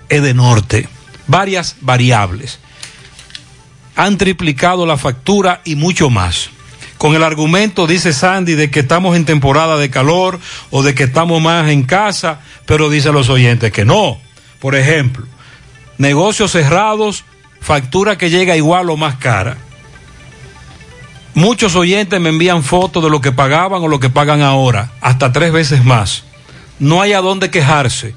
Edenorte. Varias variables. Han triplicado la factura y mucho más. Con el argumento, dice Sandy, de que estamos en temporada de calor o de que estamos más en casa, pero dicen los oyentes que no. Por ejemplo, negocios cerrados, factura que llega igual o más cara. Muchos oyentes me envían fotos de lo que pagaban o lo que pagan ahora, hasta tres veces más. No hay a dónde quejarse.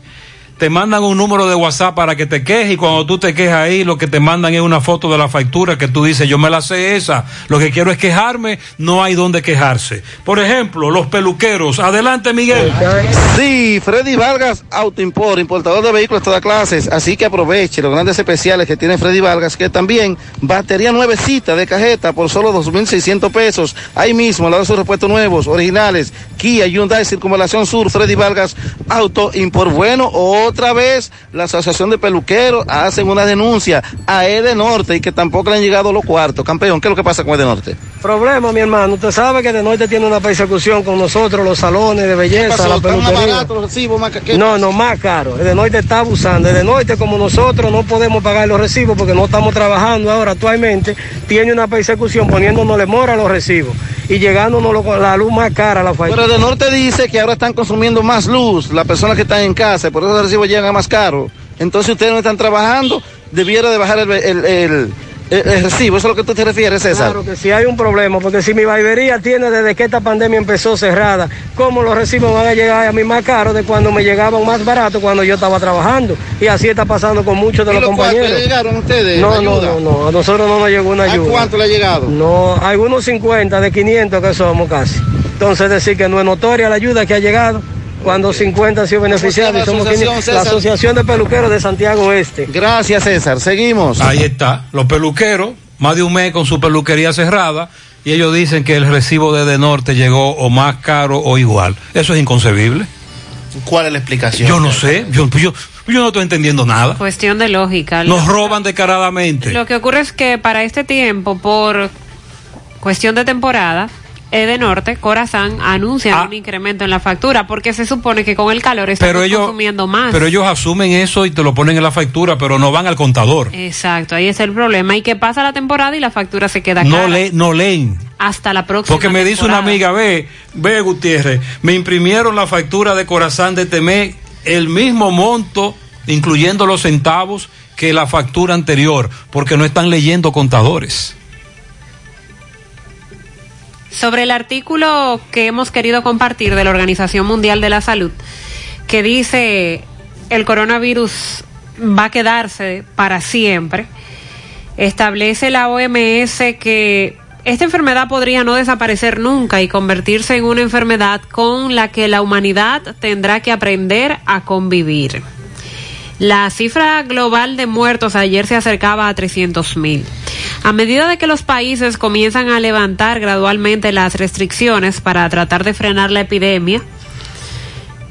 Te mandan un número de WhatsApp para que te quejes y cuando tú te quejas ahí, lo que te mandan es una foto de la factura que tú dices, yo me la sé esa, lo que quiero es quejarme, no hay donde quejarse. Por ejemplo, los peluqueros. Adelante, Miguel. Sí, Freddy Vargas Autoimport, importador de vehículos de todas clases, así que aproveche los grandes especiales que tiene Freddy Vargas, que también batería nuevecita de cajeta por solo 2.600 pesos, ahí mismo, al lado de sus repuestos nuevos, originales, Kia, Hyundai, Circunvalación Sur, Freddy Vargas Autoimport. Bueno, otra vez la Asociación de Peluqueros hacen una denuncia a Ede Norte y que tampoco le han llegado los cuartos. Campeón, ¿qué es lo que pasa con Ede Norte? Problema, mi hermano. Usted sabe que de norte tiene una persecución con nosotros, los salones de belleza, la ¿Están más peluquería. recibos? Más que- No, no, más caro. El de norte está abusando. El de norte, como nosotros no podemos pagar los recibos porque no estamos trabajando ahora actualmente, tiene una persecución poniéndonos mora a los recibos y llegándonos lo- la luz más cara a la factura. Pero de norte dice que ahora están consumiendo más luz las personas que están en casa, por eso los recibos llegan a más caro. Entonces ustedes no están trabajando, debiera de bajar el, el- el- el- el recibo. ¿Eso es lo que tú te refieres, César? Claro que sí hay un problema, porque si mi barbería tiene desde que esta pandemia empezó cerrada, ¿cómo los recibos van a llegar a mí más caros de cuando me llegaban más baratos cuando yo estaba trabajando? Y así está pasando con muchos de ¿Y los compañeros. le llegaron a ustedes, No, no, no, no, a nosotros no nos llegó una ¿A ayuda. cuánto le ha llegado? No, algunos 50 de 500 que somos casi. Entonces decir que no es notoria la ayuda que ha llegado cuando 50 han sido beneficiados ¿Cómo somos se llama la 500. La asociación, Asociación de Peluqueros de Santiago Este. Gracias, César. Seguimos. Ahí está, los peluqueros, más de un mes con su peluquería cerrada, y ellos dicen que el recibo de De Norte llegó o más caro o igual. Eso es inconcebible. ¿Cuál es la explicación? Yo no sé, yo, yo, yo no estoy entendiendo nada. Cuestión de lógica. Nos roban descaradamente. Lo que ocurre es que para este tiempo, por cuestión de temporada, Edenorte, Corazán anuncian un incremento en la factura porque se supone que con el calor estamos ellos, consumiendo más. pero ellos asumen eso y te lo ponen en la factura, pero no van al contador. Exacto, ahí es el problema. Y que pasa la temporada y la factura se queda No, cara le, no leen. hasta la próxima. Porque me dice una amiga, ve, ve Gutiérrez, me imprimieron la factura de Corazán de este mes, el mismo monto, incluyendo los centavos, que la factura anterior, porque no están leyendo contadores. Sobre el artículo que hemos querido compartir de la Organización Mundial de la Salud, que dice el coronavirus va a quedarse para siempre, establece la OMS que esta enfermedad podría no desaparecer nunca y convertirse en una enfermedad con la que la humanidad tendrá que aprender a convivir. La cifra global de muertos ayer se acercaba a 300 mil. A medida de que los países comienzan a levantar gradualmente las restricciones para tratar de frenar la epidemia,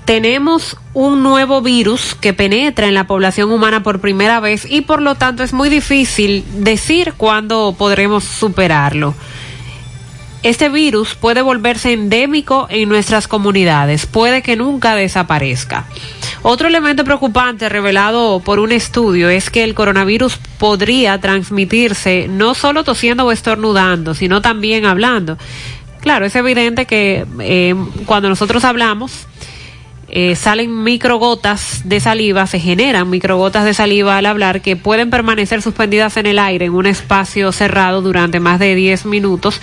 tenemos un nuevo virus que penetra en la población humana por primera vez y por lo tanto es muy difícil decir cuándo podremos superarlo. Este virus puede volverse endémico en nuestras comunidades, puede que nunca desaparezca. Otro elemento preocupante revelado por un estudio es que el coronavirus podría transmitirse no solo tosiendo o estornudando, sino también hablando. Claro, es evidente que eh, cuando nosotros hablamos, eh, salen microgotas de saliva, se generan microgotas de saliva al hablar que pueden permanecer suspendidas en el aire en un espacio cerrado durante más de 10 minutos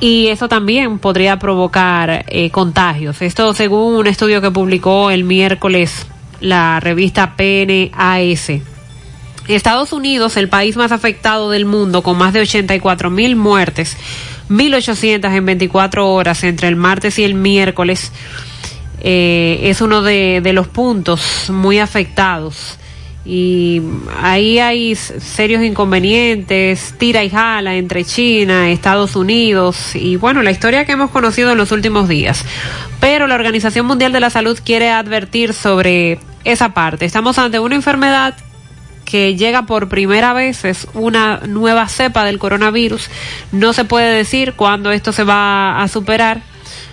y eso también podría provocar eh, contagios. Esto según un estudio que publicó el miércoles la revista PNAS. Estados Unidos, el país más afectado del mundo, con más de 84 mil muertes, 1.800 en 24 horas entre el martes y el miércoles, eh, es uno de, de los puntos muy afectados. Y ahí hay serios inconvenientes, tira y jala entre China, Estados Unidos y bueno, la historia que hemos conocido en los últimos días. Pero la Organización Mundial de la Salud quiere advertir sobre esa parte. Estamos ante una enfermedad que llega por primera vez, es una nueva cepa del coronavirus. No se puede decir cuándo esto se va a superar.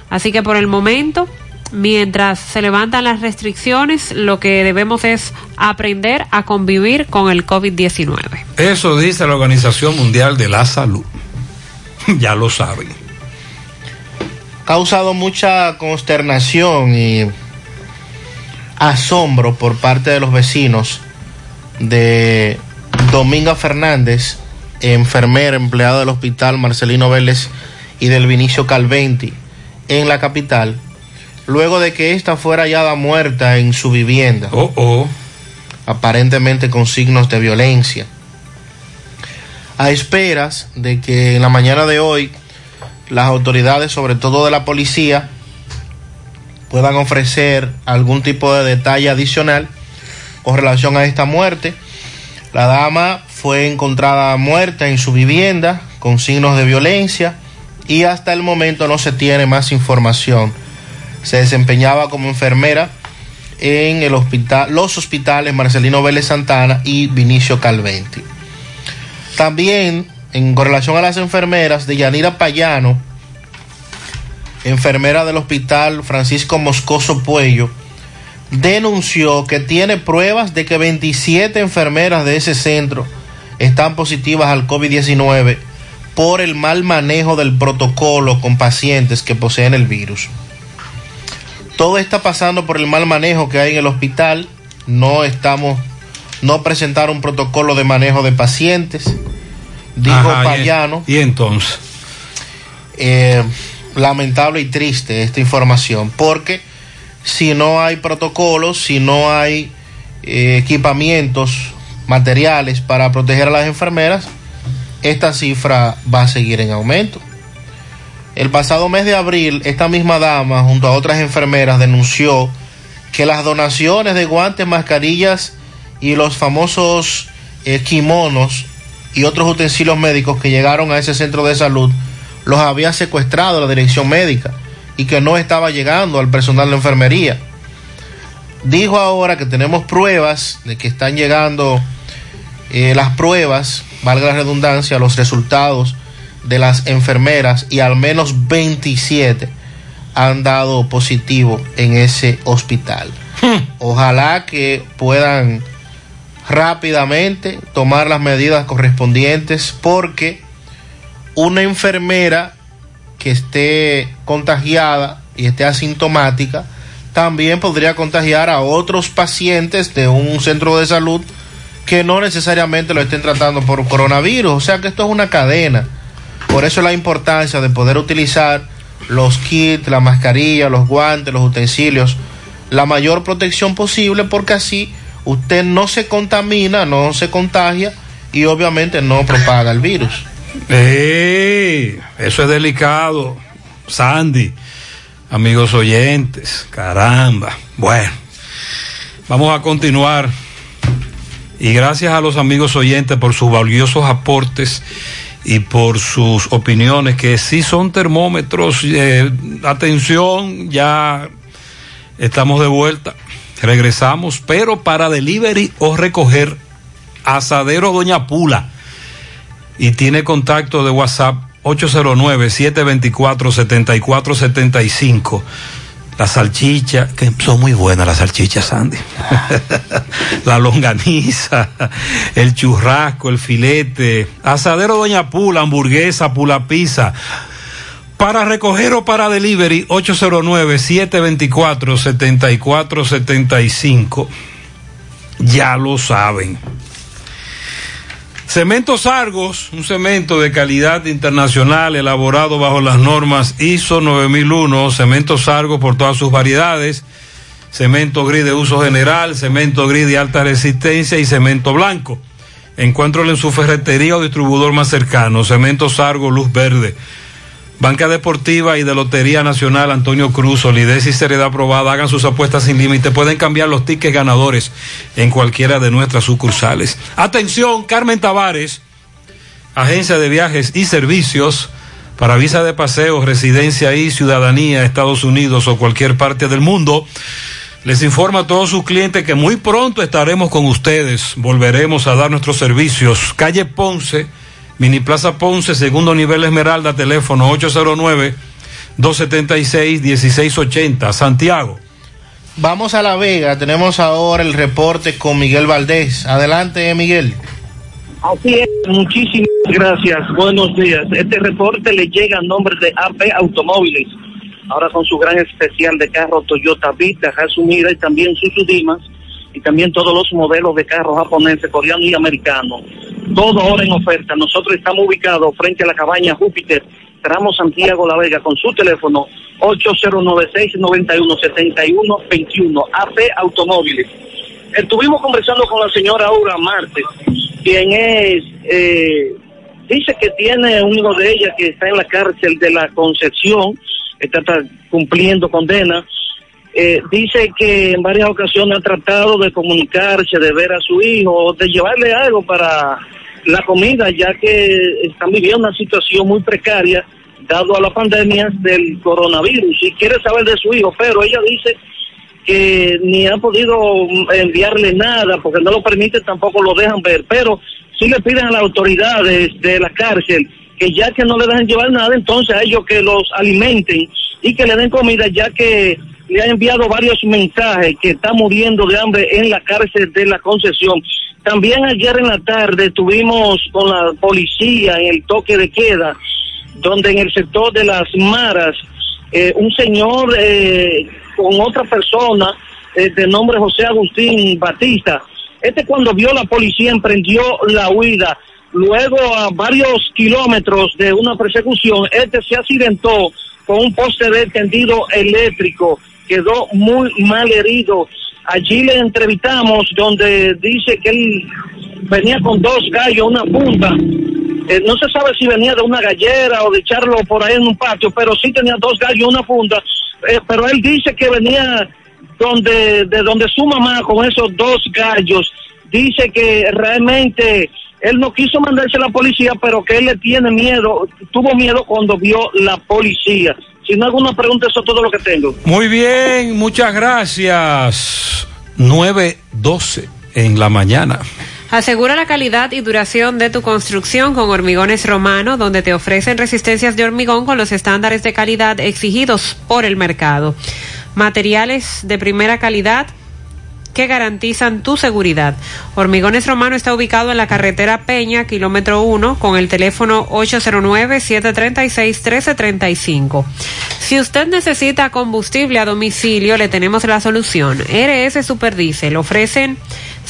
Así que por el momento, mientras se levantan las restricciones, lo que debemos es aprender a convivir con el COVID-19. Eso dice la Organización Mundial de la Salud. ya lo saben. causado mucha consternación y asombro por parte de los vecinos de Dominga Fernández, enfermera, empleado del hospital Marcelino Vélez y del Vinicio Calventi en la capital, luego de que ésta fuera hallada muerta en su vivienda. Oh, oh. Aparentemente con signos de violencia. A esperas de que en la mañana de hoy las autoridades, sobre todo de la policía, puedan ofrecer algún tipo de detalle adicional con relación a esta muerte. La dama fue encontrada muerta en su vivienda con signos de violencia y hasta el momento no se tiene más información. Se desempeñaba como enfermera en el hospital, los hospitales Marcelino Vélez Santana y Vinicio Calventi. También, en relación a las enfermeras, de Yanira Payano, enfermera del hospital Francisco Moscoso Puello, denunció que tiene pruebas de que 27 enfermeras de ese centro están positivas al COVID-19 por el mal manejo del protocolo con pacientes que poseen el virus. Todo está pasando por el mal manejo que hay en el hospital. No estamos, no presentar un protocolo de manejo de pacientes. Dijo Ajá, Payano. Y entonces. Eh, lamentable y triste esta información, porque si no hay protocolos, si no hay eh, equipamientos, materiales para proteger a las enfermeras, esta cifra va a seguir en aumento. El pasado mes de abril, esta misma dama, junto a otras enfermeras, denunció que las donaciones de guantes, mascarillas y los famosos eh, kimonos y otros utensilios médicos que llegaron a ese centro de salud los había secuestrado la dirección médica y que no estaba llegando al personal de enfermería. Dijo ahora que tenemos pruebas de que están llegando eh, las pruebas, valga la redundancia, los resultados de las enfermeras y al menos 27 han dado positivo en ese hospital. Ojalá que puedan rápidamente tomar las medidas correspondientes porque una enfermera que esté contagiada y esté asintomática también podría contagiar a otros pacientes de un centro de salud que no necesariamente lo estén tratando por coronavirus. O sea que esto es una cadena. Por eso la importancia de poder utilizar los kits, la mascarilla, los guantes, los utensilios, la mayor protección posible porque así usted no se contamina, no se contagia y obviamente no propaga el virus. ¡Ey! Eso es delicado, Sandy. Amigos oyentes, caramba. Bueno, vamos a continuar. Y gracias a los amigos oyentes por sus valiosos aportes y por sus opiniones, que sí son termómetros. eh, atención, ya estamos de vuelta. Regresamos, pero para delivery o recoger, Asadero Doña Pula y tiene contacto de WhatsApp 809-724-7475. La salchicha, que son muy buenas las salchichas, Sandy. la longaniza, el churrasco, el filete, asadero Doña Pula, hamburguesa, pula pizza. Para recoger o para delivery, 809-724-7475. Ya lo saben. Cementos Argos, un cemento de calidad internacional elaborado bajo las normas ISO 9001, cementos Argos por todas sus variedades, cemento gris de uso general, cemento gris de alta resistencia y cemento blanco. Encuéntralo en su ferretería o distribuidor más cercano, cementos Argos Luz Verde. Banca Deportiva y de Lotería Nacional Antonio Cruz, solidez y seriedad aprobada. Hagan sus apuestas sin límite. Pueden cambiar los tickets ganadores en cualquiera de nuestras sucursales. Atención, Carmen Tavares, Agencia de Viajes y Servicios para visa de paseo, residencia y ciudadanía, Estados Unidos o cualquier parte del mundo. Les informa a todos sus clientes que muy pronto estaremos con ustedes. Volveremos a dar nuestros servicios. Calle Ponce. Mini Plaza Ponce, segundo nivel Esmeralda, teléfono 809-276-1680, Santiago. Vamos a La Vega, tenemos ahora el reporte con Miguel Valdés. Adelante, Miguel. Así es, muchísimas gracias. Buenos días. Este reporte le llega a nombre de AP Automóviles. Ahora con su gran especial de carro Toyota Vita, Hasumira y también Suzudimas y también todos los modelos de carros japoneses, coreanos y americanos. Todo ahora en oferta. Nosotros estamos ubicados frente a la cabaña Júpiter tramo Santiago La Vega, con su teléfono 8096-917121, AP Automóviles. Estuvimos conversando con la señora Aura Marte, quien es, eh, dice que tiene un hijo de ella que está en la cárcel de la Concepción, está, está cumpliendo condena. Eh, dice que en varias ocasiones ha tratado de comunicarse, de ver a su hijo, de llevarle algo para la comida, ya que están viviendo una situación muy precaria dado a la pandemia del coronavirus y quiere saber de su hijo, pero ella dice que ni ha podido enviarle nada porque no lo permite, tampoco lo dejan ver, pero sí le piden a las autoridades de la cárcel que ya que no le dejan llevar nada, entonces a ellos que los alimenten y que le den comida, ya que le han enviado varios mensajes que está muriendo de hambre en la cárcel de la concesión. También ayer en la tarde estuvimos con la policía en el toque de queda, donde en el sector de las Maras, eh, un señor eh, con otra persona eh, de nombre José Agustín Batista, este cuando vio la policía emprendió la huida. Luego a varios kilómetros de una persecución, este se accidentó con un poste de tendido eléctrico, quedó muy mal herido. Allí le entrevistamos donde dice que él venía con dos gallos, una punta. Eh, no se sabe si venía de una gallera o de echarlo por ahí en un patio, pero sí tenía dos gallos, una punta. Eh, pero él dice que venía donde de donde su mamá con esos dos gallos. Dice que realmente él no quiso mandarse a la policía, pero que él le tiene miedo, tuvo miedo cuando vio la policía. Si no alguna pregunta, eso es todo lo que tengo. Muy bien, muchas gracias. 9.12 en la mañana. Asegura la calidad y duración de tu construcción con Hormigones Romano, donde te ofrecen resistencias de hormigón con los estándares de calidad exigidos por el mercado. Materiales de primera calidad que garantizan tu seguridad. Hormigones Romano está ubicado en la carretera Peña, kilómetro 1, con el teléfono 809-736-1335. Si usted necesita combustible a domicilio, le tenemos la solución. RS Superdiesel ofrecen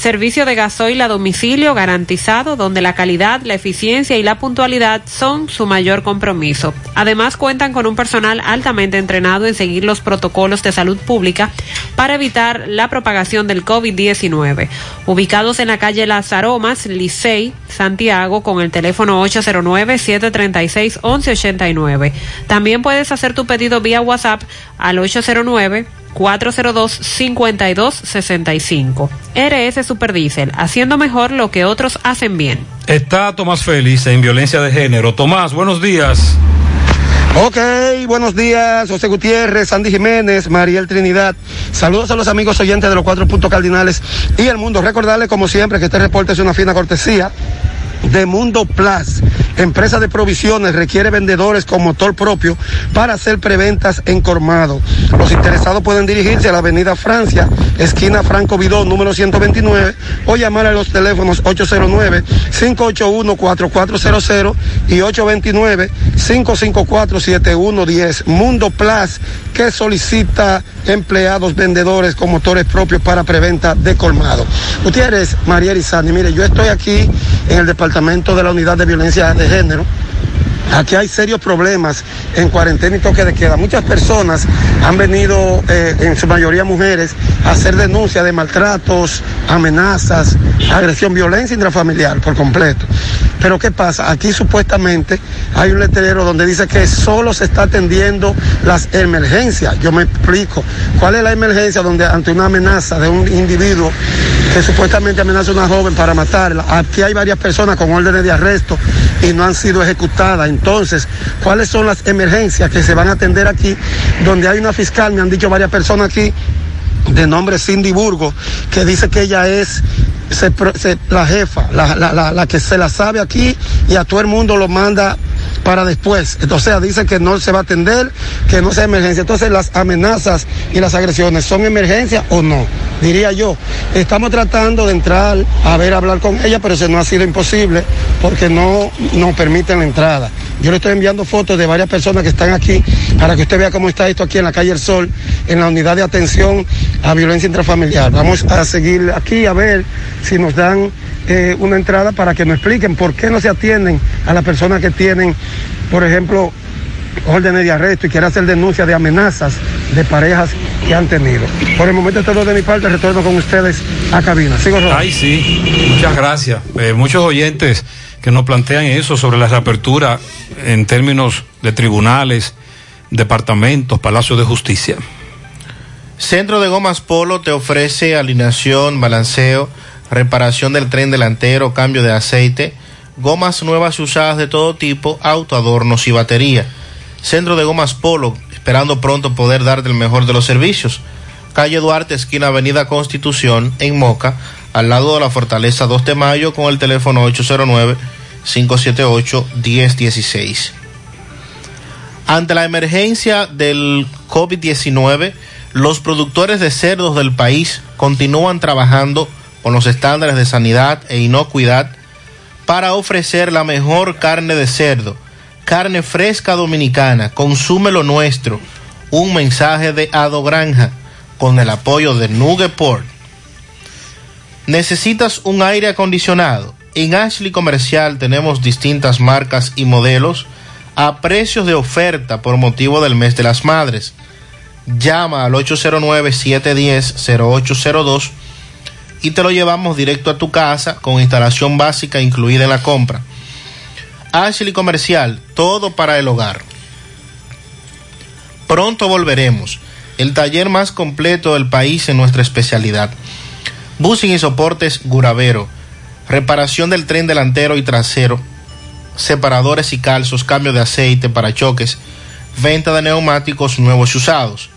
servicio de gasoil a domicilio garantizado donde la calidad, la eficiencia y la puntualidad son su mayor compromiso. Además cuentan con un personal altamente entrenado en seguir los protocolos de salud pública para evitar la propagación del COVID-19. Ubicados en la calle Las Aromas, Licey, Santiago, con el teléfono 809-736-1189. También puedes hacer tu pedido vía WhatsApp al 809 402-5265. RS Superdiesel, haciendo mejor lo que otros hacen bien. Está Tomás Félix en violencia de género. Tomás, buenos días. Ok, buenos días, José Gutiérrez, Sandy Jiménez, Mariel Trinidad. Saludos a los amigos oyentes de los cuatro puntos cardinales y el mundo. Recordarles, como siempre, que este reporte es una fina cortesía de Mundo Plus. Empresa de provisiones requiere vendedores con motor propio para hacer preventas en Cormado. Los interesados pueden dirigirse a la Avenida Francia, esquina Franco Vidó, número 129, o llamar a los teléfonos 809-581-4400 y 829-554-7110. Mundo Plus, que solicita empleados vendedores con motores propios para preventa de Colmado. Gutiérrez, María Sandy, mire, yo estoy aquí en el departamento de la unidad de violencia de género. Aquí hay serios problemas en cuarentena y toque de queda. Muchas personas han venido, eh, en su mayoría mujeres, a hacer denuncias de maltratos, amenazas, agresión, violencia intrafamiliar por completo. Pero ¿qué pasa? Aquí supuestamente hay un letrero donde dice que solo se está atendiendo las emergencias. Yo me explico. ¿Cuál es la emergencia donde ante una amenaza de un individuo que supuestamente amenaza a una joven para matarla? Aquí hay varias personas con órdenes de arresto y no han sido ejecutadas. Entonces, ¿cuáles son las emergencias que se van a atender aquí? Donde hay una fiscal, me han dicho varias personas aquí, de nombre Cindy Burgo, que dice que ella es la jefa, la, que se la sabe aquí y a todo el mundo lo manda para después. Entonces dice que no se va a atender, que no sea emergencia. Entonces las amenazas y las agresiones son emergencia o no, diría yo. Estamos tratando de entrar a ver, hablar con ella, pero eso no ha sido imposible porque no nos permiten la entrada. Yo le estoy enviando fotos de varias personas que están aquí para que usted vea cómo está esto aquí en la calle El Sol, en la unidad de atención a violencia intrafamiliar. Vamos a seguir aquí a ver si nos dan eh, una entrada para que nos expliquen por qué no se atienden a las personas que tienen, por ejemplo, órdenes de arresto y quiere hacer denuncias de amenazas de parejas que han tenido. Por el momento todo de mi parte, retorno con ustedes a cabina. Sigo rodando. Ay, sí, muchas gracias. Eh, muchos oyentes que nos plantean eso sobre la reapertura en términos de tribunales, departamentos, palacios de justicia. Centro de Gomas Polo te ofrece alineación, balanceo, reparación del tren delantero, cambio de aceite, gomas nuevas y usadas de todo tipo, auto, adornos y batería. Centro de Gomas Polo, esperando pronto poder darte el mejor de los servicios. Calle Duarte, esquina Avenida Constitución, en Moca, al lado de la Fortaleza 2 de Mayo, con el teléfono 809-578-1016. Ante la emergencia del COVID-19, los productores de cerdos del país continúan trabajando con los estándares de sanidad e inocuidad para ofrecer la mejor carne de cerdo, carne fresca dominicana, consume lo nuestro. Un mensaje de Ado Granja con el apoyo de Nugeport. ¿Necesitas un aire acondicionado? En Ashley Comercial tenemos distintas marcas y modelos a precios de oferta por motivo del mes de las madres. Llama al 809-710-0802 y te lo llevamos directo a tu casa con instalación básica incluida en la compra. Ashley Comercial, todo para el hogar. Pronto volveremos. El taller más completo del país en nuestra especialidad. Busing y soportes Guravero. Reparación del tren delantero y trasero. Separadores y calzos, cambio de aceite para choques. Venta de neumáticos nuevos y usados.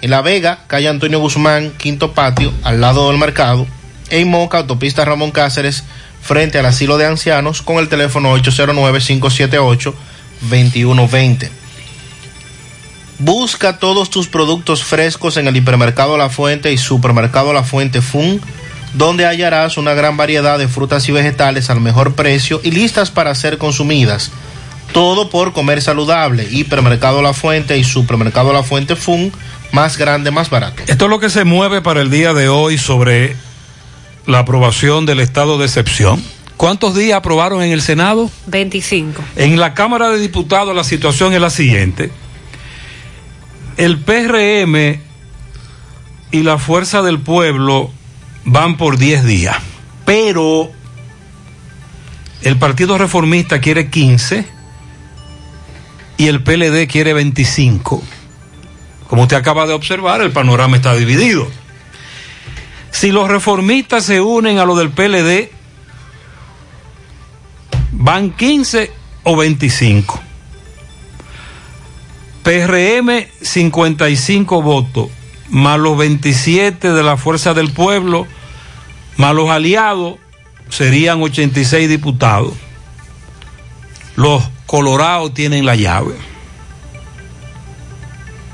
En La Vega, calle Antonio Guzmán, quinto patio, al lado del mercado. En Moca, autopista Ramón Cáceres, frente al asilo de ancianos, con el teléfono 809-578-2120. Busca todos tus productos frescos en el hipermercado La Fuente y supermercado La Fuente Fun, donde hallarás una gran variedad de frutas y vegetales al mejor precio y listas para ser consumidas. Todo por comer saludable. Hipermercado La Fuente y supermercado La Fuente Fun, más grande, más barato. Esto es lo que se mueve para el día de hoy sobre la aprobación del estado de excepción. ¿Cuántos días aprobaron en el Senado? 25. En la Cámara de Diputados la situación es la siguiente. El PRM y la Fuerza del Pueblo van por 10 días, pero el Partido Reformista quiere 15 y el PLD quiere 25. Como usted acaba de observar, el panorama está dividido. Si los reformistas se unen a lo del PLD, van 15 o 25. PRM 55 votos, más los 27 de la Fuerza del Pueblo, más los aliados, serían 86 diputados. Los colorados tienen la llave.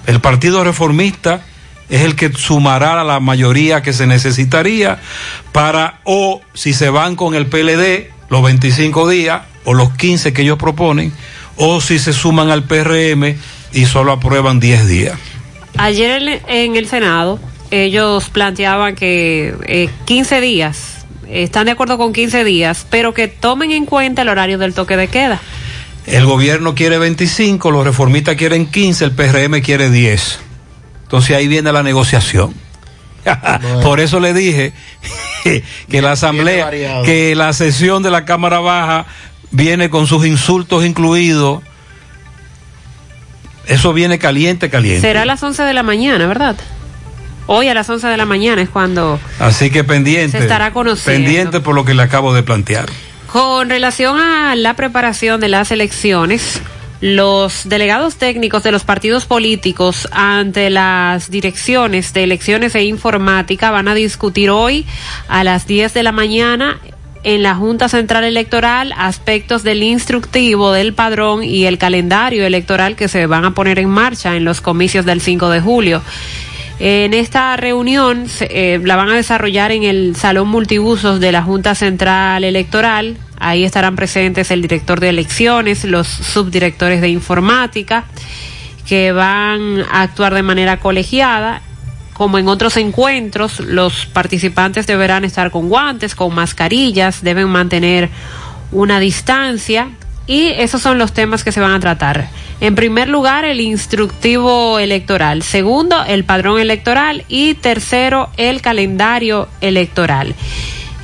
El Partido Reformista es el que sumará a la mayoría que se necesitaría para, o si se van con el PLD, los 25 días, o los 15 que ellos proponen, o si se suman al PRM y solo aprueban 10 días. Ayer en, en el Senado ellos planteaban que eh, 15 días, están de acuerdo con 15 días, pero que tomen en cuenta el horario del toque de queda. El gobierno quiere 25, los reformistas quieren 15, el PRM quiere 10. Entonces ahí viene la negociación. Por eso le dije que la asamblea, que la sesión de la Cámara Baja viene con sus insultos incluidos. Eso viene caliente, caliente. Será a las 11 de la mañana, ¿verdad? Hoy a las 11 de la mañana es cuando Así que pendiente. Se estará conociendo. Pendiente por lo que le acabo de plantear. Con relación a la preparación de las elecciones, los delegados técnicos de los partidos políticos ante las direcciones de elecciones e informática van a discutir hoy a las 10 de la mañana en la Junta Central Electoral aspectos del instructivo del padrón y el calendario electoral que se van a poner en marcha en los comicios del 5 de julio. En esta reunión eh, la van a desarrollar en el Salón Multiusos de la Junta Central Electoral. Ahí estarán presentes el director de elecciones, los subdirectores de informática, que van a actuar de manera colegiada. Como en otros encuentros, los participantes deberán estar con guantes, con mascarillas, deben mantener una distancia y esos son los temas que se van a tratar. En primer lugar, el instructivo electoral. Segundo, el padrón electoral. Y tercero, el calendario electoral.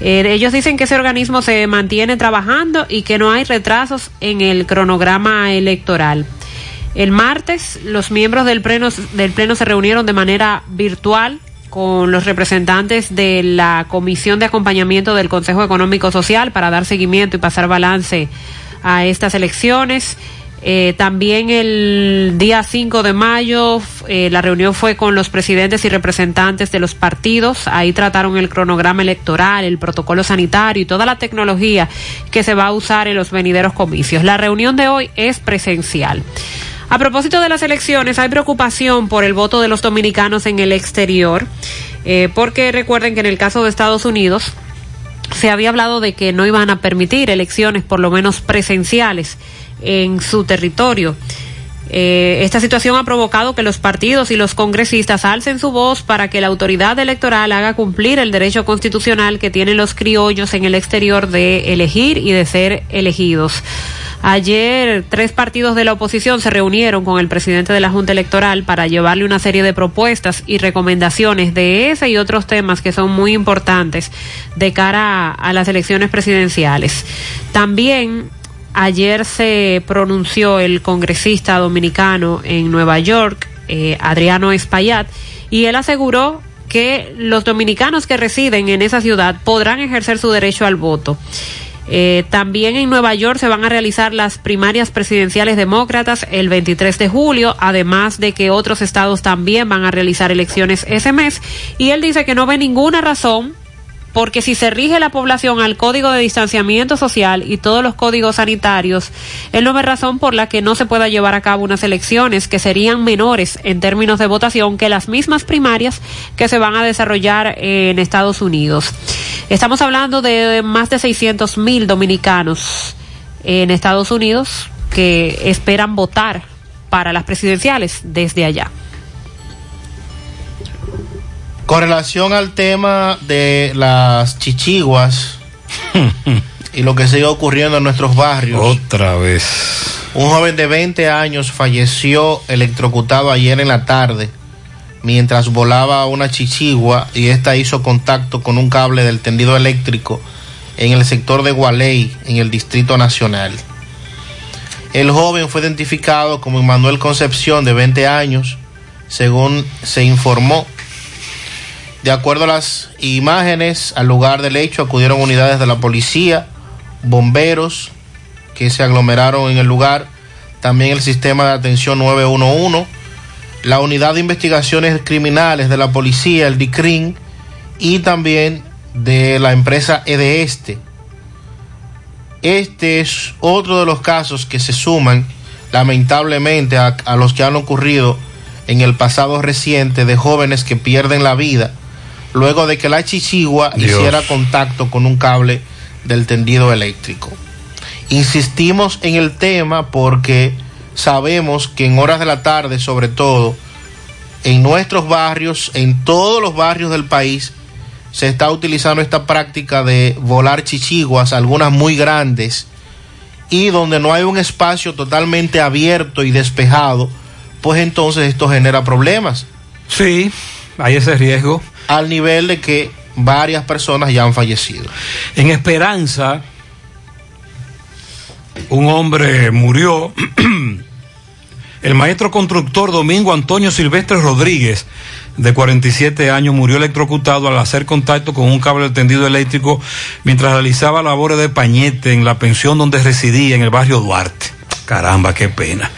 Eh, ellos dicen que ese organismo se mantiene trabajando y que no hay retrasos en el cronograma electoral. El martes, los miembros del pleno, del pleno se reunieron de manera virtual con los representantes de la Comisión de Acompañamiento del Consejo Económico Social para dar seguimiento y pasar balance a estas elecciones. Eh, también el día 5 de mayo eh, la reunión fue con los presidentes y representantes de los partidos. Ahí trataron el cronograma electoral, el protocolo sanitario y toda la tecnología que se va a usar en los venideros comicios. La reunión de hoy es presencial. A propósito de las elecciones, hay preocupación por el voto de los dominicanos en el exterior, eh, porque recuerden que en el caso de Estados Unidos se había hablado de que no iban a permitir elecciones, por lo menos presenciales, en su territorio. Eh, esta situación ha provocado que los partidos y los congresistas alcen su voz para que la autoridad electoral haga cumplir el derecho constitucional que tienen los criollos en el exterior de elegir y de ser elegidos. Ayer tres partidos de la oposición se reunieron con el presidente de la Junta Electoral para llevarle una serie de propuestas y recomendaciones de ese y otros temas que son muy importantes de cara a, las elecciones presidenciales. También ayer se pronunció el congresista dominicano en Nueva York, eh, Adriano Espaillat, y él aseguró que los dominicanos que residen en esa ciudad podrán ejercer su derecho al voto. Eh, también en Nueva York se van a realizar las primarias presidenciales demócratas el 23 de julio, además de que otros estados también van a realizar elecciones ese mes. Y él dice que no ve ninguna razón porque si se rige la población al código de distanciamiento social y todos los códigos sanitarios, él no ve razón por la que no se pueda llevar a cabo unas elecciones que serían menores en términos de votación que las mismas primarias que se van a desarrollar en Estados Unidos. Estamos hablando de más de 600 mil dominicanos en Estados Unidos que esperan votar para las presidenciales desde allá. Con relación al tema de las chichiguas y lo que sigue ocurriendo en nuestros barrios. Otra vez. Un joven de 20 años falleció electrocutado ayer en la tarde mientras volaba una chichigua y esta hizo contacto con un cable del tendido eléctrico en el sector de Gualey, en el Distrito Nacional. El joven fue identificado como Manuel Concepción, de 20 años, según se informó. De acuerdo a las imágenes, al lugar del hecho acudieron unidades de la policía, bomberos que se aglomeraron en el lugar, también el sistema de atención 911, la unidad de investigaciones criminales de la policía, el DICRIN, y también de la empresa Edeeste. Este es otro de los casos que se suman lamentablemente a, a los que han ocurrido en el pasado reciente de jóvenes que pierden la vida luego de que la chichigua Dios. hiciera contacto con un cable del tendido eléctrico. Insistimos en el tema porque sabemos que en horas de la tarde, sobre todo, en nuestros barrios, en todos los barrios del país, se está utilizando esta práctica de volar chichiguas, algunas muy grandes, y donde no hay un espacio totalmente abierto y despejado, pues entonces esto genera problemas. Sí, hay ese riesgo. Al nivel de que varias personas ya han fallecido. En Esperanza, un hombre murió. El maestro constructor Domingo Antonio Silvestre Rodríguez, de 47 años, murió electrocutado al hacer contacto con un cable de tendido eléctrico mientras realizaba labores de pañete en la pensión donde residía en el barrio Duarte. Caramba, qué pena.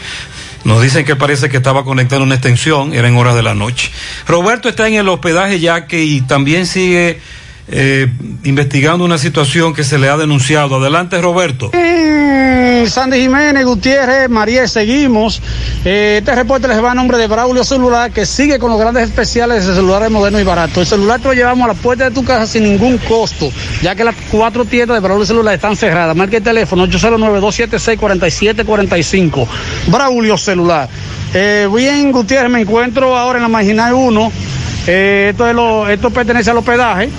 Nos dicen que parece que estaba conectado una extensión, era en horas de la noche. Roberto está en el hospedaje ya que y también sigue eh, investigando una situación que se le ha denunciado. Adelante, Roberto. Mm, Sandy Jiménez, Gutiérrez, María, seguimos. Eh, este reporte les va a nombre de Braulio Celular, que sigue con los grandes especiales de celulares modernos y baratos. El celular te lo llevamos a la puerta de tu casa sin ningún costo, ya que las cuatro tiendas de Braulio Celular están cerradas. Marca el teléfono 809-276-4745. Braulio Celular. Eh, bien, Gutiérrez, me encuentro ahora en la Marginal 1. Eh, esto, es lo- esto pertenece al hospedaje.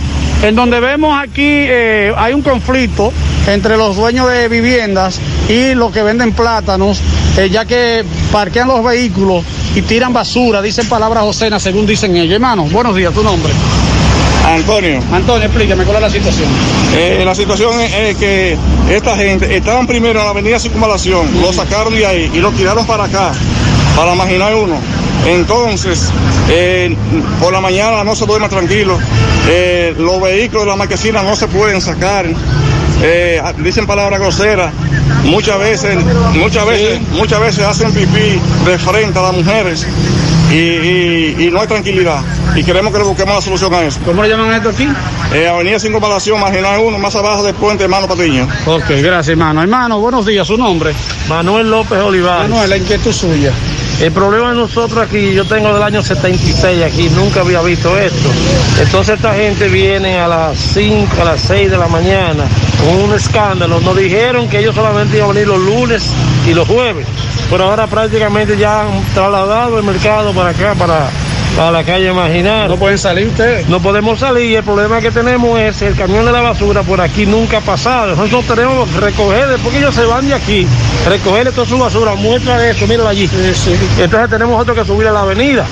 En donde vemos aquí eh, hay un conflicto entre los dueños de viviendas y los que venden plátanos, eh, ya que parquean los vehículos y tiran basura, dicen palabras ocenas según dicen ellos. Hermano, buenos días, tu nombre. Antonio. Antonio, explíqueme cuál es la situación. Eh, la situación es, es que esta gente estaban primero en la avenida Circunvalación, lo sacaron de ahí y lo tiraron para acá, para imaginar uno. Entonces, eh, por la mañana no se duerme tranquilo, eh, los vehículos de la marquesina no se pueden sacar, eh, dicen palabras groseras, muchas veces, muchas veces, muchas veces hacen pipí de frente a las mujeres y, y- y no hay tranquilidad. Y queremos que le busquemos la solución a eso. ¿Cómo le llaman esto aquí? Eh, Avenida Circunvalación, Marginal 1, más abajo del puente Hermano Patiño. Ok, gracias, hermano. Hermano, buenos días, su nombre. Manuel López Olivares. Manuel, la inquietud suya. El problema de nosotros aquí, yo tengo del año 76 aquí, nunca había visto esto. Entonces esta gente viene a las 5, a las 6 de la mañana con un escándalo. Nos dijeron que ellos solamente iban a venir los lunes y los jueves, pero ahora prácticamente ya han trasladado el mercado para acá, para, para la calle Imaginar. ¿No pueden salir ustedes? No podemos salir, el problema que tenemos es el camión de la basura por aquí nunca ha pasado. Nosotros tenemos que recoger, después que ellos se van de aquí, recogerle toda su basura, muestra de esto, míralo allí. Entonces tenemos otro que subir a la avenida.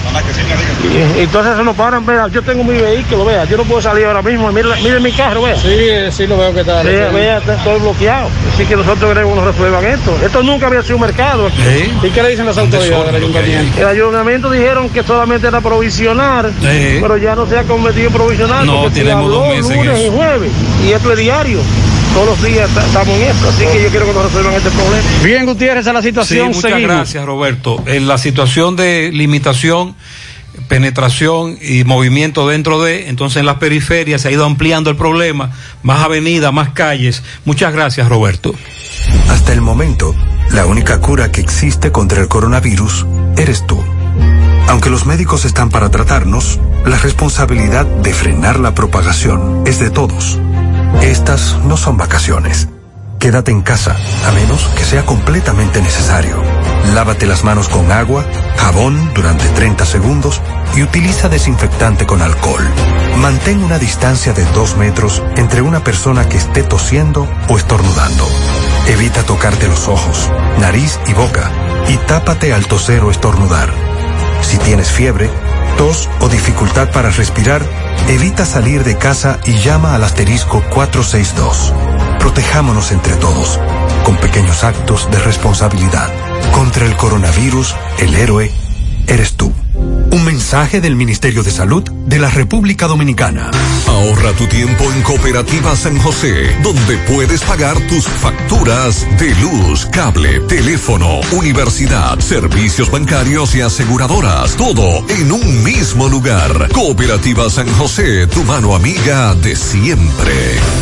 Y, entonces se nos paran, vea, yo tengo mi vehículo, vea, yo no puedo salir ahora mismo, mire, mire mi carro, vea. Sí, sí lo veo que está. Vea, vea, está todo bloqueado. Así que nosotros queremos que nos resuelvan esto. Esto nunca había sido un mercado aquí. ¿Y qué le dicen las autoridades del ayuntamiento? El ayuntamiento dijeron que solamente era provisional, Sí. pero ya no se ha convertido en provisional. No, porque se tenemos habló dos meses en lunes eso. y jueves. Y esto es diario. Todos los días ta- estamos en esto. Así que yo quiero que nos resuelvan este problema. Bien, Gutiérrez, esa es la Sí, situación. muchas Seguimos. gracias, Roberto. En la situación de limitación, penetración y movimiento dentro de, entonces en las periferias se ha ido ampliando el problema, más avenidas, más calles. Muchas gracias, Roberto. Hasta el momento, la única cura que existe contra el coronavirus eres tú. Aunque los médicos están para tratarnos, la responsabilidad de frenar la propagación es de todos. Estas no son vacaciones. Quédate en casa, a menos que sea completamente necesario. Lávate las manos con agua, jabón durante 30 segundos y utiliza desinfectante con alcohol. Mantén una distancia de 2 metros entre una persona que esté tosiendo o estornudando. Evita tocarte los ojos, nariz y boca y tápate al toser o estornudar. Si tienes fiebre, tos o dificultad para respirar, evita salir de casa y llama al asterisco 462. Protejámonos entre todos, con pequeños actos de responsabilidad. Contra el coronavirus, el héroe eres tú. Un mensaje del Ministerio de Salud de la República Dominicana. Ahorra tu tiempo en Cooperativa San José, donde puedes pagar tus facturas de luz, cable, teléfono, universidad, servicios bancarios y aseguradoras, todo en un mismo lugar. Cooperativa San José, tu mano amiga de siempre.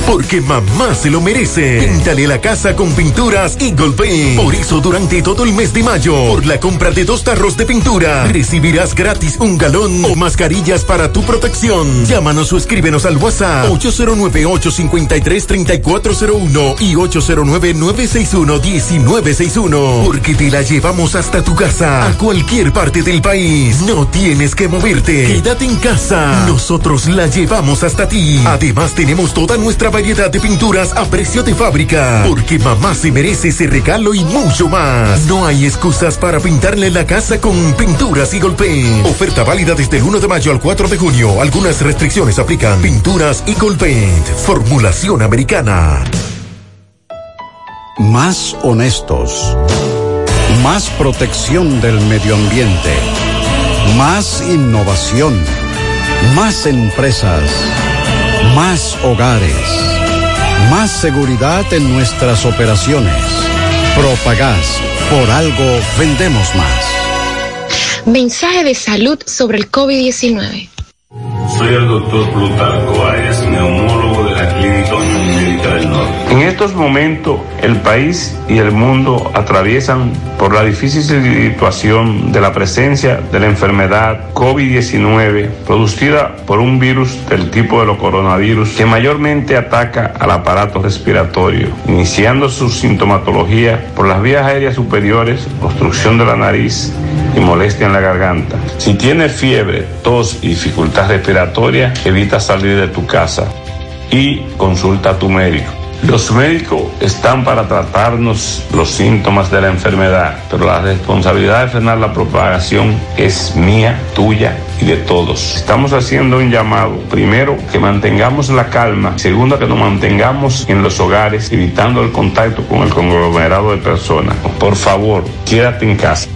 Porque mamá se lo merece. Píntale la casa con pinturas Eagle Paint. Por eso durante todo el mes de mayo, por la compra de dos tarros de pintura, recibirás gratis un galón o mascarillas para tu protección. Llámanos o escríbenos al WhatsApp 809-853-3401 y 809-961-1961. Porque te la llevamos hasta tu casa, a cualquier parte del país. No tienes que moverte. Quédate en casa. Nosotros la llevamos hasta ti. Además tenemos toda nuestra variedad de pinturas a precio de fábrica. Porque mamá se merece ese regalo y mucho más. No hay excusas para pintarle la casa con pinturas y Oferta válida desde el 1 de mayo al 4 de junio. Algunas restricciones aplican. Pinturas y Paint. Formulación americana. Más honestos. Más protección del medio ambiente. Más innovación. Más empresas. Más hogares. Más seguridad en nuestras operaciones. Propagás. Por algo vendemos más. Mensaje de salud sobre el COVID-19. Soy el doctor Plutarco Arias, neumólogo de la Clínica Unión Médica del Norte. En estos momentos, el país y el mundo atraviesan por la difícil situación de la presencia de la enfermedad COVID-19 producida por un virus del tipo de los coronavirus que mayormente ataca al aparato respiratorio, iniciando su sintomatología por las vías aéreas superiores, obstrucción de la nariz y molestia en la garganta. Si tienes fiebre, tos y dificultad respiratoria, evita salir de tu casa. y consulta a tu médico. Los médicos están para tratarnos los síntomas de la enfermedad, pero la responsabilidad de frenar la propagación es mía, tuya y de todos. Estamos haciendo un llamado, primero, que mantengamos la calma, segundo, que nos mantengamos en los hogares, evitando el contacto con el conglomerado de personas. Por favor, quédate en casa.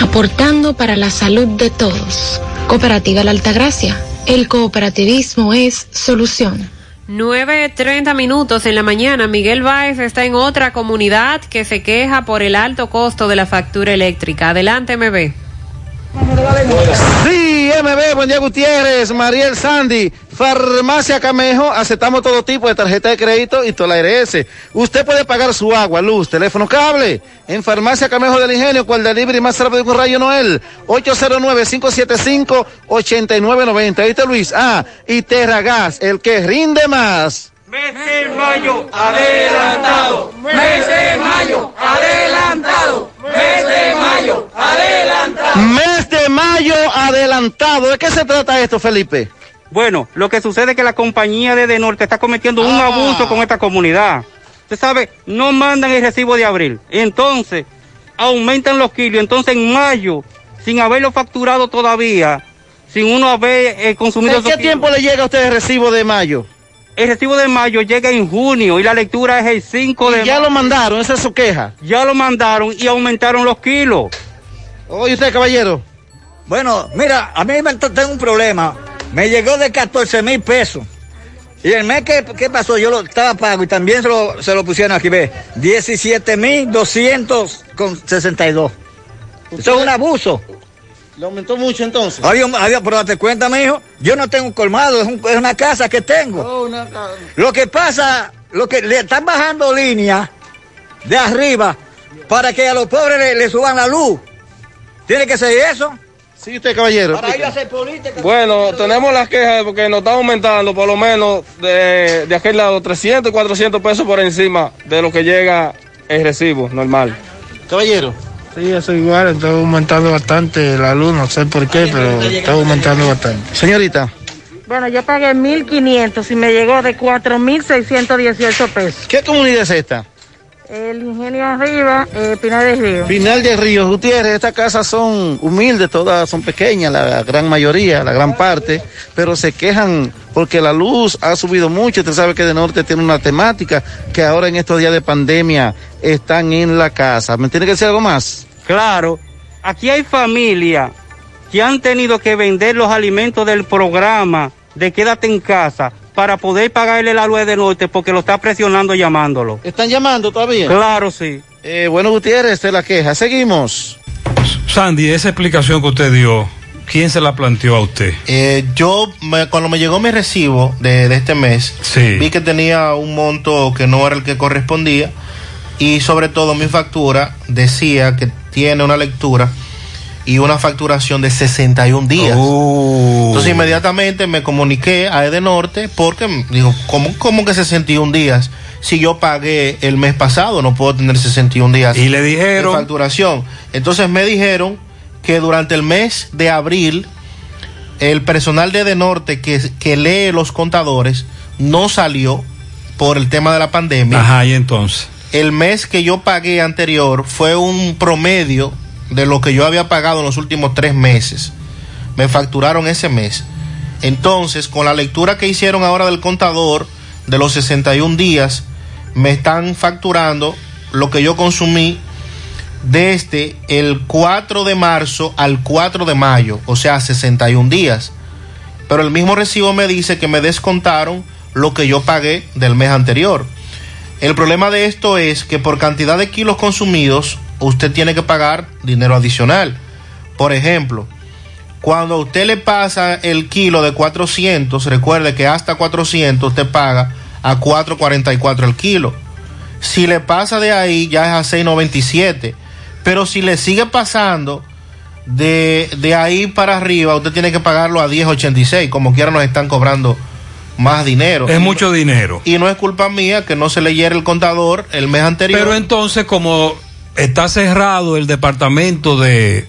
Aportando para la salud de todos. Cooperativa La Altagracia. El cooperativismo es solución. 9.30 minutos en la mañana. Miguel Báez está en otra comunidad que se queja por el alto costo de la factura eléctrica. Adelante, MB. Sí, MB, buen día Gutiérrez, Mariel Sandy, Farmacia Camejo, aceptamos todo tipo de tarjeta de crédito y toda la RS. Usted puede pagar su agua, luz, teléfono, cable en Farmacia Camejo del Ingenio, cual delivery más rápido que un rayo Noel, 809-575-8990. ¿Viste Luis? Ah, y Terragas, el que rinde más. Mes de mayo adelantado, mes de mayo adelantado, mes de mayo adelantado. Mes de mayo adelantado. ¿De qué se trata esto, Felipe? Bueno, lo que sucede es que la compañía de Denorte está cometiendo un Ah. abuso con esta comunidad. Usted sabe, no mandan el recibo de abril. Entonces, aumentan los kilos. Entonces, en mayo, sin haberlo facturado todavía, sin uno haber eh, consumido ¿En qué kilos- tiempo le llega a usted el recibo de mayo? El recibo de mayo llega en junio y la lectura es el 5 de Y ya mayo. lo mandaron, esa es su queja. Ya lo mandaron y aumentaron los kilos. Oye usted, caballero. Bueno, mira, a mí me tengo un problema. Me llegó de 14 mil pesos. Y el mes que, que pasó, yo lo estaba pago y también se lo, se lo pusieron aquí, ve. 17 mil 200 con 62. Eso es un abuso. ¿Le aumentó mucho entonces? Adiós, adiós, pero date cuenta, mijo. Yo no tengo un colmado, es, un- es una casa que tengo. Lo que pasa, lo que le están bajando línea de arriba para que a los pobres le, le suban la luz. Tiene que ser eso. Sí, usted, caballero. Para ellos hacer política. Bueno, tenemos las quejas porque nos están aumentando por lo menos de, de aquel lado 300 y 400 pesos por encima de lo que llega el recibo normal. Caballero. Sí, eso igual, está aumentando bastante la luz, no sé por qué, pero está aumentando bastante. Señorita. Bueno, yo pagué 1.500 y me llegó de 4.618 pesos. ¿Qué comunidad es esta? El ingenio arriba, eh, Pinar del Río. Final de Ríos Gutiérrez, estas casas son humildes, todas son pequeñas, la gran mayoría, la gran parte, pero se quejan porque la luz ha subido mucho. Usted sabe que de norte tiene una temática que ahora en estos días de pandemia están en la casa. ¿Me tiene que decir algo más? Claro, aquí hay familias que han tenido que vender los alimentos del programa de quédate en casa para poder pagarle la luz de norte porque lo está presionando llamándolo. ¿Están llamando todavía? Claro, sí. Eh, bueno, Gutiérrez, esta es la queja. Seguimos. Sandy, esa explicación que usted dio, ¿quién se la planteó a usted? Eh, yo, me- cuando me llegó mi recibo de, de este mes, vi que tenía un monto que no era el que correspondía y sobre todo mi factura decía que tiene una lectura y una facturación de 61 días. Entonces inmediatamente me comuniqué a Edenorte porque mm, digo, ¿cómo, ¿cómo que 61 días? Si yo pagué el mes pasado, no puedo tener 61 días Y le dijeron- de facturación. Entonces me dijeron que durante el mes de abril el personal de Edenorte que, que lee los contadores no salió por el tema de la pandemia. Ajá, y entonces. El mes que yo pagué anterior fue un promedio de lo que yo había pagado en los últimos tres meses. Me facturaron ese mes. Entonces, con la lectura que hicieron ahora del contador de los 61 días, me están facturando lo que yo consumí desde el 4 de marzo al 4 de mayo, o sea, 61 días. Pero el mismo recibo me dice que me descontaron lo que yo pagué del mes anterior. El problema de esto es que por cantidad de kilos consumidos, usted tiene que pagar dinero adicional. Por ejemplo, cuando a usted le pasa el kilo de 400, recuerde que hasta 400 usted paga a 4.44 el kilo. Si le pasa de ahí ya es a 6.97. Pero si le sigue pasando de, de ahí para arriba, usted tiene que pagarlo a 10.86. Como quiera nos están cobrando más dinero. Es mucho dinero. Y no es culpa mía que no se leyera el contador el mes anterior. Pero entonces, como está cerrado el departamento de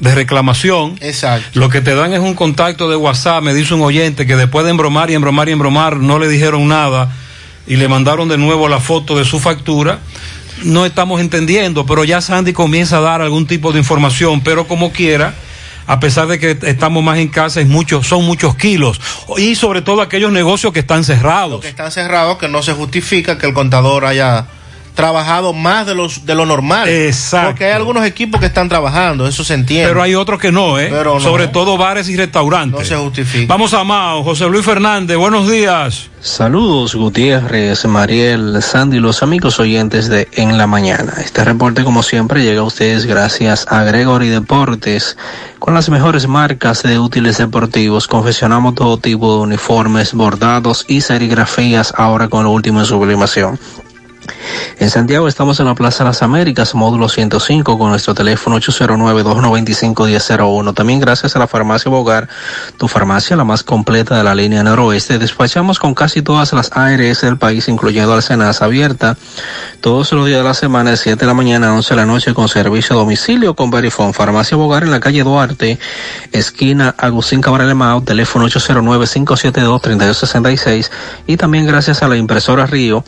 de reclamación. Exacto. Lo que te dan es un contacto de WhatsApp, me dice un oyente que después de embromar y embromar y embromar no le dijeron nada y le mandaron de nuevo la foto de su factura. No estamos entendiendo, pero ya Sandy comienza a dar algún tipo de información, pero como quiera, a pesar de que estamos más en casa, es mucho, son muchos kilos. Y sobre todo aquellos negocios que están cerrados. Que están cerrados, que no se justifica que el contador haya trabajado más de los de lo normal. Exacto. Porque hay algunos equipos que están trabajando, eso se entiende. Pero hay otros que no, ¿eh? Pero no. Sobre todo bares y restaurantes. No se justifica. Vamos a Mao, José Luis Fernández, buenos días. Saludos Gutiérrez, Mariel, Sandy, los amigos oyentes de En la Mañana. Este reporte como siempre llega a ustedes gracias a Gregory Deportes. Con las mejores marcas de útiles deportivos, confeccionamos todo tipo de uniformes, bordados y serigrafías ahora con lo último en sublimación. En Santiago estamos en la Plaza Las Américas, módulo 105, con nuestro teléfono 809-295-1001. También gracias a la farmacia Bogar, tu farmacia la más completa de la línea noroeste. Despachamos con casi todas las ARS del país, incluyendo Alcenas abierta, todos los días de la semana, de 7 de la mañana a 11 de la noche, con servicio a domicilio con Verifone. Farmacia Bogar en la calle Duarte, esquina Agustín Cabral Mao, teléfono 809-572-3266. Y también gracias a la impresora Río,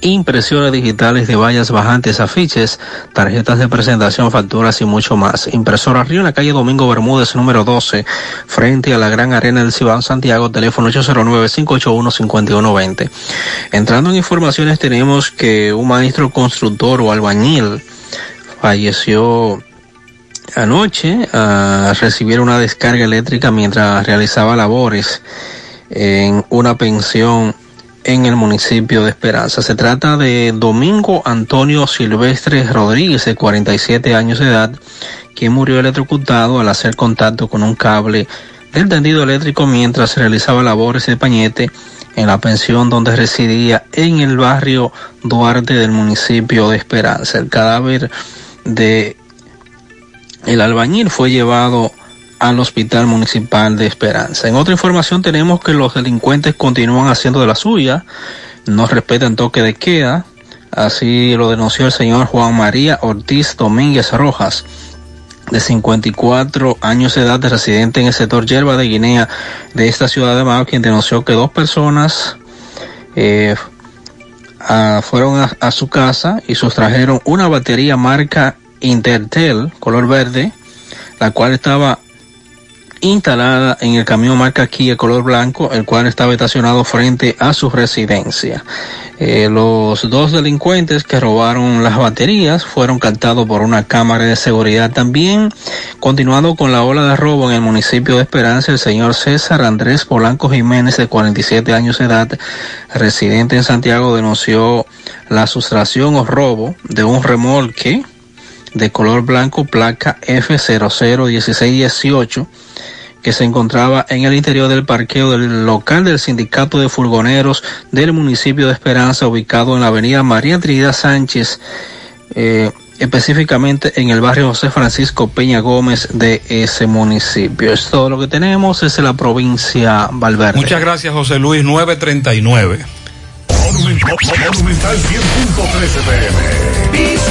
impresiones digitales de vallas bajantes, afiches, tarjetas de presentación, facturas y mucho más. Impresora Río en la calle Domingo Bermúdez, número 12, frente a la Gran Arena del Cibao Santiago, teléfono 809-581-5120. Entrando en informaciones, tenemos que un maestro constructor o albañil falleció anoche a recibir una descarga eléctrica mientras realizaba labores en una pensión en el municipio de Esperanza. Se trata de Domingo Antonio Silvestre Rodríguez, de 47 años de edad, quien murió electrocutado al hacer contacto con un cable del tendido eléctrico mientras realizaba labores de pañete en la pensión donde residía en el barrio Duarte del municipio de Esperanza. El cadáver de el albañil fue llevado al Hospital Municipal de Esperanza. En otra información tenemos que los delincuentes continúan haciendo de la suya, no respetan toque de queda, así lo denunció el señor Juan María Ortiz Domínguez Rojas, de 54 años de edad, de residente en el sector Yerba de Guinea de esta ciudad de Mao, quien denunció que dos personas eh, a, fueron a, a su casa y sustrajeron una batería marca Intertel, color verde, la cual estaba instalada en el camión marca Kia color blanco, el cual estaba estacionado frente a su residencia. Eh, los dos delincuentes que robaron las baterías fueron captados por una cámara de seguridad también. Continuando con la ola de robo en el municipio de Esperanza, el señor César Andrés Polanco Jiménez, de 47 años de edad, residente en Santiago, denunció la sustracción o robo de un remolque de color blanco, placa F001618 que se encontraba en el interior del parqueo del local del sindicato de furgoneros del municipio de Esperanza, ubicado en la avenida María Trinidad Sánchez, eh, específicamente en el barrio José Francisco Peña Gómez de ese municipio. Es todo lo que tenemos, es la provincia Valverde. Muchas gracias, José Luis, 939. Monumental 100.13 pm.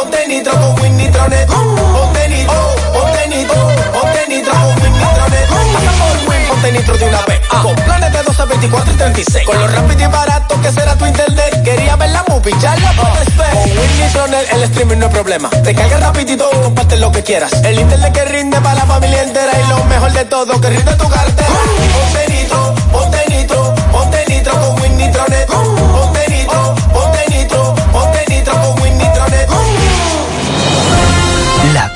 ponte nitro con Win. Ponte nitro, ponte nitro, ponte nitro con Win ponte nitro de una vez. Con planes de 12, 24 y 36. Con lo rápido y barato que será tu internet. Quería ver la movie, ya la puedes ver. Con Win Nitronet el streaming no es problema. Te carga rapidito y comparte lo que quieras. El internet que rinde para la familia entera. Y lo mejor de todo, que rinde tu cartera. Ponte nitro, ponte nitro, ponte nitro con Win.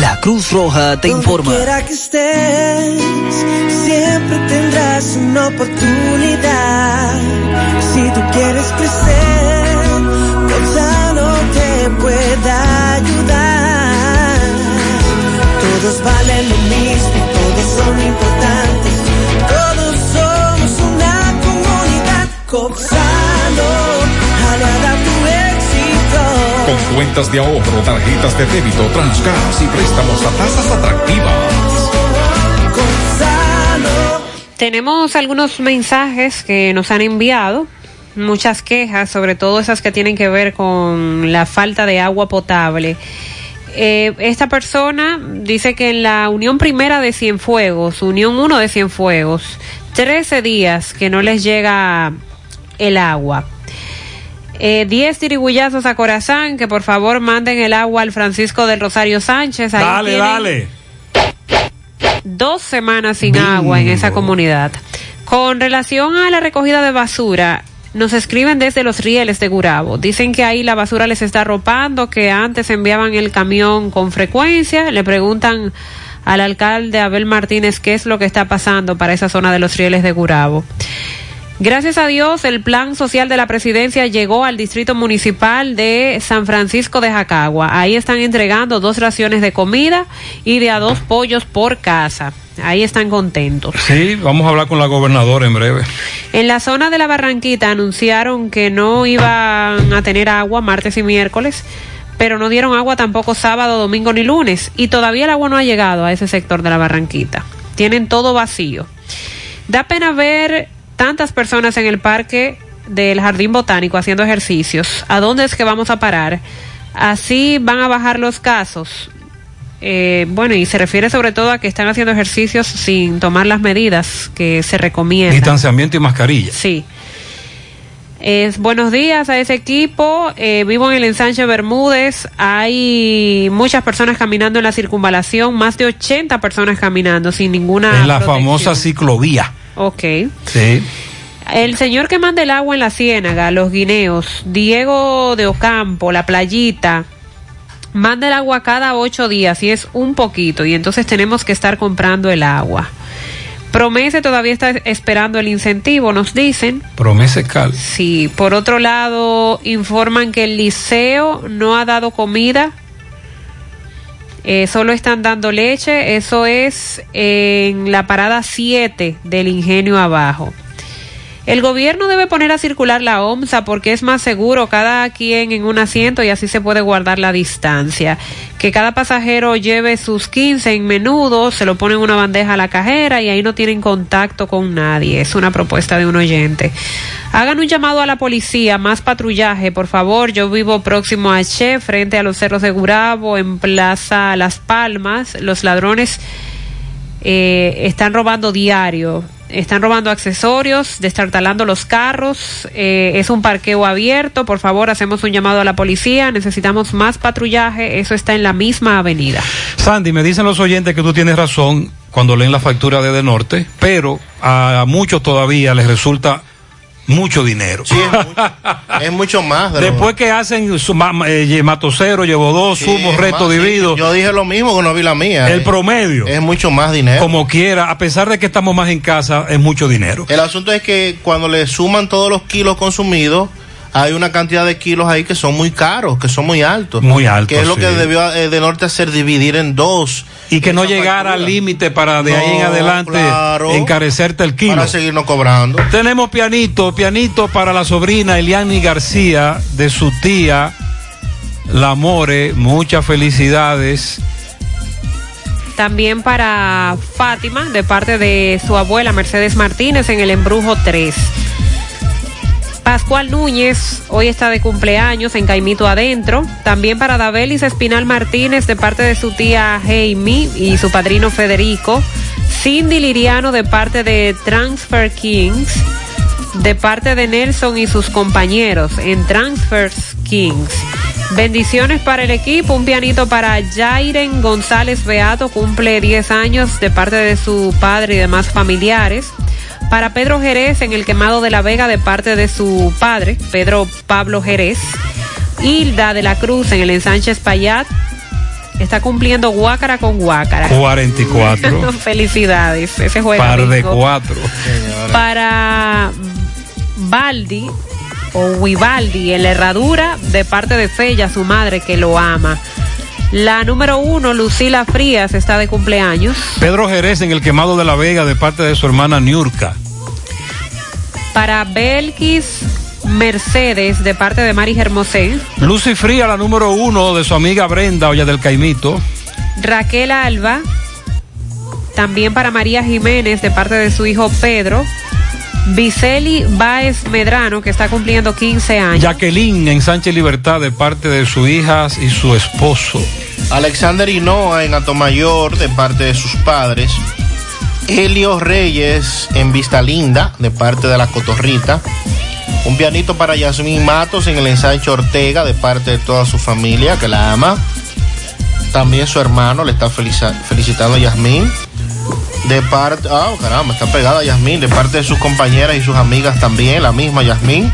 La Cruz Roja te informa. Donde quiera que estés, siempre tendrás una oportunidad. Si tú quieres crecer, Gonzalo te puede ayudar. Todos valen lo mismo, todos son importantes. Todos somos una comunidad. Gonzalo, Con cuentas de ahorro, tarjetas de débito, transcas y préstamos a tasas atractivas. Tenemos algunos mensajes que nos han enviado, muchas quejas, sobre todo esas que tienen que ver con la falta de agua potable. Eh, esta persona dice que en la Unión Primera de Cienfuegos, Unión 1 de Cienfuegos, 13 días que no les llega el agua. Eh, 10 tirigullazos a Corazán, que por favor manden el agua al Francisco del Rosario Sánchez. Ahí Dale, dale. Dos semanas sin agua en esa comunidad. Con relación a la recogida de basura, nos escriben desde los rieles de Gurabo. Dicen que ahí la basura les está arropando, que antes enviaban el camión con frecuencia. Le preguntan al alcalde Abel Martínez qué es lo que está pasando para esa zona de los rieles de Gurabo. Gracias a Dios, el plan social de la presidencia llegó al distrito municipal de San Francisco de Jacagua. Ahí están entregando dos raciones de comida y de a dos pollos por casa. Ahí están contentos. Sí, vamos a hablar con la gobernadora en breve. En la zona de la Barranquita anunciaron que no iban a tener agua martes y miércoles, pero no dieron agua tampoco sábado, domingo ni lunes. Y todavía el agua no ha llegado a ese sector de la Barranquita. Tienen todo vacío. Da pena ver tantas personas en el parque del Jardín Botánico haciendo ejercicios. ¿A dónde es que vamos a parar? Así van a bajar los casos. Eh, bueno, y se refiere sobre todo a que están haciendo ejercicios sin tomar las medidas que se recomiendan. Distanciamiento y mascarilla. Sí. Es, buenos días a ese equipo. Eh, vivo en el ensanche Bermúdez. Hay muchas personas caminando en la circunvalación, más de 80 personas caminando sin ninguna. En la protección. famosa ciclovía. Ok. Sí. El señor que manda el agua en la ciénaga, los guineos, Diego de Ocampo, la playita, manda el agua cada ocho días y es un poquito y entonces tenemos que estar comprando el agua. Promese todavía está esperando el incentivo, nos dicen. Promese cal. Sí, por otro lado, informan que el liceo no ha dado comida, eh, solo están dando leche, eso es en la parada 7 del ingenio abajo. El gobierno debe poner a circular la OMSA porque es más seguro cada quien en un asiento y así se puede guardar la distancia. Que cada pasajero lleve sus 15 en menudo, se lo pone en una bandeja a la cajera y ahí no tienen contacto con nadie. Es una propuesta de un oyente. Hagan un llamado a la policía, más patrullaje, por favor. Yo vivo próximo a Che, frente a los cerros de Gurabo, en Plaza Las Palmas. Los ladrones eh, están robando diario. Están robando accesorios, destartalando los carros. eh, es un parqueo abierto. Por favor, hacemos un llamado a la policía. Necesitamos más patrullaje. Eso está en la misma avenida. Sandy, me dicen los oyentes que tú tienes razón cuando leen la factura de De Norte, pero a muchos todavía les resulta mucho dinero. Es mucho más. de lo- Después que hacen su eh, matocero, llevo dos, Sí, sumo, reto, más, sí, dividido. Yo dije lo mismo que no vi la mía. El eh. promedio. Es mucho más dinero. Como quiera, a pesar de que estamos más en casa, es mucho dinero. El asunto es que cuando le suman todos los kilos consumidos, hay una cantidad de kilos ahí que son muy caros, que son muy altos. Muy altos, Que es lo sí. que debió eh, de norte hacer dividir en dos. Y que no llegara al límite para de ahí en adelante claro. encarecerte el kilo. Para seguirnos cobrando. Tenemos pianito, pianito para la sobrina Eliani García, de su tía, la More, muchas felicidades. También para Fátima, de parte de su abuela Mercedes Martínez en el Embrujo 3. Pascual Núñez, hoy está de cumpleaños en Caimito Adentro. También para Dabelis Espinal Martínez, de parte de su tía Jaime y su padrino Federico. Cindy Liriano, de parte de Transfer Kings. De parte de Nelson y sus compañeros en Transfers Kings. Bendiciones para el equipo, un pianito para Jairen González Beato, cumple 10 años de parte de su padre y demás familiares. Para Pedro Jerez en el quemado de la Vega de parte de su padre, Pedro Pablo Jerez. Hilda de la Cruz en el ensanche Espaillat. Está cumpliendo Guácara con Guácara. 44. Felicidades. Ese juega Par de cuatro. Para Baldi o Wibaldi en la herradura de parte de Fella, su madre que lo ama. La número uno, Lucila Frías, está de cumpleaños. Pedro Jerez en el quemado de la Vega de parte de su hermana Niurka. Para Belkis Mercedes, de parte de Mari Hermosé. Lucy Fría, la número uno de su amiga Brenda, Olla del Caimito. Raquel Alba. También para María Jiménez, de parte de su hijo Pedro. Viceli Báez Medrano, que está cumpliendo 15 años. Jacqueline en Sánchez Libertad de parte de sus hijas y su esposo. Alexander Hinoa en Atomayor de parte de sus padres. Helio Reyes en Vista Linda de parte de la Cotorrita. Un pianito para Yasmín Matos en el ensanche Ortega de parte de toda su familia que la ama. También su hermano le está felicitando a Yasmín. De parte, ah, caramba, está pegada Yasmín, de parte de sus compañeras y sus amigas también, la misma Yasmín.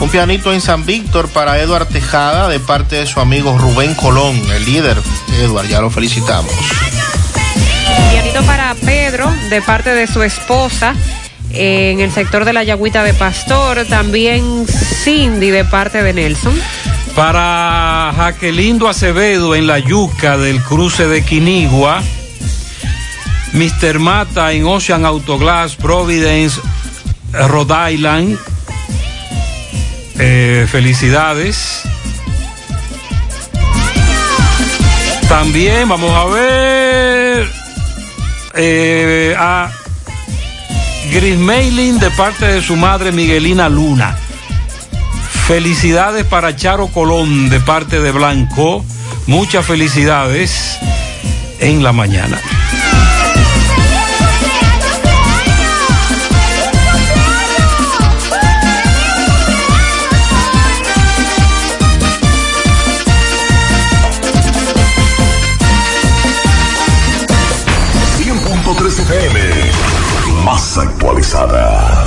Un pianito en San Víctor para Eduard Tejada, de parte de su amigo Rubén Colón, el líder. Eduard, ya lo felicitamos. Pianito para Pedro, de parte de su esposa, en el sector de la Yagüita de Pastor. También Cindy, de parte de Nelson. Para Jaquelindo Acevedo en la yuca del cruce de Quinigua. Mr. Mata en Ocean Autoglass, Providence, Rhode Island. Eh, felicidades. También vamos a ver eh, a Gris Mailing de parte de su madre Miguelina Luna. Felicidades para Charo Colón de parte de Blanco. Muchas felicidades en la mañana.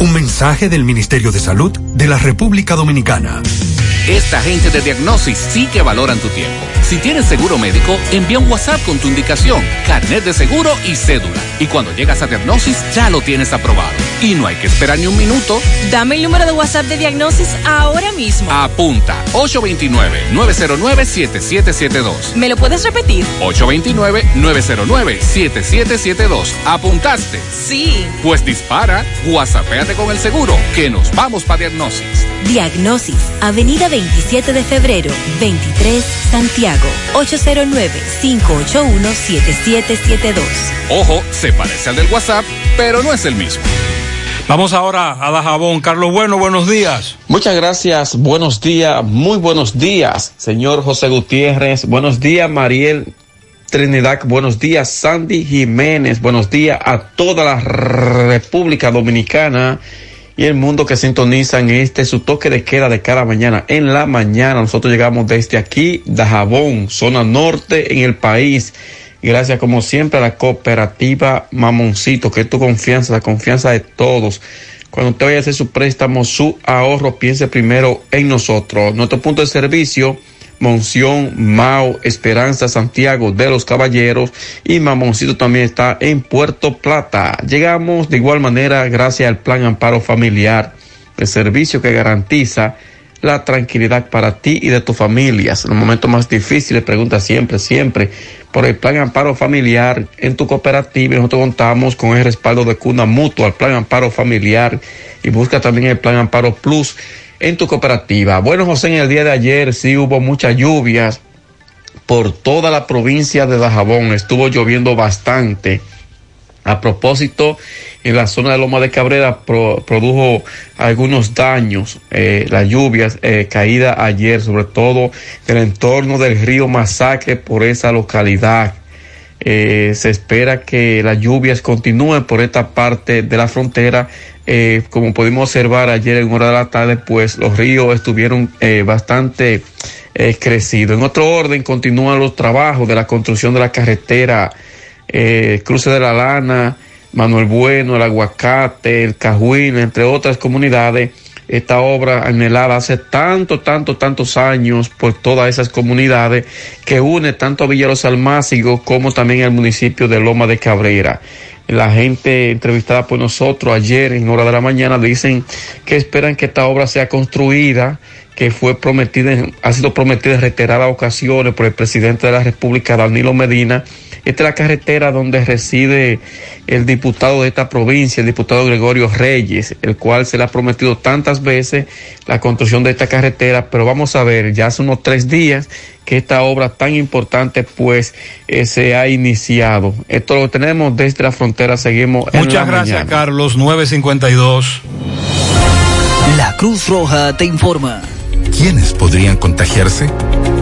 Un mensaje del Ministerio de Salud de la República Dominicana. Esta gente de Diagnosis sí que valoran tu tiempo. Si tienes seguro médico, envía un WhatsApp con tu indicación, carnet de seguro y cédula. Y cuando llegas a Diagnosis, ya lo tienes aprobado. Y no hay que esperar ni un minuto. Dame el número de WhatsApp de Diagnosis ahora mismo. Apunta 829-909-7772. ¿Me lo puedes repetir? 829-909-7772. ¿Apuntaste? Sí. Pues dispara, Con el seguro, que nos vamos para Diagnosis. Diagnosis, Avenida 27 de Febrero, 23, Santiago. Santiago, 809-581-7772. Ojo, se parece al del WhatsApp, pero no es el mismo. Vamos ahora a Dajabón. Carlos Bueno, buenos días. Muchas gracias, buenos días, muy buenos días, señor José Gutiérrez. Buenos días, Mariel Trinidad. Buenos días, Sandy Jiménez. Buenos días a toda la República Dominicana y el mundo que sintoniza en este su toque de queda de cada mañana. En la mañana nosotros llegamos desde aquí, Dajabón, zona norte en el país. Gracias como siempre a la cooperativa Mamoncito, que es tu confianza, la confianza de todos. Cuando usted vaya a hacer su préstamo, su ahorro, piense primero en nosotros. Nuestro punto de servicio, Monción, Mao, Esperanza, Santiago de los Caballeros y Mamoncito también está en Puerto Plata. Llegamos de igual manera gracias al Plan Amparo Familiar, el servicio que garantiza la tranquilidad para ti y de tus familias. En los momentos más difíciles, pregunta siempre, siempre por el Plan Amparo Familiar en tu cooperativa. Nosotros contamos con el respaldo de Cuna Mutua, el Plan Amparo Familiar y busca también el Plan Amparo Plus en tu cooperativa. Bueno, José, en el día de ayer sí hubo muchas lluvias por toda la provincia de Dajabón. Estuvo lloviendo bastante. A propósito, en la zona de Loma de Cabrera pro, produjo algunos daños, eh, las lluvias eh, caídas ayer, sobre todo en el entorno del río Masacre por esa localidad. Eh, se espera que las lluvias continúen por esta parte de la frontera. Eh, como pudimos observar ayer en hora de la tarde, pues los ríos estuvieron eh, bastante crecidos. En otro orden, continúan los trabajos de la construcción de la carretera Cruce de la Lana, Manuel Bueno, el Aguacate, el Cajuín, entre otras comunidades esta obra anhelada hace tanto, tanto, tantos años por todas esas comunidades que une tanto a Villaros Almácigo como también al municipio de Loma de Cabrera. La gente entrevistada por nosotros ayer en hora de la mañana dicen que esperan que esta obra sea construida, que fue prometida, ha sido prometida en reiteradas ocasiones por el presidente de la República, Danilo Medina, esta es la carretera donde reside el diputado de esta provincia, el diputado Gregorio Reyes, el cual se le ha prometido tantas veces la construcción de esta carretera, pero vamos a ver, ya hace unos tres días que esta obra tan importante pues eh, se ha iniciado. Esto lo tenemos desde la frontera, seguimos. Muchas en la gracias, mañana. Carlos. 952. La Cruz Roja te informa. ¿Quiénes podrían contagiarse?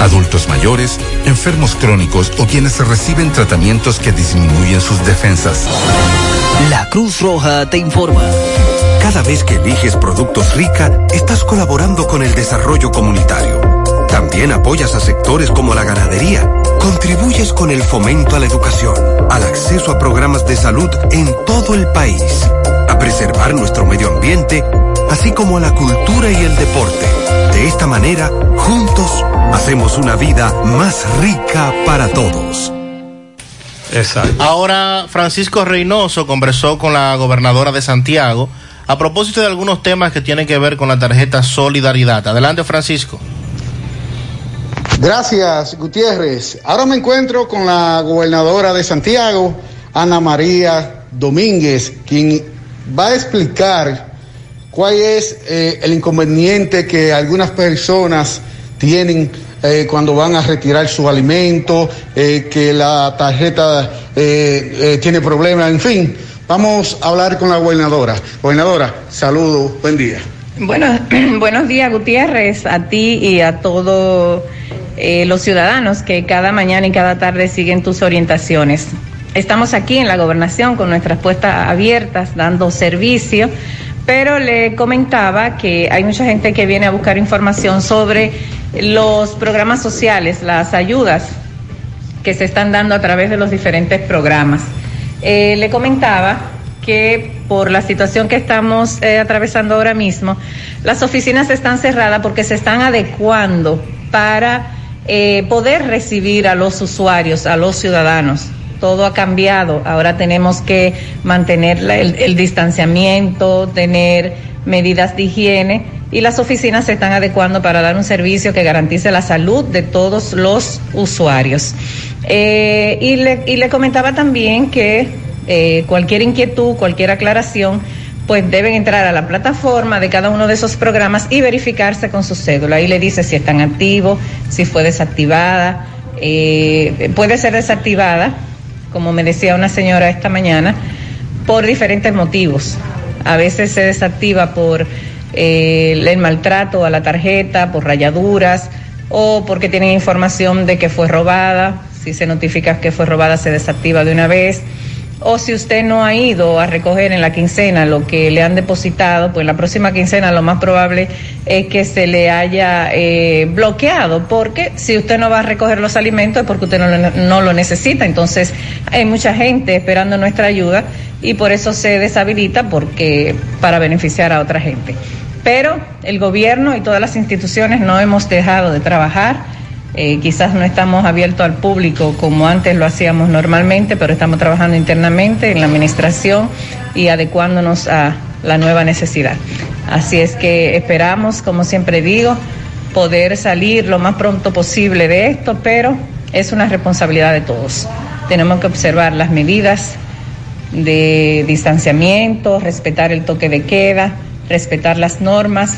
Adultos mayores, enfermos crónicos o quienes reciben tratamientos que disminuyen sus defensas. La Cruz Roja te informa. Cada vez que eliges productos rica, estás colaborando con el desarrollo comunitario. También apoyas a sectores como la ganadería. Contribuyes con el fomento a la educación, al acceso a programas de salud en todo el país, a preservar nuestro medio ambiente, así como a la cultura y el deporte. De esta manera, juntos, hacemos una vida más rica para todos. Exacto. Ahora, Francisco Reynoso conversó con la gobernadora de Santiago a propósito de algunos temas que tienen que ver con la tarjeta Solidaridad. Adelante, Francisco. Gracias, Gutiérrez. Ahora me encuentro con la gobernadora de Santiago, Ana María Domínguez, quien va a explicar cuál es eh, el inconveniente que algunas personas tienen eh, cuando van a retirar su alimento, eh, que la tarjeta tiene problemas, en fin. Vamos a hablar con la gobernadora. Gobernadora, saludos, buen día. Bueno, buenos días, Gutiérrez, a ti y a todos eh, los ciudadanos que cada mañana y cada tarde siguen tus orientaciones. Estamos aquí en la gobernación con nuestras puestas abiertas, dando servicio, pero le comentaba que hay mucha gente que viene a buscar información sobre los programas sociales, las ayudas que se están dando a través de los diferentes programas. Eh, le comentaba que por la situación que estamos eh, atravesando ahora mismo, las oficinas están cerradas porque se están adecuando para eh, poder recibir a los usuarios, a los ciudadanos. Todo ha cambiado. Ahora tenemos que mantener el distanciamiento, tener medidas de higiene y las oficinas se están adecuando para dar un servicio que garantice la salud de todos los usuarios. Eh, y, le, y le comentaba también que eh, cualquier inquietud, cualquier aclaración, pues deben entrar a la plataforma de cada uno de esos programas y verificarse con su cédula. Ahí le dice si están activos, si fue desactivada. Eh, puede ser desactivada, como me decía una señora esta mañana, por diferentes motivos. A veces se desactiva por eh, el maltrato a la tarjeta, por rayaduras o porque tienen información de que fue robada. Si se notifica que fue robada, se desactiva de una vez. O si usted no ha ido a recoger en la quincena lo que le han depositado, pues la próxima quincena lo más probable es que se le haya eh, bloqueado, porque si usted no va a recoger los alimentos es porque usted no lo, no lo necesita. Entonces hay mucha gente esperando nuestra ayuda y por eso se deshabilita porque para beneficiar a otra gente. Pero el gobierno y todas las instituciones no hemos dejado de trabajar. Eh, quizás no estamos abiertos al público como antes lo hacíamos normalmente, pero estamos trabajando internamente en la administración y adecuándonos a la nueva necesidad. Así es que esperamos, como siempre digo, poder salir lo más pronto posible de esto, pero es una responsabilidad de todos. Tenemos que observar las medidas de distanciamiento, respetar el toque de queda, respetar las normas,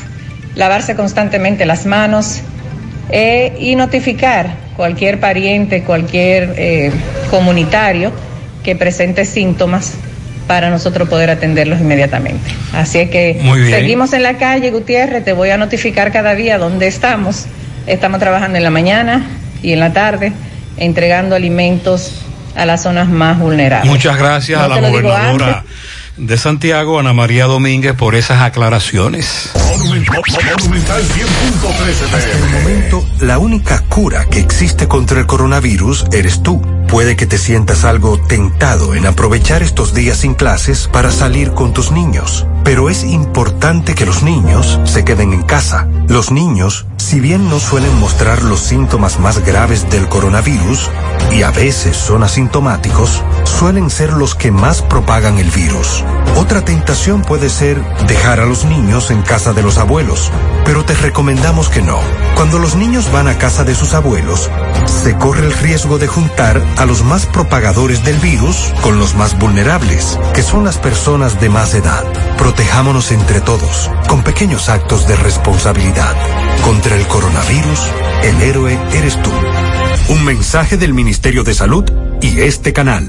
lavarse constantemente las manos eh, y notificar cualquier pariente, cualquier eh, comunitario que presente síntomas para nosotros poder atenderlos inmediatamente. Así es que seguimos en la calle, Gutiérrez, te voy a notificar cada día dónde estamos. Estamos trabajando en la mañana y en la tarde, entregando alimentos a las zonas más vulnerables. Muchas gracias No a la gobernadora de Santiago, Ana María Domínguez, por esas aclaraciones. Hasta el momento, la única cura que existe contra el coronavirus eres tú. Puede que te sientas algo tentado en aprovechar estos días sin clases para salir con tus niños. Pero es importante que los niños se queden en casa. Los niños, si bien no suelen mostrar los síntomas más graves del coronavirus, y a veces son asintomáticos, suelen ser los que más propagan el virus. Otra tentación puede ser dejar a los niños en casa de los abuelos, pero te recomendamos que no. Cuando los niños van a casa de sus abuelos, se corre el riesgo de juntar a los más propagadores del virus con los más vulnerables, que son las personas de más edad. Protejámonos entre todos, con pequeños actos de responsabilidad. Contra el coronavirus, el héroe eres tú. Un mensaje del Ministerio de Salud y este canal.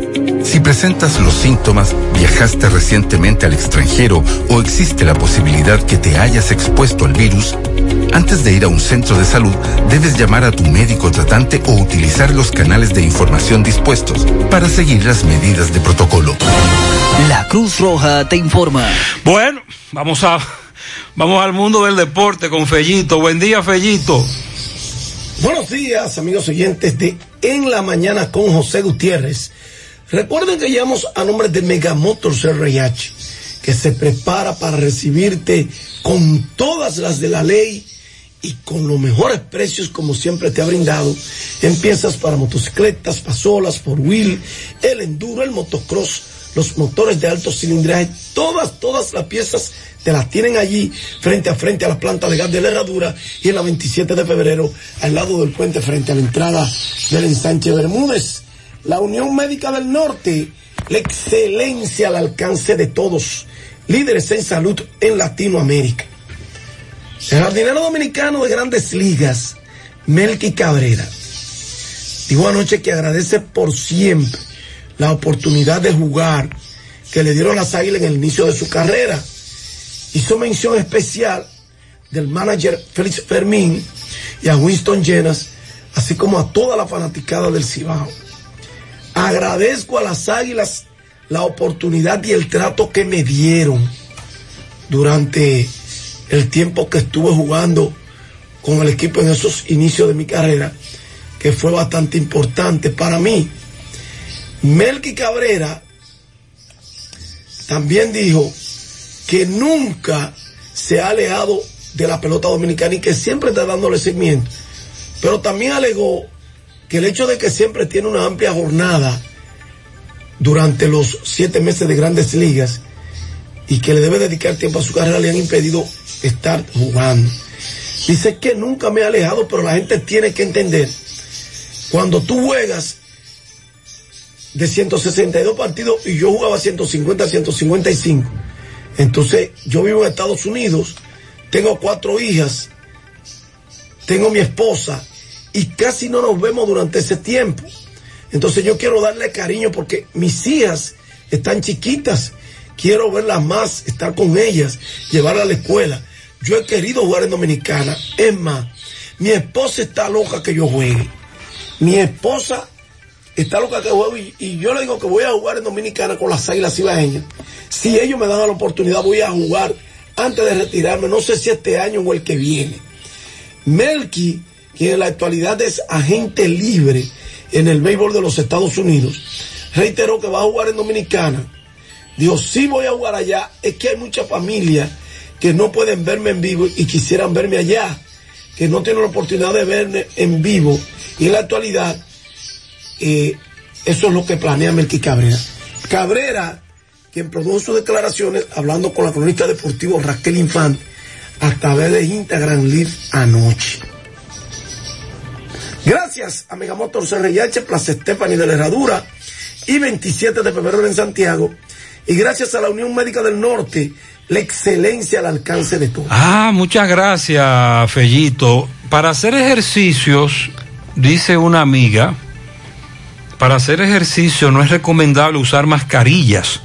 Si presentas los síntomas, viajaste recientemente al extranjero o existe la posibilidad que te hayas expuesto al virus, antes de ir a un centro de salud, debes llamar a tu médico tratante o utilizar los canales de información dispuestos para seguir las medidas de protocolo. La Cruz Roja te informa. Bueno, vamos a vamos al mundo del deporte con Fellito. Buen día, Fellito. Buenos días, amigos oyentes de En la Mañana con José Gutiérrez. Recuerden que llamamos a nombre de Megamotors RH, que se prepara para recibirte con todas las de la ley y con los mejores precios como siempre te ha brindado en piezas para motocicletas, pasolas, por wheel, el enduro, el motocross, los motores de alto cilindraje, todas, todas las piezas te las tienen allí frente a frente a la planta de gas de la herradura y en la 27 de febrero al lado del puente frente a la entrada del ensanche Bermúdez. La Unión Médica del Norte, la excelencia al alcance de todos, líderes en salud en Latinoamérica. El jardinero dominicano de grandes ligas, Melky Cabrera, dijo anoche que agradece por siempre la oportunidad de jugar que le dieron las águilas en el inicio de su carrera. Hizo mención especial del manager Félix Fermín y a Winston Llenas, así como a toda la fanaticada del Cibao. Agradezco a las águilas la oportunidad y el trato que me dieron durante el tiempo que estuve jugando con el equipo en esos inicios de mi carrera, que fue bastante importante para mí. Melky Cabrera también dijo que nunca se ha alejado de la pelota dominicana y que siempre está dándole seguimiento. Pero también alegó que el hecho de que siempre tiene una amplia jornada durante los siete meses de grandes ligas y que le debe dedicar tiempo a su carrera le han impedido estar jugando. Dice que nunca me he alejado, pero la gente tiene que entender, cuando tú juegas de 162 partidos y yo jugaba 150, 155, entonces yo vivo en Estados Unidos, tengo cuatro hijas, tengo mi esposa y casi no nos vemos durante ese tiempo. Entonces yo quiero darle cariño porque mis hijas están chiquitas, quiero verlas más, estar con ellas, llevarlas a la escuela. Yo he querido jugar en Dominicana. Es más, mi esposa está loca que yo juegue. Mi esposa está loca que juegue y, y yo le digo que voy a jugar en Dominicana con las águilas ibaeñas. Si ellos me dan la oportunidad, voy a jugar antes de retirarme. No sé si este año o el que viene. Melky, que en la actualidad es agente libre en el béisbol de los Estados Unidos, reiteró que va a jugar en Dominicana. Dijo, sí voy a jugar allá. Es que hay mucha familia que no pueden verme en vivo y quisieran verme allá, que no tienen la oportunidad de verme en vivo. Y en la actualidad, eh, eso es lo que planea Melqui Cabrera. Cabrera, quien produjo sus declaraciones, hablando con la cronista deportivo Raquel Infante, a través de Instagram Live anoche. Gracias a Megamotor CRH, Plaza Estefani de la Herradura y 27 de febrero en Santiago. Y gracias a la Unión Médica del Norte, la excelencia al alcance de todos. Ah, muchas gracias, Fellito. Para hacer ejercicios, dice una amiga, para hacer ejercicio no es recomendable usar mascarillas,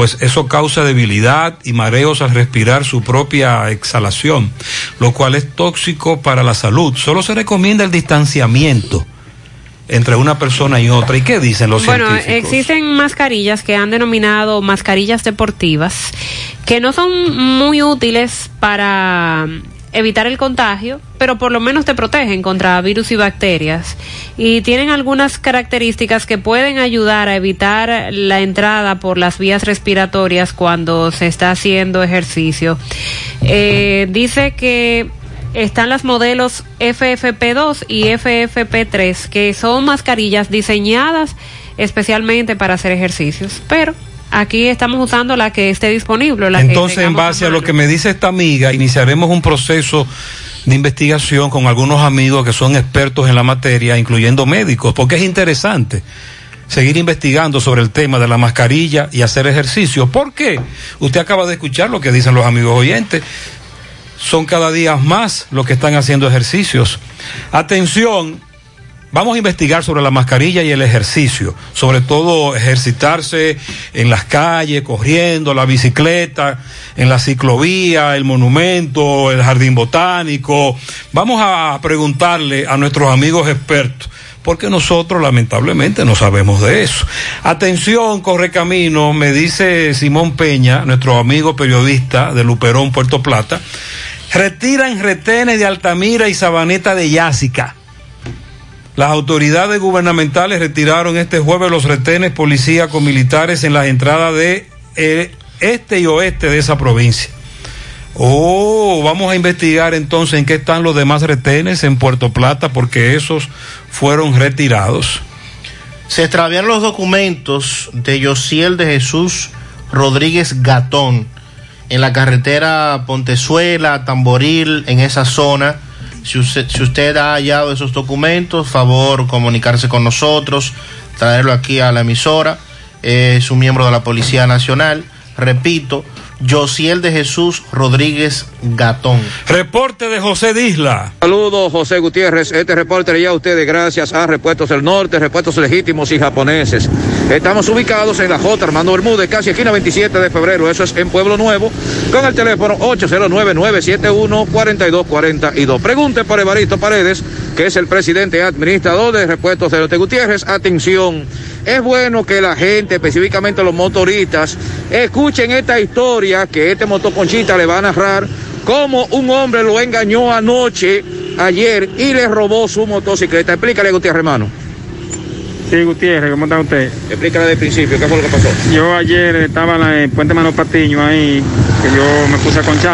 pues eso causa debilidad y mareos al respirar su propia exhalación, lo cual es tóxico para la salud. Solo se recomienda el distanciamiento entre una persona y otra. ¿Y qué dicen los bueno, científicos? existen mascarillas que han denominado mascarillas deportivas que no son muy útiles para evitar el contagio, pero por lo menos te protegen contra virus y bacterias. Y tienen algunas características que pueden ayudar a evitar la entrada por las vías respiratorias cuando se está haciendo ejercicio. Eh, dice que están las modelos FFP2 y FFP3, que son mascarillas diseñadas especialmente para hacer ejercicios, pero aquí estamos usando la que esté disponible. La Entonces, que en base a lo que me dice esta amiga, iniciaremos un proceso de investigación con algunos amigos que son expertos en la materia, incluyendo médicos, porque es interesante seguir investigando sobre el tema de la mascarilla y hacer ejercicio. ¿Por qué? Usted acaba de escuchar lo que dicen los amigos oyentes. Son cada día más los que están haciendo ejercicios. Atención, Vamos a investigar sobre la mascarilla y el ejercicio, sobre todo ejercitarse en las calles, corriendo, la bicicleta, en la ciclovía, el monumento, el jardín botánico. Vamos a preguntarle a nuestros amigos expertos, porque nosotros lamentablemente no sabemos de eso. Atención, corre camino, me dice Simón Peña, nuestro amigo periodista de Luperón, Puerto Plata, retiran retenes de Altamira y Sabaneta de Yásica. Las autoridades gubernamentales retiraron este jueves los retenes policíacos militares en las entradas de eh, este y oeste de esa provincia. Oh, vamos a investigar entonces en qué están los demás retenes en Puerto Plata porque esos fueron retirados. Se extraviaron los documentos de Josiel de Jesús Rodríguez Gatón en la carretera Pontezuela, Tamboril, en esa zona. Si usted, ha hallado esos documentos, favor comunicarse con nosotros, traerlo aquí a la emisora. Es un miembro de la Policía Nacional. Repito, Josiel de Jesús Rodríguez Gatón. Reporte de José Disla. Saludos, José Gutiérrez. Este reporte le llega a ustedes gracias a Repuestos del Norte, Repuestos Legítimos y Japoneses. Estamos ubicados en la J. Armando Bermúdez, casi esquina 27 de febrero. Eso es en Pueblo Nuevo, con el teléfono 809-971-4242. Pregunte por Evaristo Paredes, que es el presidente administrador de Repuestos del Norte Gutiérrez. Atención. Es bueno que la gente, específicamente los motoristas, escuchen esta historia que este motoconchita le va a narrar, cómo un hombre lo engañó anoche, ayer, y le robó su motocicleta. Explícale, Gutiérrez, hermano. Sí, Gutiérrez, ¿cómo está usted? Explícale de principio, ¿qué fue lo que pasó? Yo ayer estaba en el puente Mano Patiño ahí, que yo me puse a conchar.